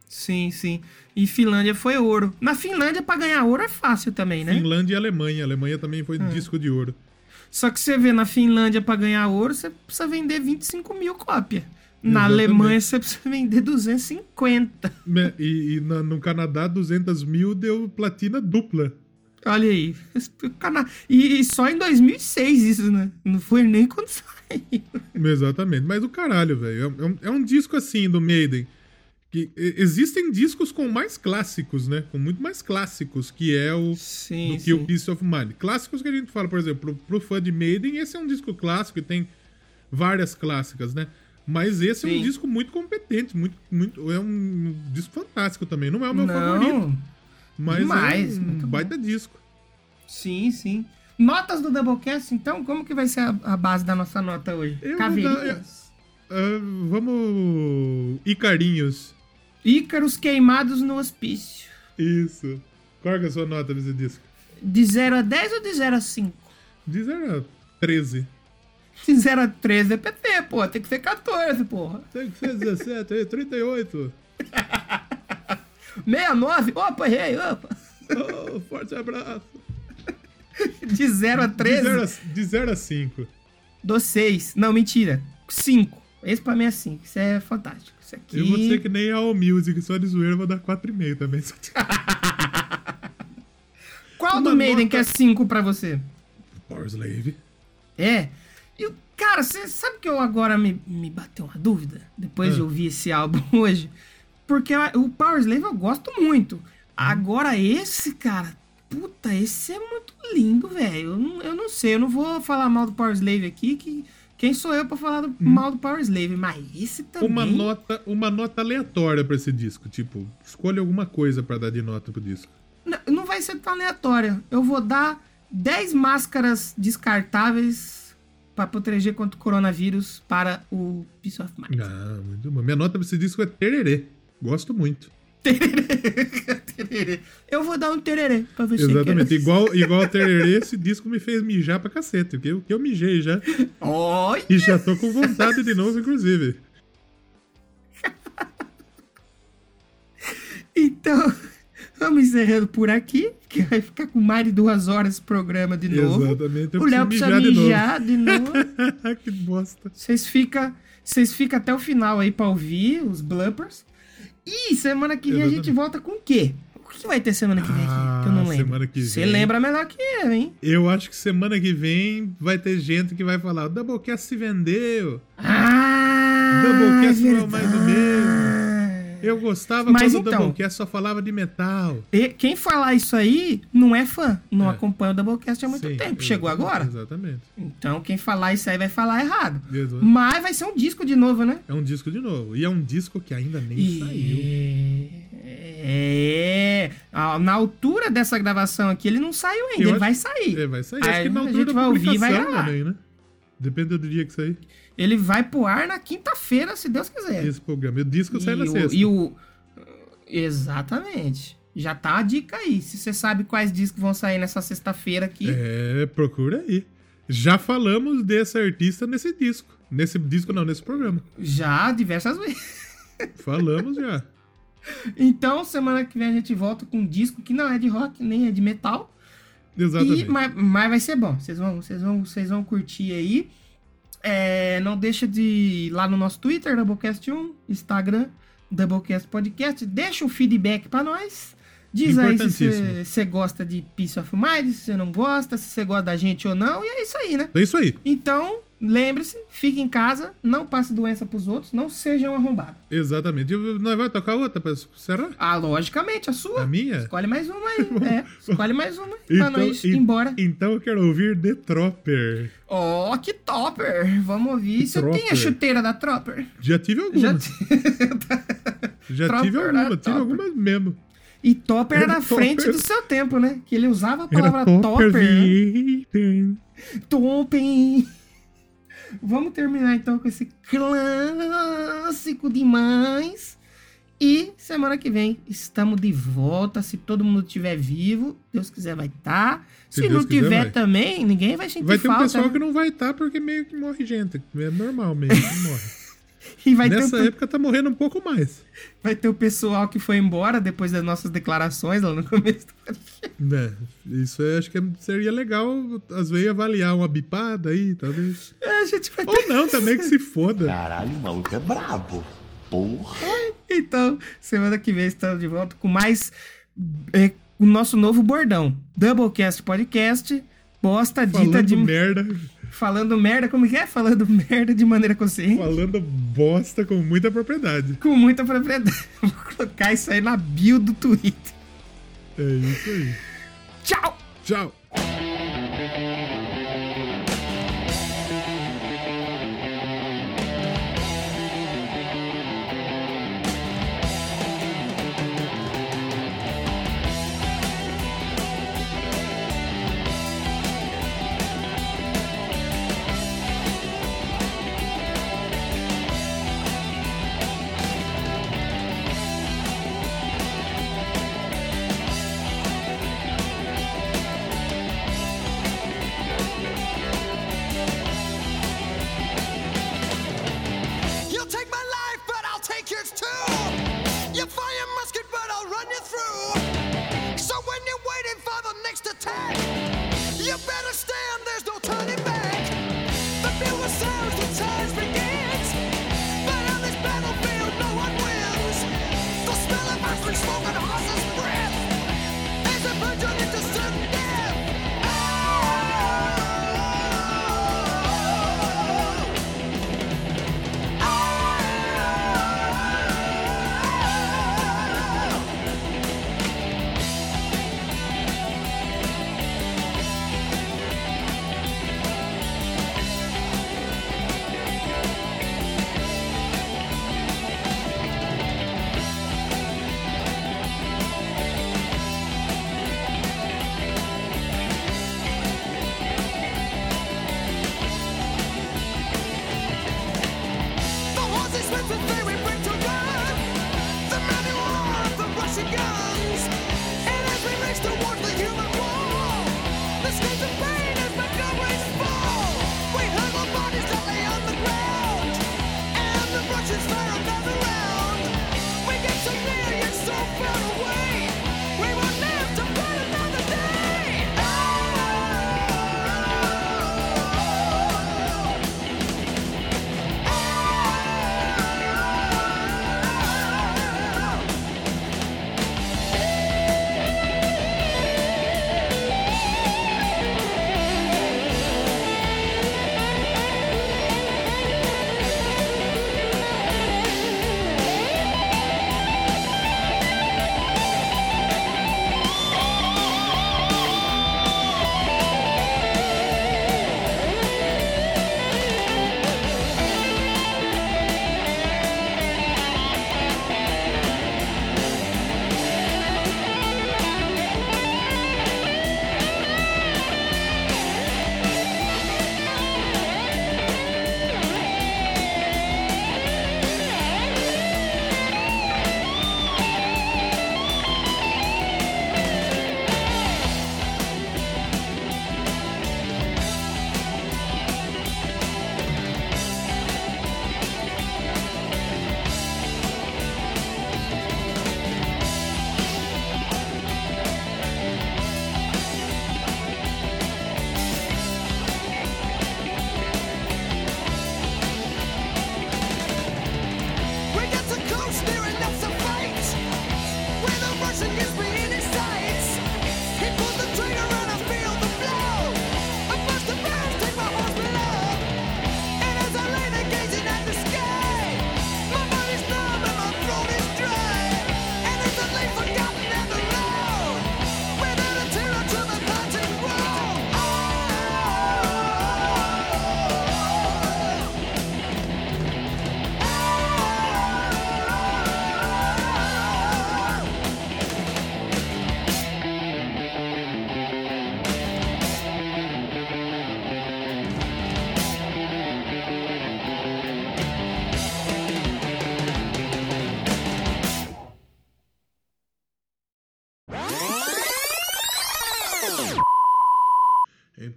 Sim, sim. E Finlândia foi ouro. Na Finlândia, pra ganhar ouro é fácil também, né? Finlândia e Alemanha. A Alemanha também foi disco de ouro. Só que você vê na Finlândia pra ganhar ouro, você precisa vender 25 mil cópias. Na Exatamente. Alemanha, você precisa vender 250. Né, E, e na- no Canadá, 200 mil deu platina dupla. Olha aí. E, e só em 2006 isso, né? Não foi nem quando [laughs] saiu. Exatamente. Mas o caralho, velho. É, um- é um disco assim do Maiden. Que existem discos com mais clássicos, né? Com muito mais clássicos, que é o. Sim, do que sim. o Peace of Mind. Clássicos que a gente fala, por exemplo, pro, pro fã de Maiden, esse é um disco clássico e tem várias clássicas, né? Mas esse é um Sim. disco muito competente, muito, muito, é um disco fantástico também. Não é o meu favorito, Não. mas demais, é um muito bom. baita disco. Sim, sim. Notas do Doublecast, então, como que vai ser a, a base da nossa nota hoje? Eu Caveirinhas? Ah, vamos. Icarinhos. Ícaros queimados no hospício. Isso. Qual é a sua nota desse disco? De 0 a 10 ou de 0 a 5? De 0 a 13. De 0 a 13 é PT, pô. Tem que ser 14, porra. Tem que ser 17, aí, 38. 69? [laughs] Opa, errei, opa. Oh, forte abraço. De 0 a De 13? 0 a, de 0 a 5. Dou 6. Não, mentira. 5. Esse pra mim é 5. Isso é fantástico. Isso aqui... Eu vou ser que nem a All Music, só de zoeira eu vou dar 4,5 também. [laughs] Qual uma do Maiden nota- que é 5 pra você? Power Slave. É. E, o- cara, você sabe que eu agora me, me bateu uma dúvida? Depois de ouvir esse álbum [laughs] hoje. Porque o Power Slave eu gosto muito. Agora esse, cara, puta, esse é muito lindo, velho. Eu, não- eu não sei, eu não vou falar mal do Power Slave aqui, que quem sou eu pra falar do- mal do Power Slave? Mas esse também... Uma nota, uma nota aleatória pra esse disco. Tipo, escolha alguma coisa pra dar de nota pro disco. Não, não vai ser tão aleatória. Eu vou dar 10 máscaras descartáveis pra proteger contra o coronavírus para o Peace of Mind. Ah, muito bom. Minha nota pra esse disco é tererê. Gosto muito. Tererê. Eu vou dar um tererê pra você. Exatamente. que- Igual, igual a tererê, esse disco me fez mijar pra cacete. Que eu, que eu mijei já. Olha! E já tô com vontade de novo, inclusive. [laughs] Então, vamos encerrando por aqui, que vai ficar com mais de duas horas esse programa de novo. Exatamente. Eu O Léo precisa mijar de novo. de novo. [laughs] que bosta. Vocês ficam vocês fica até o final aí pra ouvir os bloopers. E semana que vem a gente Exatamente. volta com o quê? O que vai ter semana que vem aqui? Que eu não Ah, lembro. semana que Você lembra melhor que eu, hein? Eu acho que semana que vem vai ter gente que vai falar: o Doublecast se vendeu. Ah! Doublecast é verdade. mais o mesmo. Eu gostava Mas quando o então- Doublecast só falava de metal. E quem falar isso aí não é fã, não É. acompanha o Doublecast há muito Sim, tempo. Chegou exatamente, agora. Exatamente. Então quem falar isso aí vai falar errado. Exato. Mas vai ser um disco de novo, né? É um disco de novo. E é um disco que ainda nem saiu. É. Na altura dessa gravação aqui, ele não saiu ainda. Eu ele acho- vai sair. É, vai sair. Aí Acho que na a altura gente da vai ouvir e vai também, né? Depende do dia que sair Ele vai pro ar na quinta-feira, se Deus quiser. esse programa. E o disco sai e, na o, sexta. e o. Exatamente. Já tá a dica aí. Se você sabe quais discos vão sair nessa sexta-feira aqui. É, procura aí. Já falamos desse artista nesse disco. Nesse disco não, nesse programa. Já diversas vezes. [laughs] Falamos já. Então, semana que vem a gente volta com um disco que não é de rock, nem é de metal. Exatamente. E, mas, mas vai ser bom. Vocês vão, vocês vão, vocês vão curtir aí. É, não deixa de ir lá no nosso Twitter, Doublecast1, Instagram, Doublecast Podcast. Deixa um feedback pra nós. Diz aí se você gosta de Peace of Mind, se você não gosta, se você gosta da gente ou não. E é isso aí, né? É isso aí. Então, lembre-se, fique em casa, não passe doença pros outros, não sejam arrombados. Exatamente. E Nós vai tocar outra será? Ah, logicamente, a sua. A minha? Escolhe mais uma aí. [laughs] é, escolhe mais uma aí pra nós ir embora. Então eu quero ouvir The Tropper. Ó, que topper! Vamos ouvir. Você Tropper. tem a chuteira da Tropper? Já tive Já alguma. [laughs] t- Já, Tropper, tive alguma. Tive Topper. algumas mesmo. E topper era Era à frente topper. do seu tempo, né? Que ele usava a Era palavra Topper. topper. né? Vieten. Topper. Vamos terminar então com esse clássico demais. E semana que vem estamos de volta. Se todo mundo estiver vivo, Deus quiser vai estar. Se, Se não quiser, tiver vai. também, ninguém vai sentir Vai ter um falta. pessoal né? que não vai estar porque meio que morre gente. É normal mesmo morre. [laughs] E vai ter, Nessa pe- época tá morrendo um pouco mais. vai ter o pessoal que foi embora depois das nossas declarações lá no começo do Né? Isso eu acho que seria legal, às vezes, avaliar uma bipada aí, talvez. É, a gente vai ter... Ou não, também que se foda. Caralho, o maluco é brabo. Porra. Então, semana que vem estamos de volta com mais é, o nosso novo bordão. Doublecast Podcast. Bosta dita Falando de. merda, Falando merda, como que é? Falando [laughs] merda de maneira consciente. falando bosta com muita propriedade. Com muita propriedade. [laughs] Vou colocar isso aí na bio do Twitter. É isso aí. Tchau! Tchau.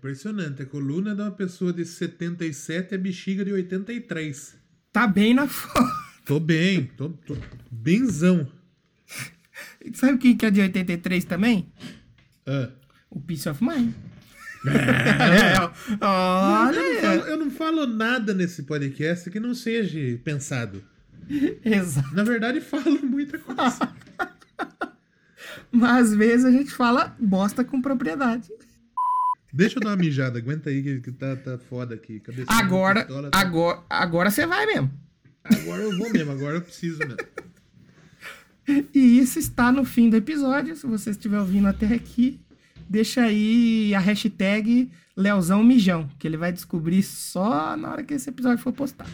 Impressionante. A coluna de uma pessoa de 77 é bexiga de 83. Tá bem na foto. [laughs] Tô bem, tô, tô benzão. Sabe o que é de 83 também? Ah. O Peace of Mind. É, [laughs] olha eu, não falo, eu não falo nada nesse podcast que não seja pensado. Exato. Na verdade, falo muita coisa. [laughs] Mas às vezes a gente fala bosta com propriedade. Deixa eu dar uma mijada, aguenta aí que, que tá, tá foda aqui. Cabeça Agora, pistola, tá- agora, agora você vai mesmo. Agora eu vou mesmo, agora eu preciso mesmo. E isso está no fim do episódio. Se você estiver ouvindo até aqui, deixa aí a hashtag Leozão Mijão, que ele vai descobrir só na hora que esse episódio for postado.